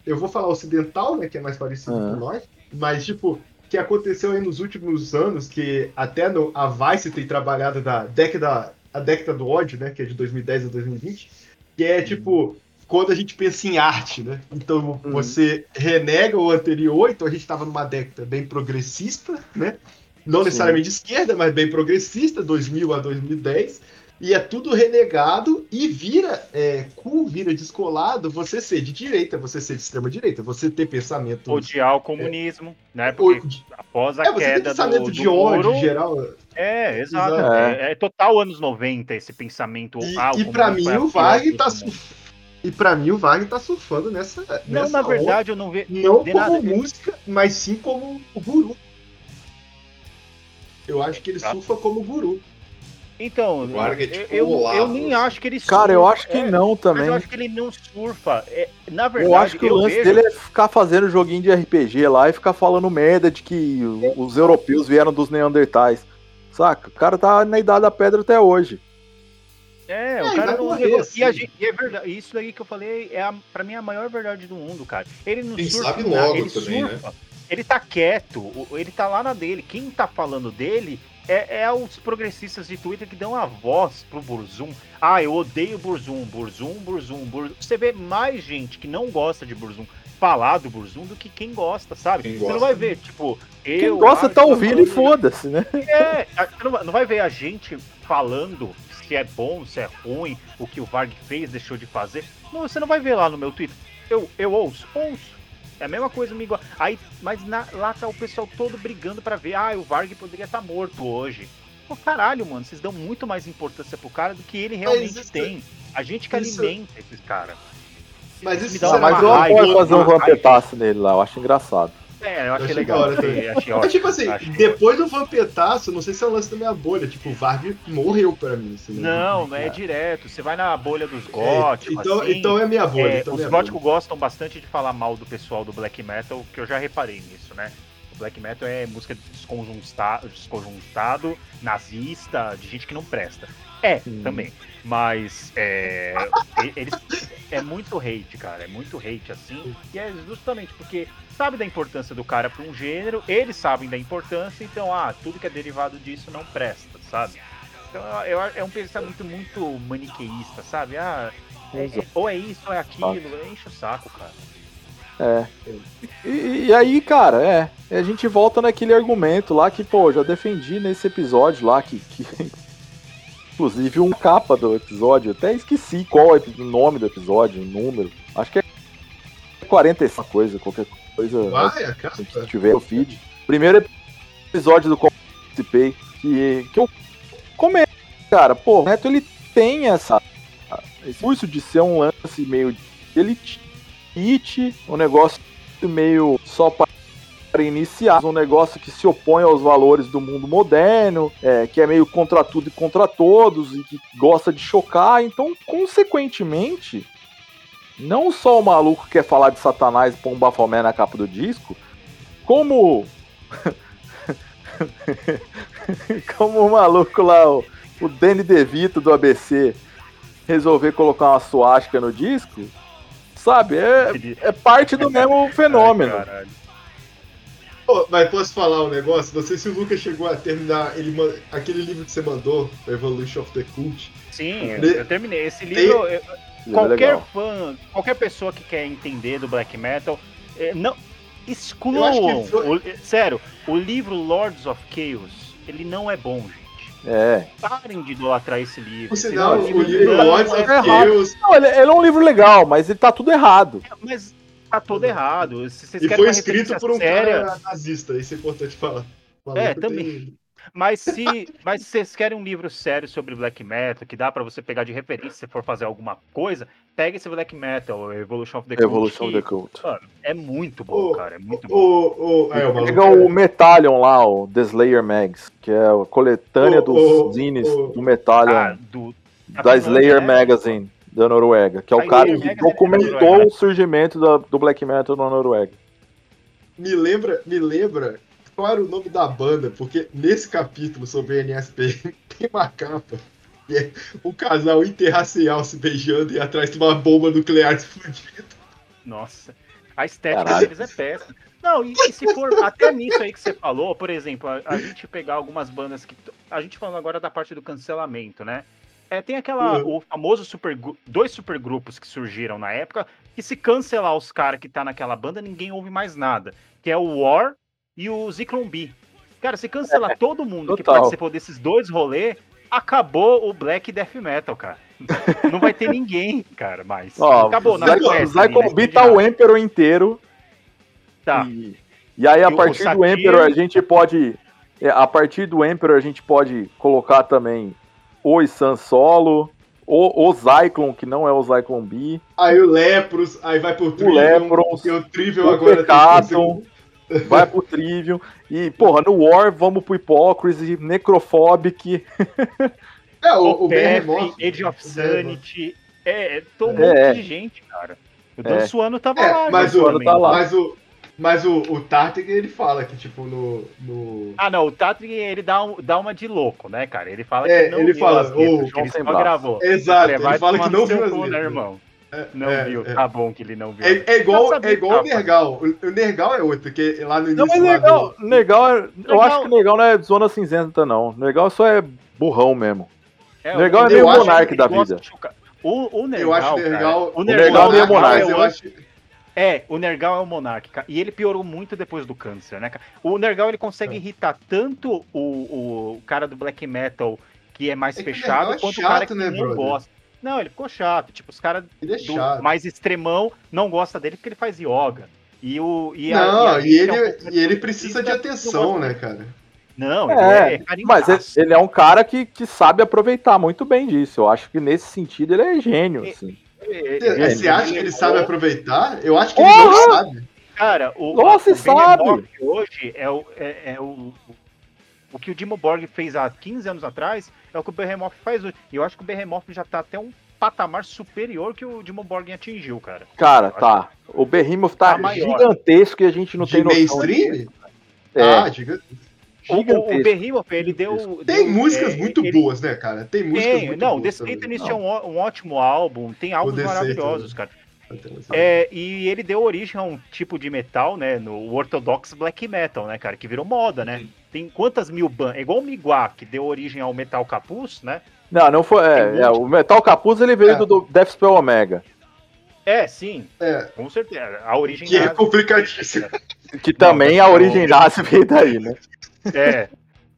Eu vou falar ocidental, né? Que é mais parecido com nós, mas tipo, que aconteceu aí nos últimos anos, que até no, a Vice tem trabalhado da década, a década do ódio, né? Que é de 2010 a 2020, que é tipo. Quando a gente pensa em arte, né? Então uhum. você renega o anterior, então a gente estava numa década bem progressista, né? Não Sim. necessariamente de esquerda, mas bem progressista, 2000 a 2010 e é tudo renegado e vira é, cool, vira descolado você ser de direita, você ser de extrema direita, você ter pensamento. Odiar o comunismo, é, né? Porque após a é, você queda pensamento do, de ódio muro, geral. É, exato. É. é. total anos 90 esse pensamento. E, ah, e para mim o Wagner tá surfando. E para mim o Wagner tá surfando nessa. Não, nessa na verdade onda, eu não vejo. Não como nada. música, mas sim como o guru. Eu acho que ele surfa como guru. Então, é tipo eu, eu, eu, nem acho que ele surfa. Cara, eu acho que é, não também. eu acho que ele não surfa. É, na verdade, eu acho que o lance vejo... dele é ficar fazendo joguinho de RPG lá e ficar falando merda de que os europeus vieram dos Neandertais. Saca? O cara tá na idade da pedra até hoje. É, é o cara não. Morrer, assim. e, gente, e, é verdade. Isso aí que eu falei é a, pra mim a maior verdade do mundo, cara. Ele não Quem surfa, sabe logo ele também, surfa, né? Ele tá quieto, ele tá lá na dele. Quem tá falando dele é, é, os progressistas de Twitter que dão a voz pro Burzum. Ah, eu odeio Burzum, Burzum, Burzum, Burzum. Você vê mais gente que não gosta de Burzum falar do Burzum do que quem gosta, sabe? Quem você gosta. não vai ver, tipo, eu. Quem gosta tá ouvindo e foda-se, né? É, você não vai ver a gente falando se é bom, se é ruim, o que o Varg fez, deixou de fazer. Não, você não vai ver lá no meu Twitter. Eu, eu ouço, ouço. É a mesma coisa, amigo. Aí, mas na, lá tá o pessoal todo brigando para ver. Ah, o Varg poderia estar tá morto hoje. Pô, caralho, mano, vocês dão muito mais importância pro cara do que ele realmente isso, tem. A gente que isso... alimenta esses caras. Mas isso, me dá mas eu apoio fazer um vampetaço nele lá, eu acho engraçado. É, eu achei, eu legal. Achei, achei é tipo assim, depois do Vampetaço, não sei se é o lance da minha bolha, tipo, o Varg morreu pra mim. Assim, né? Não, não é, é direto. Você vai na bolha dos góticos. É, então, assim, então é minha bolha. É, então os é góticos gostam bastante de falar mal do pessoal do black metal, que eu já reparei nisso, né? O black metal é música desconjuntado, desconjuntado nazista, de gente que não presta. É, hum. também. Mas é, eles, é muito hate, cara. É muito hate assim. E é justamente porque sabe da importância do cara para um gênero, eles sabem da importância, então, ah, tudo que é derivado disso não presta, sabe? Então, eu, é um pensamento muito maniqueísta, sabe? Ah, é, é, ou é isso, ou é aquilo, enche o saco, cara. É. E, e, aí, cara, é. A gente volta naquele argumento lá que, pô, já defendi nesse episódio lá que. que inclusive, um capa do episódio, até esqueci qual é o nome do episódio, o número. Acho que é 40 essa coisa, qualquer coisa coisa Vai, a capa. tiver o feed. Primeiro episódio do qual participei, que, que eu comento, cara, pô, o Neto ele tem essa. Esse curso de ser um lance meio elite, um negócio meio só para iniciar, um negócio que se opõe aos valores do mundo moderno, é, que é meio contra tudo e contra todos, e que gosta de chocar. Então, consequentemente, não só o maluco quer falar de Satanás e pôr um bafomé na capa do disco, como. como o maluco lá, o, o Danny DeVito do ABC, resolver colocar uma suástica no disco, sabe? É, é parte do mesmo fenômeno. Oh, mas posso falar um negócio? Não sei se o Lucas chegou a terminar ele, aquele livro que você mandou, Evolution of the Cult. Sim, eu, eu terminei. Esse livro. Tem... Eu qualquer fã, qualquer pessoa que quer entender do black metal, é, não excluam. Foi... O, sério, o livro Lords of Chaos, ele não é bom, gente. É. Parem de idolatrar esse livro. Você não, o livro Lords of Chaos. Não, ele, ele, é um livro legal, mas ele tá tudo errado. É, mas tá todo errado. Se e foi escrito por um séria... cara nazista, isso é importante falar. é, também. Tem... Mas se, mas se vocês querem um livro sério sobre black metal, que dá para você pegar de referência se for fazer alguma coisa, pega esse black metal, Evolution of the Cult. Evolution of the Cult. Mano, é muito bom, o, cara. É muito bom. O, o, é, pega o Metallion lá, o The Slayer Mags, que é a coletânea dos zines do Metallion. Ah, do, da Slayer é... Magazine da Noruega, que é o cara que documentou o surgimento do, do black metal na Noruega. Me lembra, me lembra qual era o nome da banda, porque nesse capítulo sobre NSP tem uma capa que é um casal interracial se beijando e atrás de uma bomba nuclear explodindo. Nossa, a estética Caralho. deles é péssima. Não, e, e, se for até nisso aí que você falou, por exemplo, a, a, gente pegar algumas bandas que. A gente falando agora da parte do cancelamento, né? É, tem aquela. Uhum. O famoso super, dois supergrupos que surgiram na época, que se cancelar os caras que tá naquela banda, ninguém ouve mais nada. Que é o War e o Zyklon B. Cara, se cancelar é, todo mundo total. que participou desses dois rolês, acabou o Black Death Metal, cara. Não vai ter ninguém, cara, mais. Ó, acabou, não né? B tá o Emperor inteiro. Tá. E, e aí, a E o partir do Satir- Emperor, a gente pode. é, A partir do Emperor, a gente pode colocar também o Isan Solo, o, o Zyklon, que não é o Zyklon B, Aí o Lepros, aí vai pro Trivium. Lepros, porque o Trivium o agora Pecaton, vai pro Trivium. E, porra, no War, vamos pro Hypocrisy, Necrophobic. É, o, O, o Behemoth. Age of. Sanity. É, tô um É. monte de gente, cara. O Dan É. Suano tava É, lá. mas já o- tá lá. Mas o. Mas o, o Tartig, ele fala que, tipo, no. no... Ah, não, o Tatri, ele dá, um, dá uma de louco, né, cara? Ele fala É, que não ele viu fala, as letras, "Ô, que João ele só braço." gravou. Exato, ele vai fala que não viu as né, letras. irmão? É, Não é, viu. é. Tá bom que ele não viu. É, é igual, Eu é igual o. Nergal. O, o Nergal é outro, que lá no Não, início. mas lá legal, do- legal, é- eu Legal- acho que legal não é zona cinzenta, não. Legal só é burrão mesmo. É, Legal o- é meio eu monarca da vida. O, o Nergal, Eu acho o cara, Nergal. o Nergal Nergal, é meio monarca. Eu acho, É, o Nergal é o Monark, cara. E ele piorou muito depois do câncer, né, cara? O Nergal ele consegue É. irritar tanto o, o cara do black metal que é mais É o fechado, Nergal é quanto o cara chato, que né, não brother? gosta. Não, ele ficou chato. Tipo, os caras ele é mais extremão não gosta dele porque ele faz yoga. E o. E a- Não, a e, gente ele, é um e ele precisa de atenção, não né, cara? Não, ele É, é, carinhoso. Mas ele- ele é um cara que, que sabe aproveitar muito bem disso. Eu acho que nesse sentido ele é gênio. É, Assim. Você, acha que ele sabe aproveitar? Eu acho que ele não sabe. Cara, o, Nossa, o sabe? Hoje é o, é, é o, o que o Dimo Borg fez há 15 anos atrás é o que o Behemoth faz hoje. E eu acho que o Behemoth já tá até um patamar superior que o Dimo Borg atingiu, cara. Cara, tá. O Behemoth tá Tá gigantesco e a gente não de tem noção. mainstream? É, Ah, diga. O, o, o gigantesco. Behemoth, ele deu... Tem deu, músicas é, muito ele- boas, né, cara? Tem músicas Tem, muito não, boas. The também. Satanist é um, um ótimo álbum, tem álbuns The maravilhosos, né? cara. Não. É, e ele deu origem a um tipo de metal, né? No Orthodox Black Metal, né, cara? Que virou moda, né? Tem quantas mil bandas? É igual o Miguá, que deu origem ao Metal Capuz, né? Não, não foi. É, é, o Metal Capuz ele veio É. do, do Death Spell Omega. É, sim, É, com certeza. A origem que é complicadíssimo. Que também a Não, origem nazi veio daí, né? É.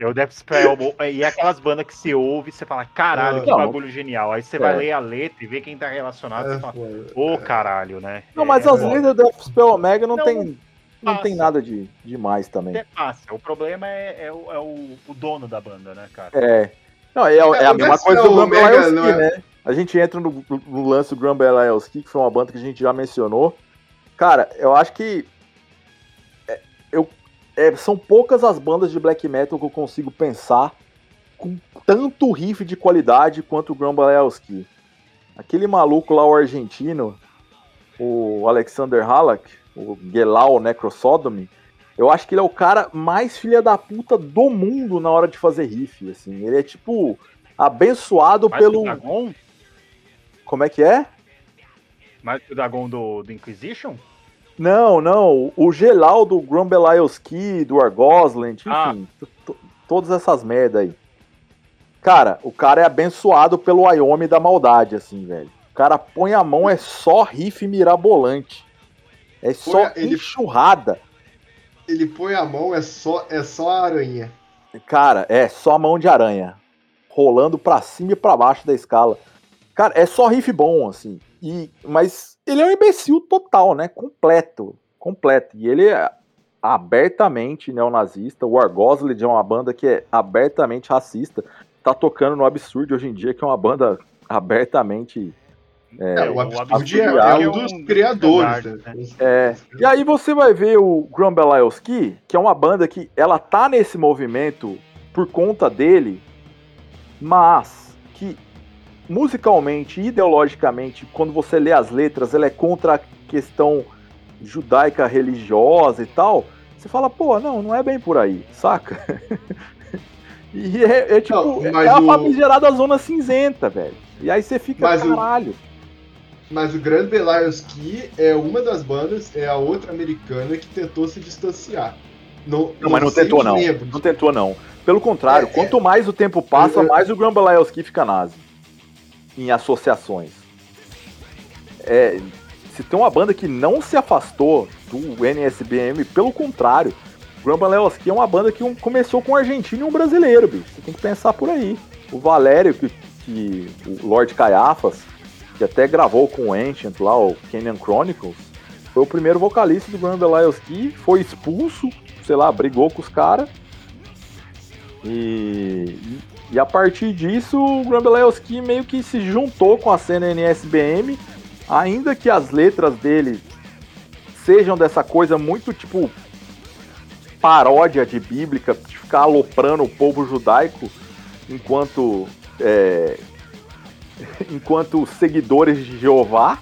É o Death Spell. E é aquelas bandas que você ouve e você fala, caralho, que Não. bagulho genial. Aí você É. vai ler a letra e ver quem tá relacionado, É, você fala, ô caralho, né? Não, mas É, as letras do Death Spell Omega não, Não, tem. Não passa. tem nada de demais também. Até passa. O problema é, é o, é o- o dono da banda, né, cara? É. Não, é, é É, a mesma coisa do Omega não é- né? A gente entra no, no lance do Grumble Elski, que foi uma banda que a gente já mencionou. Cara, eu acho que. É, são poucas as bandas de black metal que eu consigo pensar com tanto riff de qualidade quanto o Grumble Elski. Aquele maluco lá, o argentino, o Alexander Halak, o Gelau Necrosodomy, eu acho que ele é o cara mais filha da puta do mundo na hora de fazer riff, assim. Ele é tipo abençoado Mais pelo como é que é? Mais que o Dagon do, do Inquisition? Não, não, o Gelau do Grumbeliowski, do Argosland, enfim, Ah. t- t- todas essas merda aí. Cara, o cara é abençoado pelo Wyoming da maldade, assim, velho. O cara põe a mão, é só riff mirabolante. É só ele- enxurrada. Ele põe a mão, é só, é só a aranha. Cara, é só mão de aranha. Rolando pra cima e pra baixo da escala. Cara, é só riff bom, assim. E, mas ele é um imbecil total, né? Completo. Completo. E ele é abertamente neonazista. O Argoslid é uma banda que é abertamente racista. Tá tocando no Absurd hoje em dia, que é uma banda abertamente. É, É, o Absurd é, é é um dos criadores. standards, né? É, e aí você vai ver o Grumbeliowski, que é uma banda que ela tá nesse movimento por conta dele, mas musicalmente, ideologicamente, quando você lê as letras, ela é contra a questão judaica religiosa e tal. Você fala, pô, não, não é bem por aí, saca? e é, é tipo, Não, é a o- famigerada zona cinzenta, velho. E aí você fica, Mas o- caralho. Mas o Grand Belowski é uma das bandas, é a outra americana que tentou se distanciar. Não, Não, mas não tentou não. membros. Não tentou não. Pelo contrário, É, quanto mais o tempo passa, mais o Grumbeliowski fica nazi. Em associações. É, se tem uma banda que não se afastou do NSBM, pelo contrário, o Grumbeliowski é uma banda que um- começou com um argentino e um brasileiro, bicho. Você tem que pensar por aí. o Valério, que, que o Lord Caiaphas, que até gravou com o Ancient lá, o Canyon Chronicles, foi o primeiro vocalista do Belials que foi expulso, sei lá, brigou com os caras. E, e a partir disso, o Grambelowski meio que se juntou com a cena NSBM, ainda que as letras dele sejam dessa coisa muito tipo paródia de bíblica, de ficar aloprando o povo judaico enquanto é, enquanto seguidores de Jeová.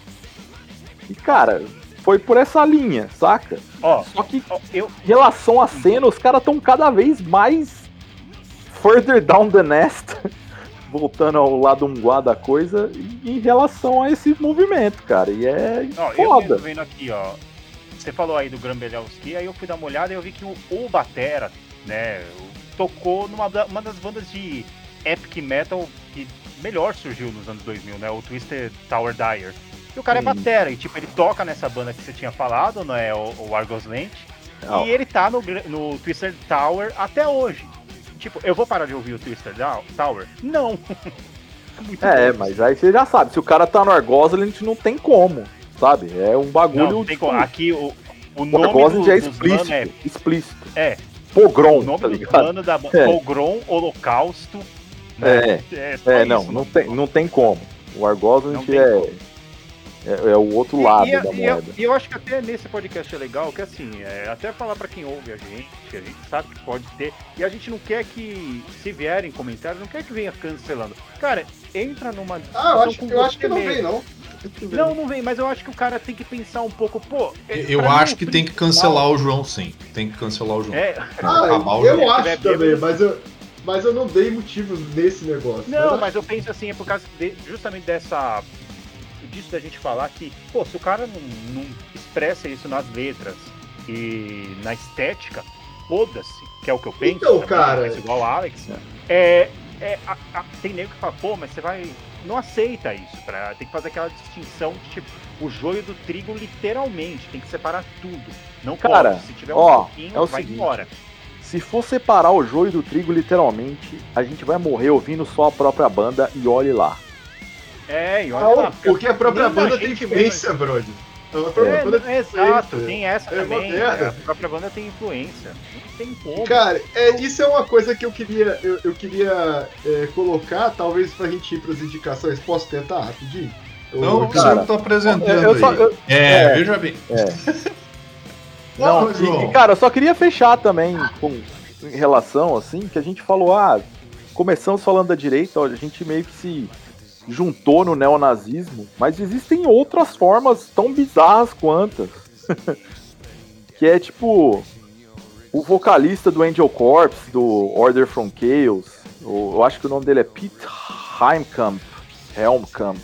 E cara, foi por essa linha, saca? Ó, Só que ó, eu, em relação à cena, os caras estão cada vez mais further down the nest, voltando ao lado umguá da coisa, em relação a esse movimento, cara. E é ó, eu foda. mesmo vendo aqui, ó. Você falou aí do Grambelowski, aí eu fui dar uma olhada e eu vi que o, o Batera, né, tocou numa uma das bandas de epic metal que melhor surgiu nos anos 2000, né, o Twisted Tower Dyer. E o cara é batera, e tipo, ele toca nessa banda que você tinha falado, né, o, o Argos Lent, Não. e ele tá no, no Twisted Tower até hoje. Tipo, eu vou parar de ouvir o Twisted Dow- Tower? Não. é muito É, bom. mas aí você já sabe, se o cara tá no Argosland, não tem como, sabe? É um bagulho. Não, tem tipo, como. Aqui o, o o nome Argosland do, é explícito. é, Explícito. é, Pogrom, o nome tá do ligado? plano da. É. Pogrom, Holocausto. né? É, só É, isso, não, não tem, não tem como. O Não tem é, como. É, é o outro E- lado e, da e eu, moeda. e eu acho que até nesse podcast é legal, que assim, é, até falar pra quem ouve a gente, a gente sabe que pode ter, e a gente não quer que, se vierem comentários, não quer que venha cancelando. Cara, entra numa Ah, eu acho, com eu acho que não vem, não. Não, não vem, mas eu acho que o cara tem que pensar um pouco, pô. é, Eu acho que tem que cancelar o João, sim. Tem que cancelar o João. É, Acabar Ah, o eu jogo. acho também, mas eu, mas eu não dei motivos nesse negócio. Não, mas, mas eu penso assim, é por causa de- justamente dessa. Disso da gente falar que, pô, se o cara não, não expressa isso nas letras e na estética, foda-se, que é o que eu penso. Então, também, cara- igual o Alex. É, é, a- a- tem nego que fala, pô, mas você vai. Não aceita isso. Pra, tem que fazer aquela distinção de tipo, o joio do trigo, literalmente. Tem que separar tudo. Não Cara, pode. Se tiver um ó, pouquinho, é o vai seguinte, embora. Se for separar o joio do trigo, literalmente, a gente vai morrer ouvindo só a própria banda e olhe lá. É, e olha Não, lá. porque a própria banda tem gente influência, brother. A própria É, banda é, exato, influência. tem essa É também. moderna. A própria banda tem influência. Não tem como. Cara, é, isso é uma coisa que eu queria, eu, eu queria é, colocar, talvez pra gente ir pras indicações. Posso tentar rapidinho? Não, o cara, senhor tá apresentando Eu- eu só- eu- É, é. veja bem. Não, Não, e- João. e, cara, eu só queria fechar também com em relação, assim, que a gente falou, ah, começamos falando da direita, ó, a gente meio que se juntou no neonazismo, mas existem outras formas tão bizarras quantas. que é tipo o vocalista do Angel Corpse, do Order from Chaos, o- eu acho que o nome dele é Pete Heimkamp, Helmkamp,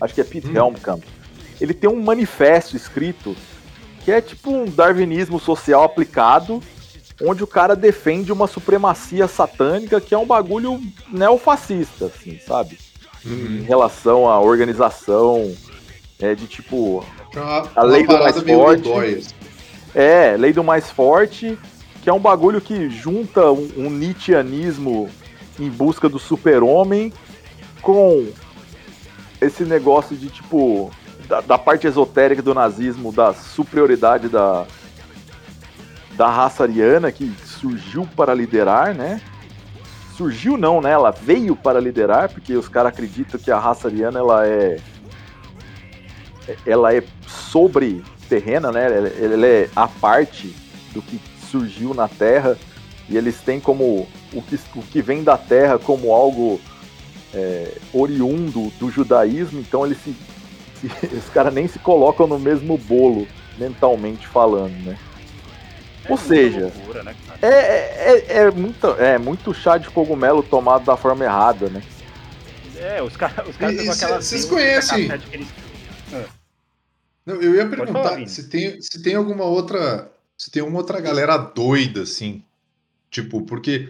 acho que é Pete Hum. Helmkamp. Ele tem um manifesto escrito que é tipo um darwinismo social aplicado, onde o cara defende uma supremacia satânica que é um bagulho neofascista, assim, sabe? Em Uhum. relação à organização, é, de tipo, Uma- A lei do mais forte. é, lei do mais forte, que é um bagulho que junta um, um Nietzscheanismo em busca do super-homem com esse negócio de tipo da, da parte esotérica do nazismo, da superioridade da, da raça ariana que surgiu para liderar, né? Surgiu não, né? Ela veio para liderar, porque os caras acreditam que a raça ariana ela é ela é sobre terrena, né? Ela, é a parte do que surgiu na Terra e eles têm como o que, o que vem da Terra como algo é, oriundo do judaísmo, então eles se, se- os caras nem se colocam no mesmo bolo mentalmente falando, né? É ou seja, loucura, né, cara? É, é, é, muito, é muito chá de cogumelo tomado da forma errada, né? É, os caras os E- e cê- aquela. vocês conhecem? Não, eu ia perguntar falar, se tem, se tem alguma outra. Se tem uma outra galera doida, assim. Tipo, porque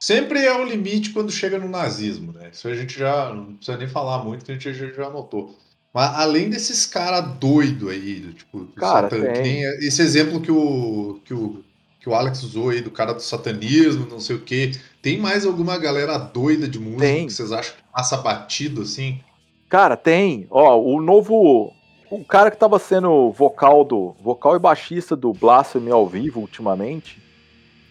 sempre é o limite quando chega no nazismo, né? Isso a gente já não precisa nem falar muito, que a gente já, já notou. Mas além desses caras doidos aí, do tipo, do Cara, tem. nem esse exemplo que o, que o que o Alex usou aí do cara do satanismo, não sei o quê. Tem mais alguma galera doida de música Tem. que vocês acham que passa batido assim? Cara, tem. Ó, o novo. O cara que tava sendo vocal do. vocal e baixista do Blasphemy ao vivo ultimamente.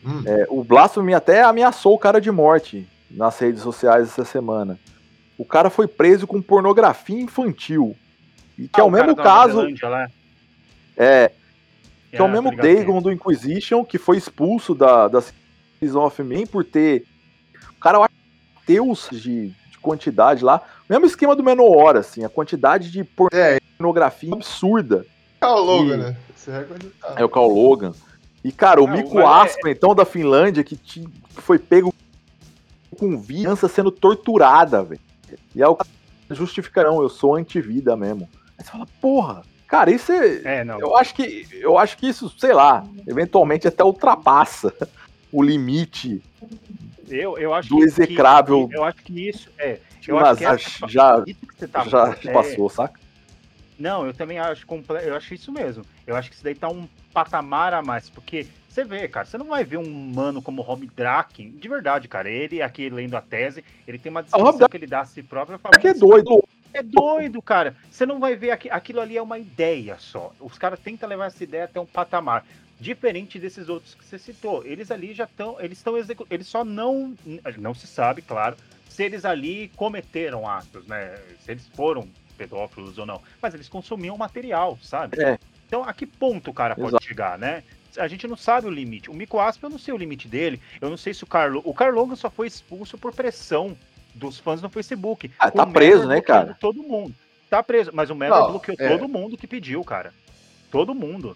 Hum, é, o Blasphemy até ameaçou o cara de morte nas redes sociais essa semana. O cara foi preso com pornografia infantil. E que Ah, é o cara mesmo caso. É, que é o Ah, mesmo é. Dagon do Inquisition, que foi expulso da, da Season of Man por ter. O cara, eu acho que Deus de, de quantidade lá. Mesmo esquema do Menor, assim, a quantidade de É, pornografia absurda. é o logo, E- né? Esse recorde tá. É o Carl Logan. E, cara, o Ah, Mico mas é- então, da Finlândia, que foi pego com criança sendo torturada, velho. E aí o cara justifica, não, eu sou antivida mesmo. Aí você fala, porra, cara, isso é. É, não. Eu acho que. Eu acho que isso, sei lá, eventualmente até ultrapassa o limite Eu, eu acho do que- execrável. que- eu acho que isso é. Eu o acho que já, que tá já é, passou, saca? Não, eu também acho eu acho isso mesmo. Eu acho que isso daí tá um patamar a mais, porque você vê, cara, você não vai ver um mano como o Rob Draken, de verdade, cara. Ele aqui lendo a tese, ele tem uma Ah, descrição que ele dá a si próprio. Porque é "Mano, doido. É doido, cara. Você não vai ver aqui, aquilo ali é uma ideia só. Os caras tentam levar essa ideia até um patamar diferente desses outros que você citou. Eles ali já estão, eles estão executando, eles só não não se sabe, claro, se eles ali cometeram atos, né? Se eles foram pedófilos ou não, mas eles consumiam material, sabe? É. Então, a que ponto o cara pode Exato. chegar, né? A gente não sabe o limite. O Mico Asp, eu não sei o limite dele. Eu não sei se o Carlo. O Carlonga só foi expulso por pressão dos fãs no Facebook. Ah, tá o preso, né, bloqueando cara? Todo mundo. Tá preso. Mas o Menor Não, bloqueou é. todo mundo que pediu, cara. Todo mundo.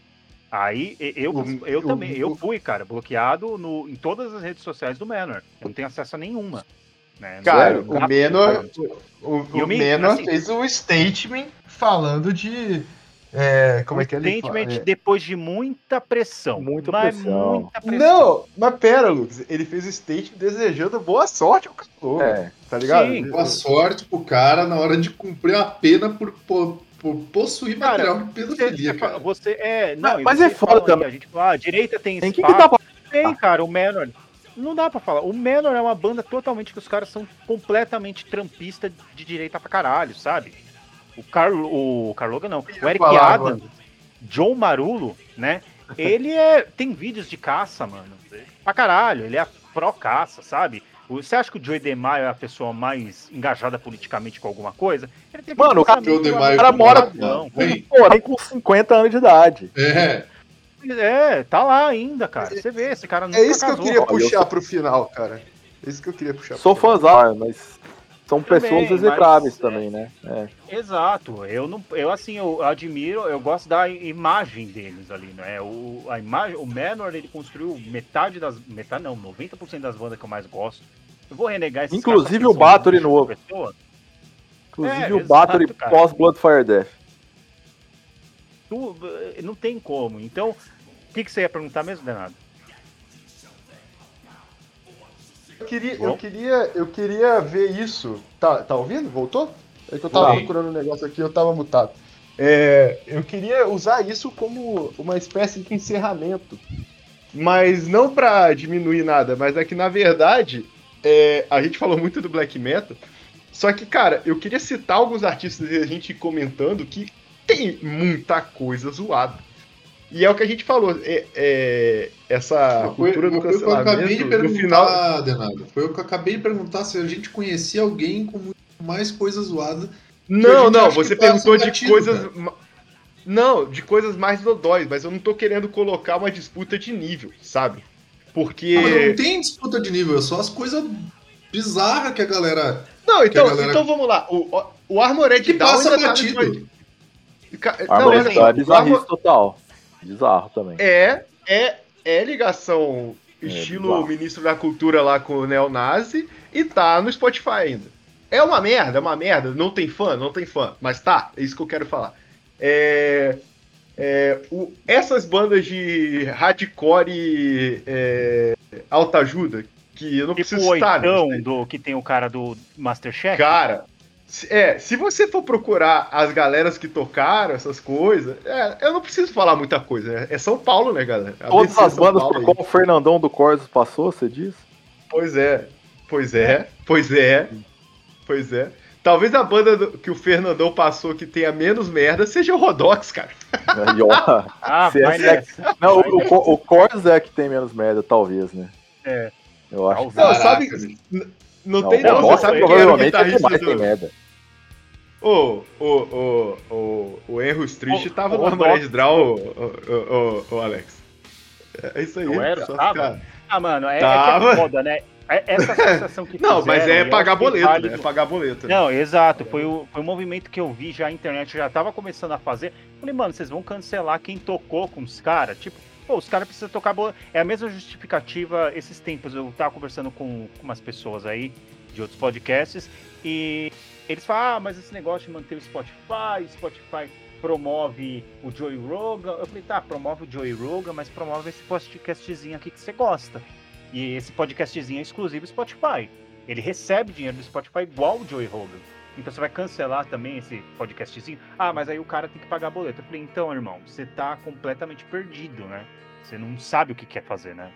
Aí eu, O- eu o- também, eu o- fui, cara, bloqueado no, em todas as redes sociais do Menor. Eu não tenho acesso a nenhuma. Né? Cara, Não- o não- Menor, o, o o Menor assim- fez um statement falando de. É, como é que ele fala? Evidentemente, É. depois de muita pressão. Muita mas pressão. Muita pressão. Não, mas pera, Lucas. Ele fez o statement desejando boa sorte ao Carlos. É. Tá ligado? Sim, Boa sorte pro cara na hora de cumprir a pena por, por, por possuir Cara, material de pedofilia, você, cara. você é. Não, Mas- é foda também. A gente fala, ah, a direita tem Tem espaço. que que dá pra. Tem, cara, o Menor. Não dá pra falar. O Menor é uma banda totalmente que os caras são completamente trampistas de direita pra caralho, sabe? O Carlo. O Carloga não. O Eric falar Adams, John Marulo, né? Ele é. Tem vídeos de caça, mano. Pra caralho. Ele é pró-caça, sabe? O- Você acha que o Joey DeMaio é a pessoa mais engajada politicamente com alguma coisa? Ele tem Mano, o cara- Joe DeMaio cara mora- Não. Porém, com 50 anos de idade. é, É, tá lá ainda, cara. Você vê, esse cara nunca É isso que eu casou. queria eu puxar pro final, cara. É isso que eu queria puxar Sou pro final. fãzão, mas são Também, pessoas mas- execráveis também, né? É. Exato. Eu não, eu assim, eu admiro, eu gosto da imagem deles ali, né? O a imagem, o Menor ele construiu metade das, metade não, 90% das bandas que eu mais gosto. Eu vou renegar esses Inclusive o lixo novo. pessoa. Inclusive É, o exato, Bathory cara. pós Blood Fire Death. Tu, eh, não tem como. Então, o que, que você ia perguntar mesmo, Denado? Eu queria, Bom. eu queria, eu queria ver isso. Tá, tá ouvindo? Voltou? É que eu tava procurando um negócio aqui, eu tava mutado. É, eu queria usar isso como uma espécie de encerramento. Mas não pra diminuir nada, mas é que na verdade é, a gente falou muito do black metal. Só que, cara, eu queria citar alguns artistas e a gente comentando que tem muita coisa zoada. E é o que a gente falou, é, é, essa foi, cultura do foi o que eu acabei de cancelamento, no final, perguntar, Denado. Foi o que eu acabei de perguntar se a gente conhecia alguém com mais coisa zoada. a Não, não, você que passa perguntou de batido, coisas. cara. Não, de coisas mais dodóis, mas eu não tô querendo colocar uma disputa de nível, sabe? Porque. Ah, mas não tem disputa de nível, é só as coisas bizarras que a galera. Não, então, que galera- então vamos lá. O, o- o Armored que Down passa ainda tá batido. A Não, Armored Down é o bizarrice total. Bizarro também. é, é, é ligação estilo bizarro. ministro da cultura lá com o neonazi e tá no Spotify ainda. É uma merda, é uma merda. Não tem fã, não tem fã. Mas tá, é isso que eu quero falar. É, é, o- essas bandas de hardcore é, alta ajuda, que eu não Tipo preciso o citar, né? do que tem o cara do Masterchef. Cara, É, se você for procurar as galeras que tocaram, essas coisas, é, eu não preciso falar muita coisa, né? É São Paulo, né, galera? Todas as bandas por qual o Fernandão do Corsos passou, você diz? Pois é, pois é, pois é, pois é. Talvez a banda do, que o Fernandão passou que tenha menos merda seja o Rodox, cara. Ó. ah, vai é, Não, vai o, o, o Corsos é que tem menos merda, talvez, né? É. Eu acho. Não, sabe, não, não tem não. Você sabe provavelmente é que mais do... tem merda. O, o, o, o, o Erro Street tava no Armored Draw, o, Alex. É isso aí. Não era? Tava? Ah, mano, é, tava. é, é foda, né? É, essa sensação que Não, mas é pagar boleto, válido... né? É pagar boleto. Não, exato. Foi o, foi o movimento que eu vi já a internet já tava começando a fazer. Falei, mano, vocês vão cancelar quem tocou com os caras? Tipo, pô, os caras precisam tocar boleto. É a mesma justificativa esses tempos. Eu tava conversando com, com umas pessoas aí de outros podcasts e eles falam, ah, mas esse negócio de manter o Spotify, Spotify promove o Joey Rogan. Eu falei, tá, promove o Joey Rogan, mas promove esse podcastzinho aqui que você gosta. E esse podcastzinho é exclusivo Spotify. Ele recebe dinheiro do Spotify igual o Joey Rogan. Então você vai cancelar também esse podcastzinho? Ah, mas aí o cara tem que pagar boleto. Eu falei, então, irmão, você tá completamente perdido, né? Você não sabe o que quer fazer, né?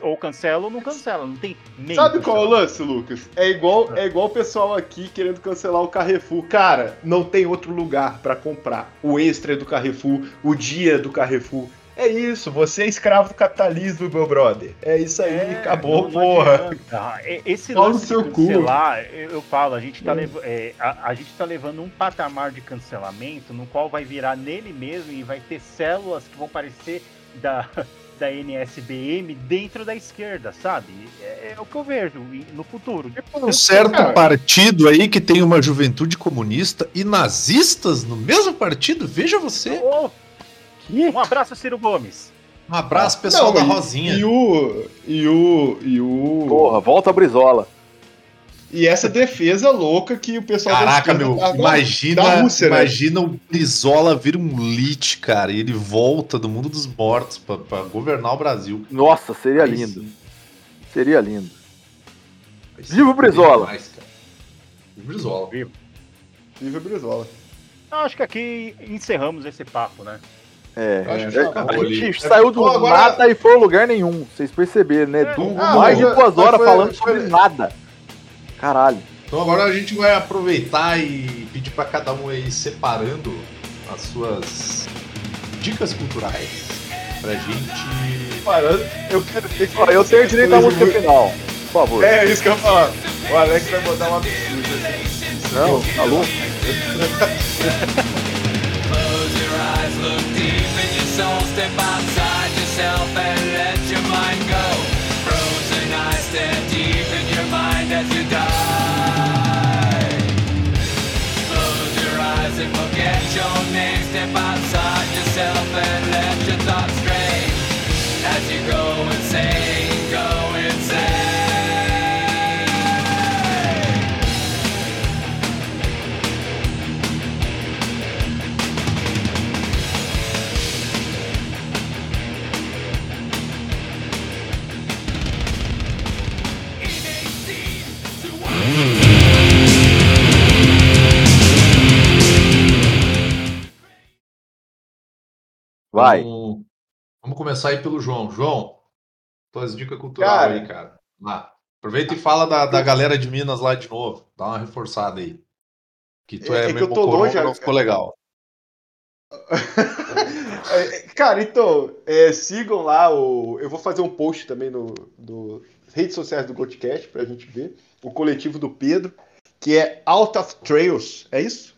Ou cancela ou não cancela, não tem meio. Sabe qual é o lance, Lucas? É igual é igual o pessoal aqui querendo cancelar o Carrefour. Cara, não tem outro lugar para comprar. O extra é do Carrefour, o dia do Carrefour. É isso, você é escravo do capitalismo, meu brother. É isso aí, é, acabou, não, não porra. Ah, esse Fala lance de cancelar, cu. eu falo, a gente, tá lev é, a, a, gente tá levando um patamar de cancelamento no qual vai virar nele mesmo e vai ter células que vão parecer da, da NSBM dentro da esquerda, sabe? É, é o que eu vejo no futuro. Tipo, um certo cara. partido aí que tem uma juventude comunista e nazistas no mesmo partido, veja você. Oh, um abraço, Ciro Gomes. Um abraço, pessoal Não, da Rosinha. E o. E o. E o. Porra, volta a Brizola. E essa defesa louca que o pessoal Caraca, meu, da, imagina, da Rússia, né? imagina né? o Brizola vir um lit, cara, e ele volta do mundo dos mortos para governar o Brasil. Nossa, seria Aí lindo. Sim. Seria lindo. Viva o Brizola! Viva o Brizola. Viva. Viva o Brizola. Acho que aqui encerramos esse papo, né? É, é. a gente saiu do agora... nada e foi a lugar nenhum. Vocês perceberam, né? É, du ah, mais de duas horas foi, falando foi... sobre nada. Caralho. Então agora a gente vai aproveitar e pedir para cada um aí separando as suas dicas culturais pra gente. Parando, eu quero ter que. eu tenho direito à música final, por favor. É, isso que eu ia falar. O Alex vai botar uma absurda. Não, tá louco? step outside yourself and let your mind go. Frozen eyes deep in your as you die. Close your eyes and forget your name. Step outside yourself and let your thoughts stray as you go Vai. Vamos, vamos começar aí pelo João. João, tuas dicas culturais cara, aí, cara. Lá. Aproveita e fala da, da galera de Minas lá de novo. Dá uma reforçada aí. Que tu é, é, é meio tô longe, não ficou legal. É, cara, então, é, sigam lá o. Eu vou fazer um post também no, no redes sociais do Godcast pra gente ver. O coletivo do Pedro, que é Out of Trails. É isso?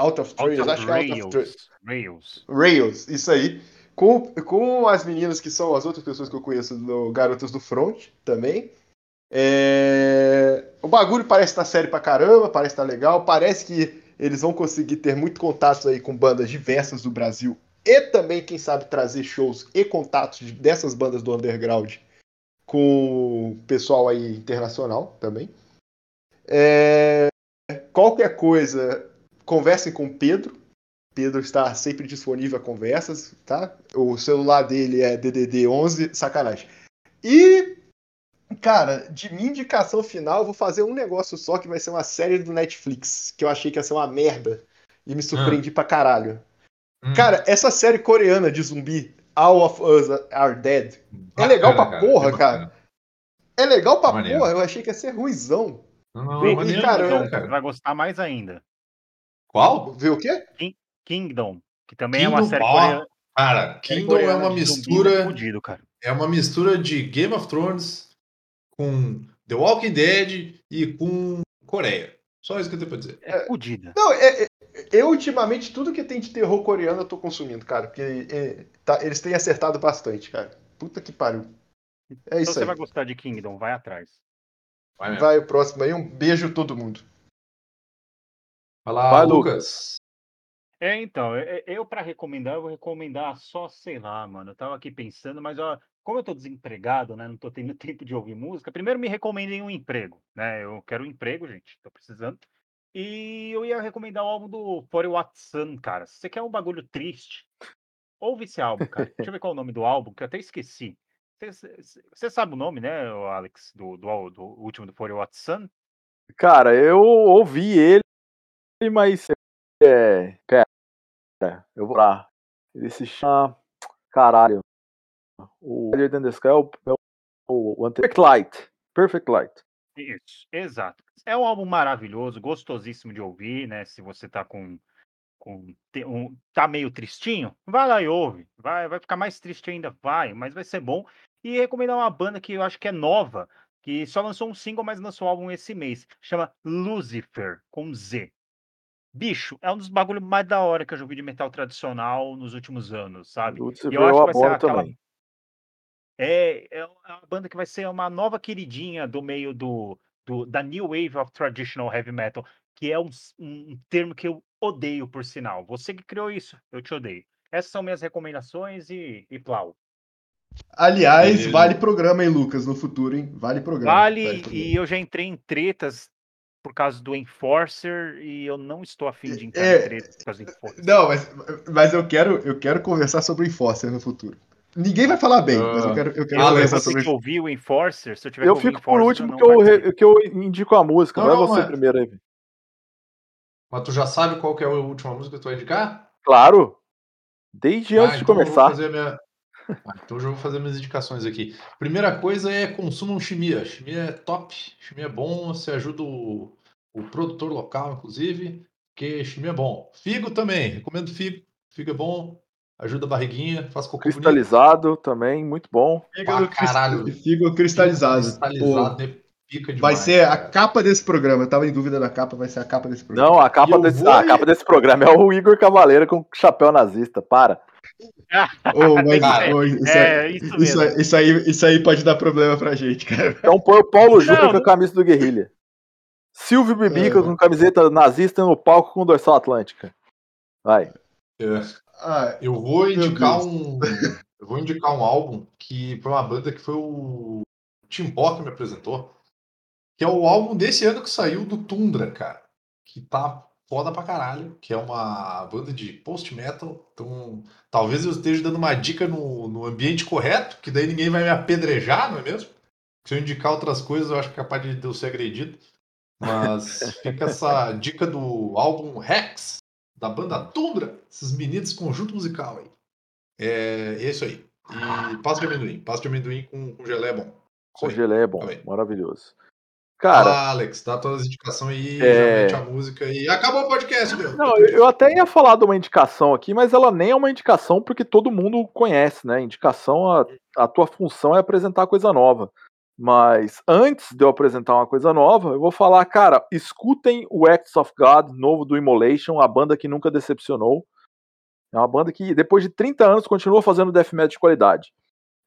Out of Trails, out of acho que é Out of Trails. Rails. Rails, isso aí. Com, com as meninas que são as outras pessoas que eu conheço no Garotas do Front também. É... O bagulho parece estar sério pra caramba, parece estar legal, parece que eles vão conseguir ter muito contatos aí com bandas diversas do Brasil e também, quem sabe, trazer shows e contatos dessas bandas do underground com o pessoal aí internacional também. É... Qualquer coisa, conversem com o Pedro, Pedro está sempre disponível a conversas, tá? O celular dele é DDD 11, sacanagem. E cara, de minha indicação final, eu vou fazer um negócio só que vai ser uma série do Netflix, que eu achei que ia ser uma merda. E me surpreendi pra caralho. Hum. Cara, essa série coreana de zumbi, All of Us Are Dead, é legal pra Bacana, porra, é cara. bacana. É legal pra Maneiro. porra, eu achei que ia ser ruizão. Não, não, E, é maneiro, cara, bacana, eu- Você vai gostar mais ainda. Qual? Viu o quê? Kingdom, que também é uma Kingdom, série ó, coreana. Cara, série Kingdom é uma mistura. fudido, cara. É uma mistura de Game of Thrones com The Walking Dead e com Coreia. Só isso que eu tenho pra dizer. É fudida. Não, é- é- eu ultimamente tudo que tem de terror coreano eu tô consumindo, cara. Porque é, tá- eles têm acertado bastante, cara. Puta que pariu. É Então isso você aí. vai gostar de Kingdom, vai atrás. Vai. Vai o próximo aí. Um beijo a todo mundo. Lá, Vai, Lucas. É, então, eu, para recomendar, eu vou recomendar só, sei lá, mano. Eu tava aqui pensando, mas ó, como eu tô desempregado, né? Não tô tendo tempo de ouvir música, primeiro me recomendem um emprego, né? Eu quero um emprego, gente, tô precisando. E eu ia recomendar o álbum do For Watson, cara. Se você quer um bagulho triste, ouve esse álbum, cara. Deixa eu ver qual é o nome do álbum, que eu até esqueci. Você- sabe o nome, né, Alex, do, do, do último do For Watson? Cara, eu ouvi ele, mas. É. Pera, eu vou lá. Ele se chama. Caralho. O Higher Than the Sky é o, é o, o Perfect Light. Perfect Light. Isso, exato. É um álbum maravilhoso, gostosíssimo de ouvir, né? Se você tá com, com um, tá meio tristinho, vai lá e ouve. Vai, vai ficar mais triste ainda, vai, mas vai ser bom. E recomendar uma banda que eu acho que é nova, que só lançou um single, mas lançou um álbum esse mês. Chama Lucifer, com Z. Bicho, é um dos bagulhos mais da hora que eu já ouvi de metal tradicional nos últimos anos, sabe? Lucifer E eu acho eu que vai ser aquela também. é, é uma banda que vai ser uma nova queridinha do meio do, do- da New Wave of Traditional Heavy Metal, que é um, um termo que eu odeio, por sinal. Você que criou isso, eu te odeio. Essas são minhas recomendações e, e plau. Aliás, Beleza. vale programa, hein, Lucas, no futuro, hein? Vale programa. Vale, programa. e eu já entrei em tretas por causa do Enforcer e eu não estou afim de entrar É, em tretas por causa do Enforcer. Não, mas, mas eu, quero, eu quero conversar sobre o Enforcer no futuro. Ninguém vai falar bem, mas eu quero, eu quero Eu, Ah, conversar sobre que ouviu o Enforcer, se eu tiver Eu que ouvir fico por último que eu, que eu indico a música. Não, Vai não, você mas- primeiro aí. Mas tu já sabe qual que é a última música que tu vai indicar? Claro. Desde Ah, antes de então eu vou começar. fazer minha- Ah, então eu já vou fazer minhas indicações aqui. Primeira coisa é consumam chimia. Chimia é top, chimia é bom, você ajuda o, o produtor local, inclusive, porque chimia é bom. Figo também, recomendo figo. Figo é bom, ajuda a barriguinha, faz cocô bonito. Cristalizado também, muito bom. Caralho. Fígado cristalizado. Cristalizado, Pô? Pica vai demais, ser a capa desse programa. Eu tava em dúvida da capa, vai ser a capa desse programa. Não, a capa, desse, vou a capa desse programa é o Igor Cavaleiro com chapéu nazista. Para. Ô, mas, Cara, ô, isso, é, aí, isso isso, isso, aí, isso aí pode dar problema pra gente, cara. Então põe o Paulo Júnior com a camisa do Guerrilha. Silvio Bibica É. com camiseta nazista no palco com dorsal atlântica. Vai. É. Ah, Eu vou indicar um. Eu vou indicar um álbum que foi uma banda que foi o Timbó que me apresentou. Que é o álbum desse ano que saiu do Tundra, cara. Que tá foda pra caralho. Que é uma banda de post-metal. Então, talvez eu esteja dando uma dica no, no ambiente correto, que daí ninguém vai me apedrejar, não é mesmo? Se eu indicar outras coisas, eu acho que é capaz de eu ser agredido. Mas fica essa dica do álbum Rex, da banda Tundra, esses meninos conjunto musical aí. É, é isso aí. E pasta de amendoim. Pasta de amendoim com, com gelé é bom. Com gelé é bom, Tá maravilhoso. Cara, Fala, Alex, dá todas as indicações aí, É. já mete a música e acabou o podcast, meu. Não, eu, eu até ia falar de uma indicação aqui, mas ela nem é uma indicação porque todo mundo conhece, né? Indicação, a, a tua função é apresentar coisa nova. Mas antes de eu apresentar uma coisa nova, eu vou falar, cara, escutem o Acts of God, novo do Immolation, a banda que nunca decepcionou. É uma banda que, depois de 30 anos, continua fazendo death metal de qualidade.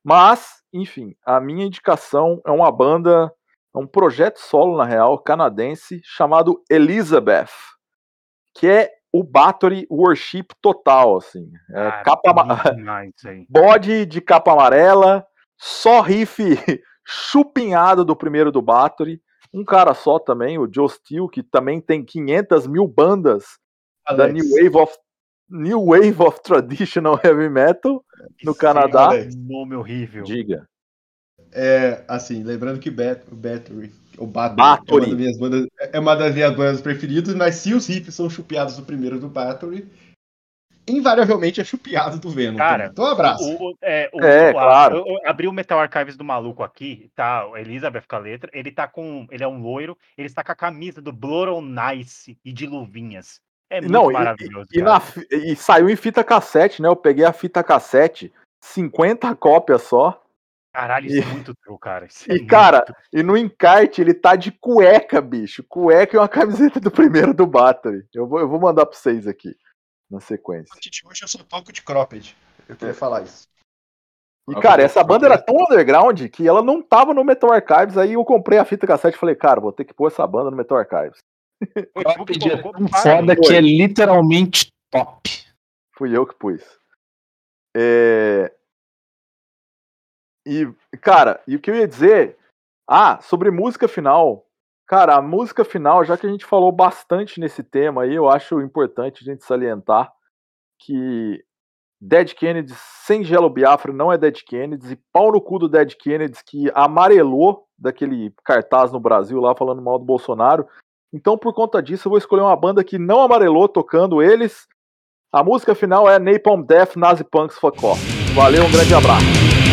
Mas, enfim, a minha indicação é uma banda, é um projeto solo, na real, canadense, chamado Elizabeth que é o Battery Worship total, assim. É capa aí. bode de capa amarela, só riff chupinhado do primeiro do Battery, um cara só também, o Joe Steele, que também tem 500 mil bandas da Alex, New Wave of New Wave of Traditional Heavy Metal no Canadá. Alex. Nome horrível. Diga. É, assim, lembrando que Bat Battery, o Battery, Battery. É, uma das minhas bandas, é uma das minhas bandas preferidas, mas se os riffs são chupiados do primeiro do Battery, invariavelmente é chupiado do Venom. Cara, então, um abraço. O, o- é, o- É, o- a- claro. Eu, eu abri o Metal Archives do maluco aqui, tá? o Elizabeth com a letra. Ele tá com. Ele é um loiro, ele está com a camisa do Blood on Nice e de luvinhas. É muito Não, e- maravilhoso. E, cara. na e saiu em fita cassete, né? Eu peguei a fita cassete, 50 cópias só. Caralho, isso e- é muito true, cara. Isso é E, muito cara, true. e no encarte ele tá de cueca, bicho. Cueca e uma camiseta do primeiro do Battery. Eu vou, eu vou mandar pra vocês aqui, na sequência. Hoje eu só toco de cropped. Eu queria falar isso. E, cara, essa banda era tão underground que ela não tava no Metal Archives. Aí eu comprei a fita cassete e falei, cara, vou ter que pôr essa banda no Metal Archives. O Edmundo Cropped é tão foda que é literalmente top. Fui eu que pus. É... E, cara, e o que eu ia dizer? Ah, sobre música final. Cara, a música final, já que a gente falou bastante nesse tema aí, eu acho importante a gente salientar que Dead Kennedys sem Gelo Biafra não é Dead Kennedys e pau no cu do Dead Kennedys que amarelou daquele cartaz no Brasil lá falando mal do Bolsonaro. Então, por conta disso, eu vou escolher uma banda que não amarelou tocando eles a música final é Napalm Death Nazi Punks Fuck Off. Valeu, um grande abraço.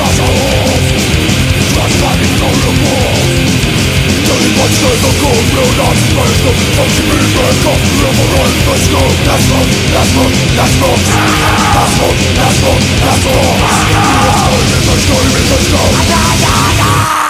Trust our oath Trust my people no more Jeżeli patrzę do kumru na smerdu Oczymy mego Laboralne snu Nazwo, nazwo, nazwo Nazwo, nazwo, nazwo Nazwo, nazwo, nazwo Nazwo, nazwo, nazwo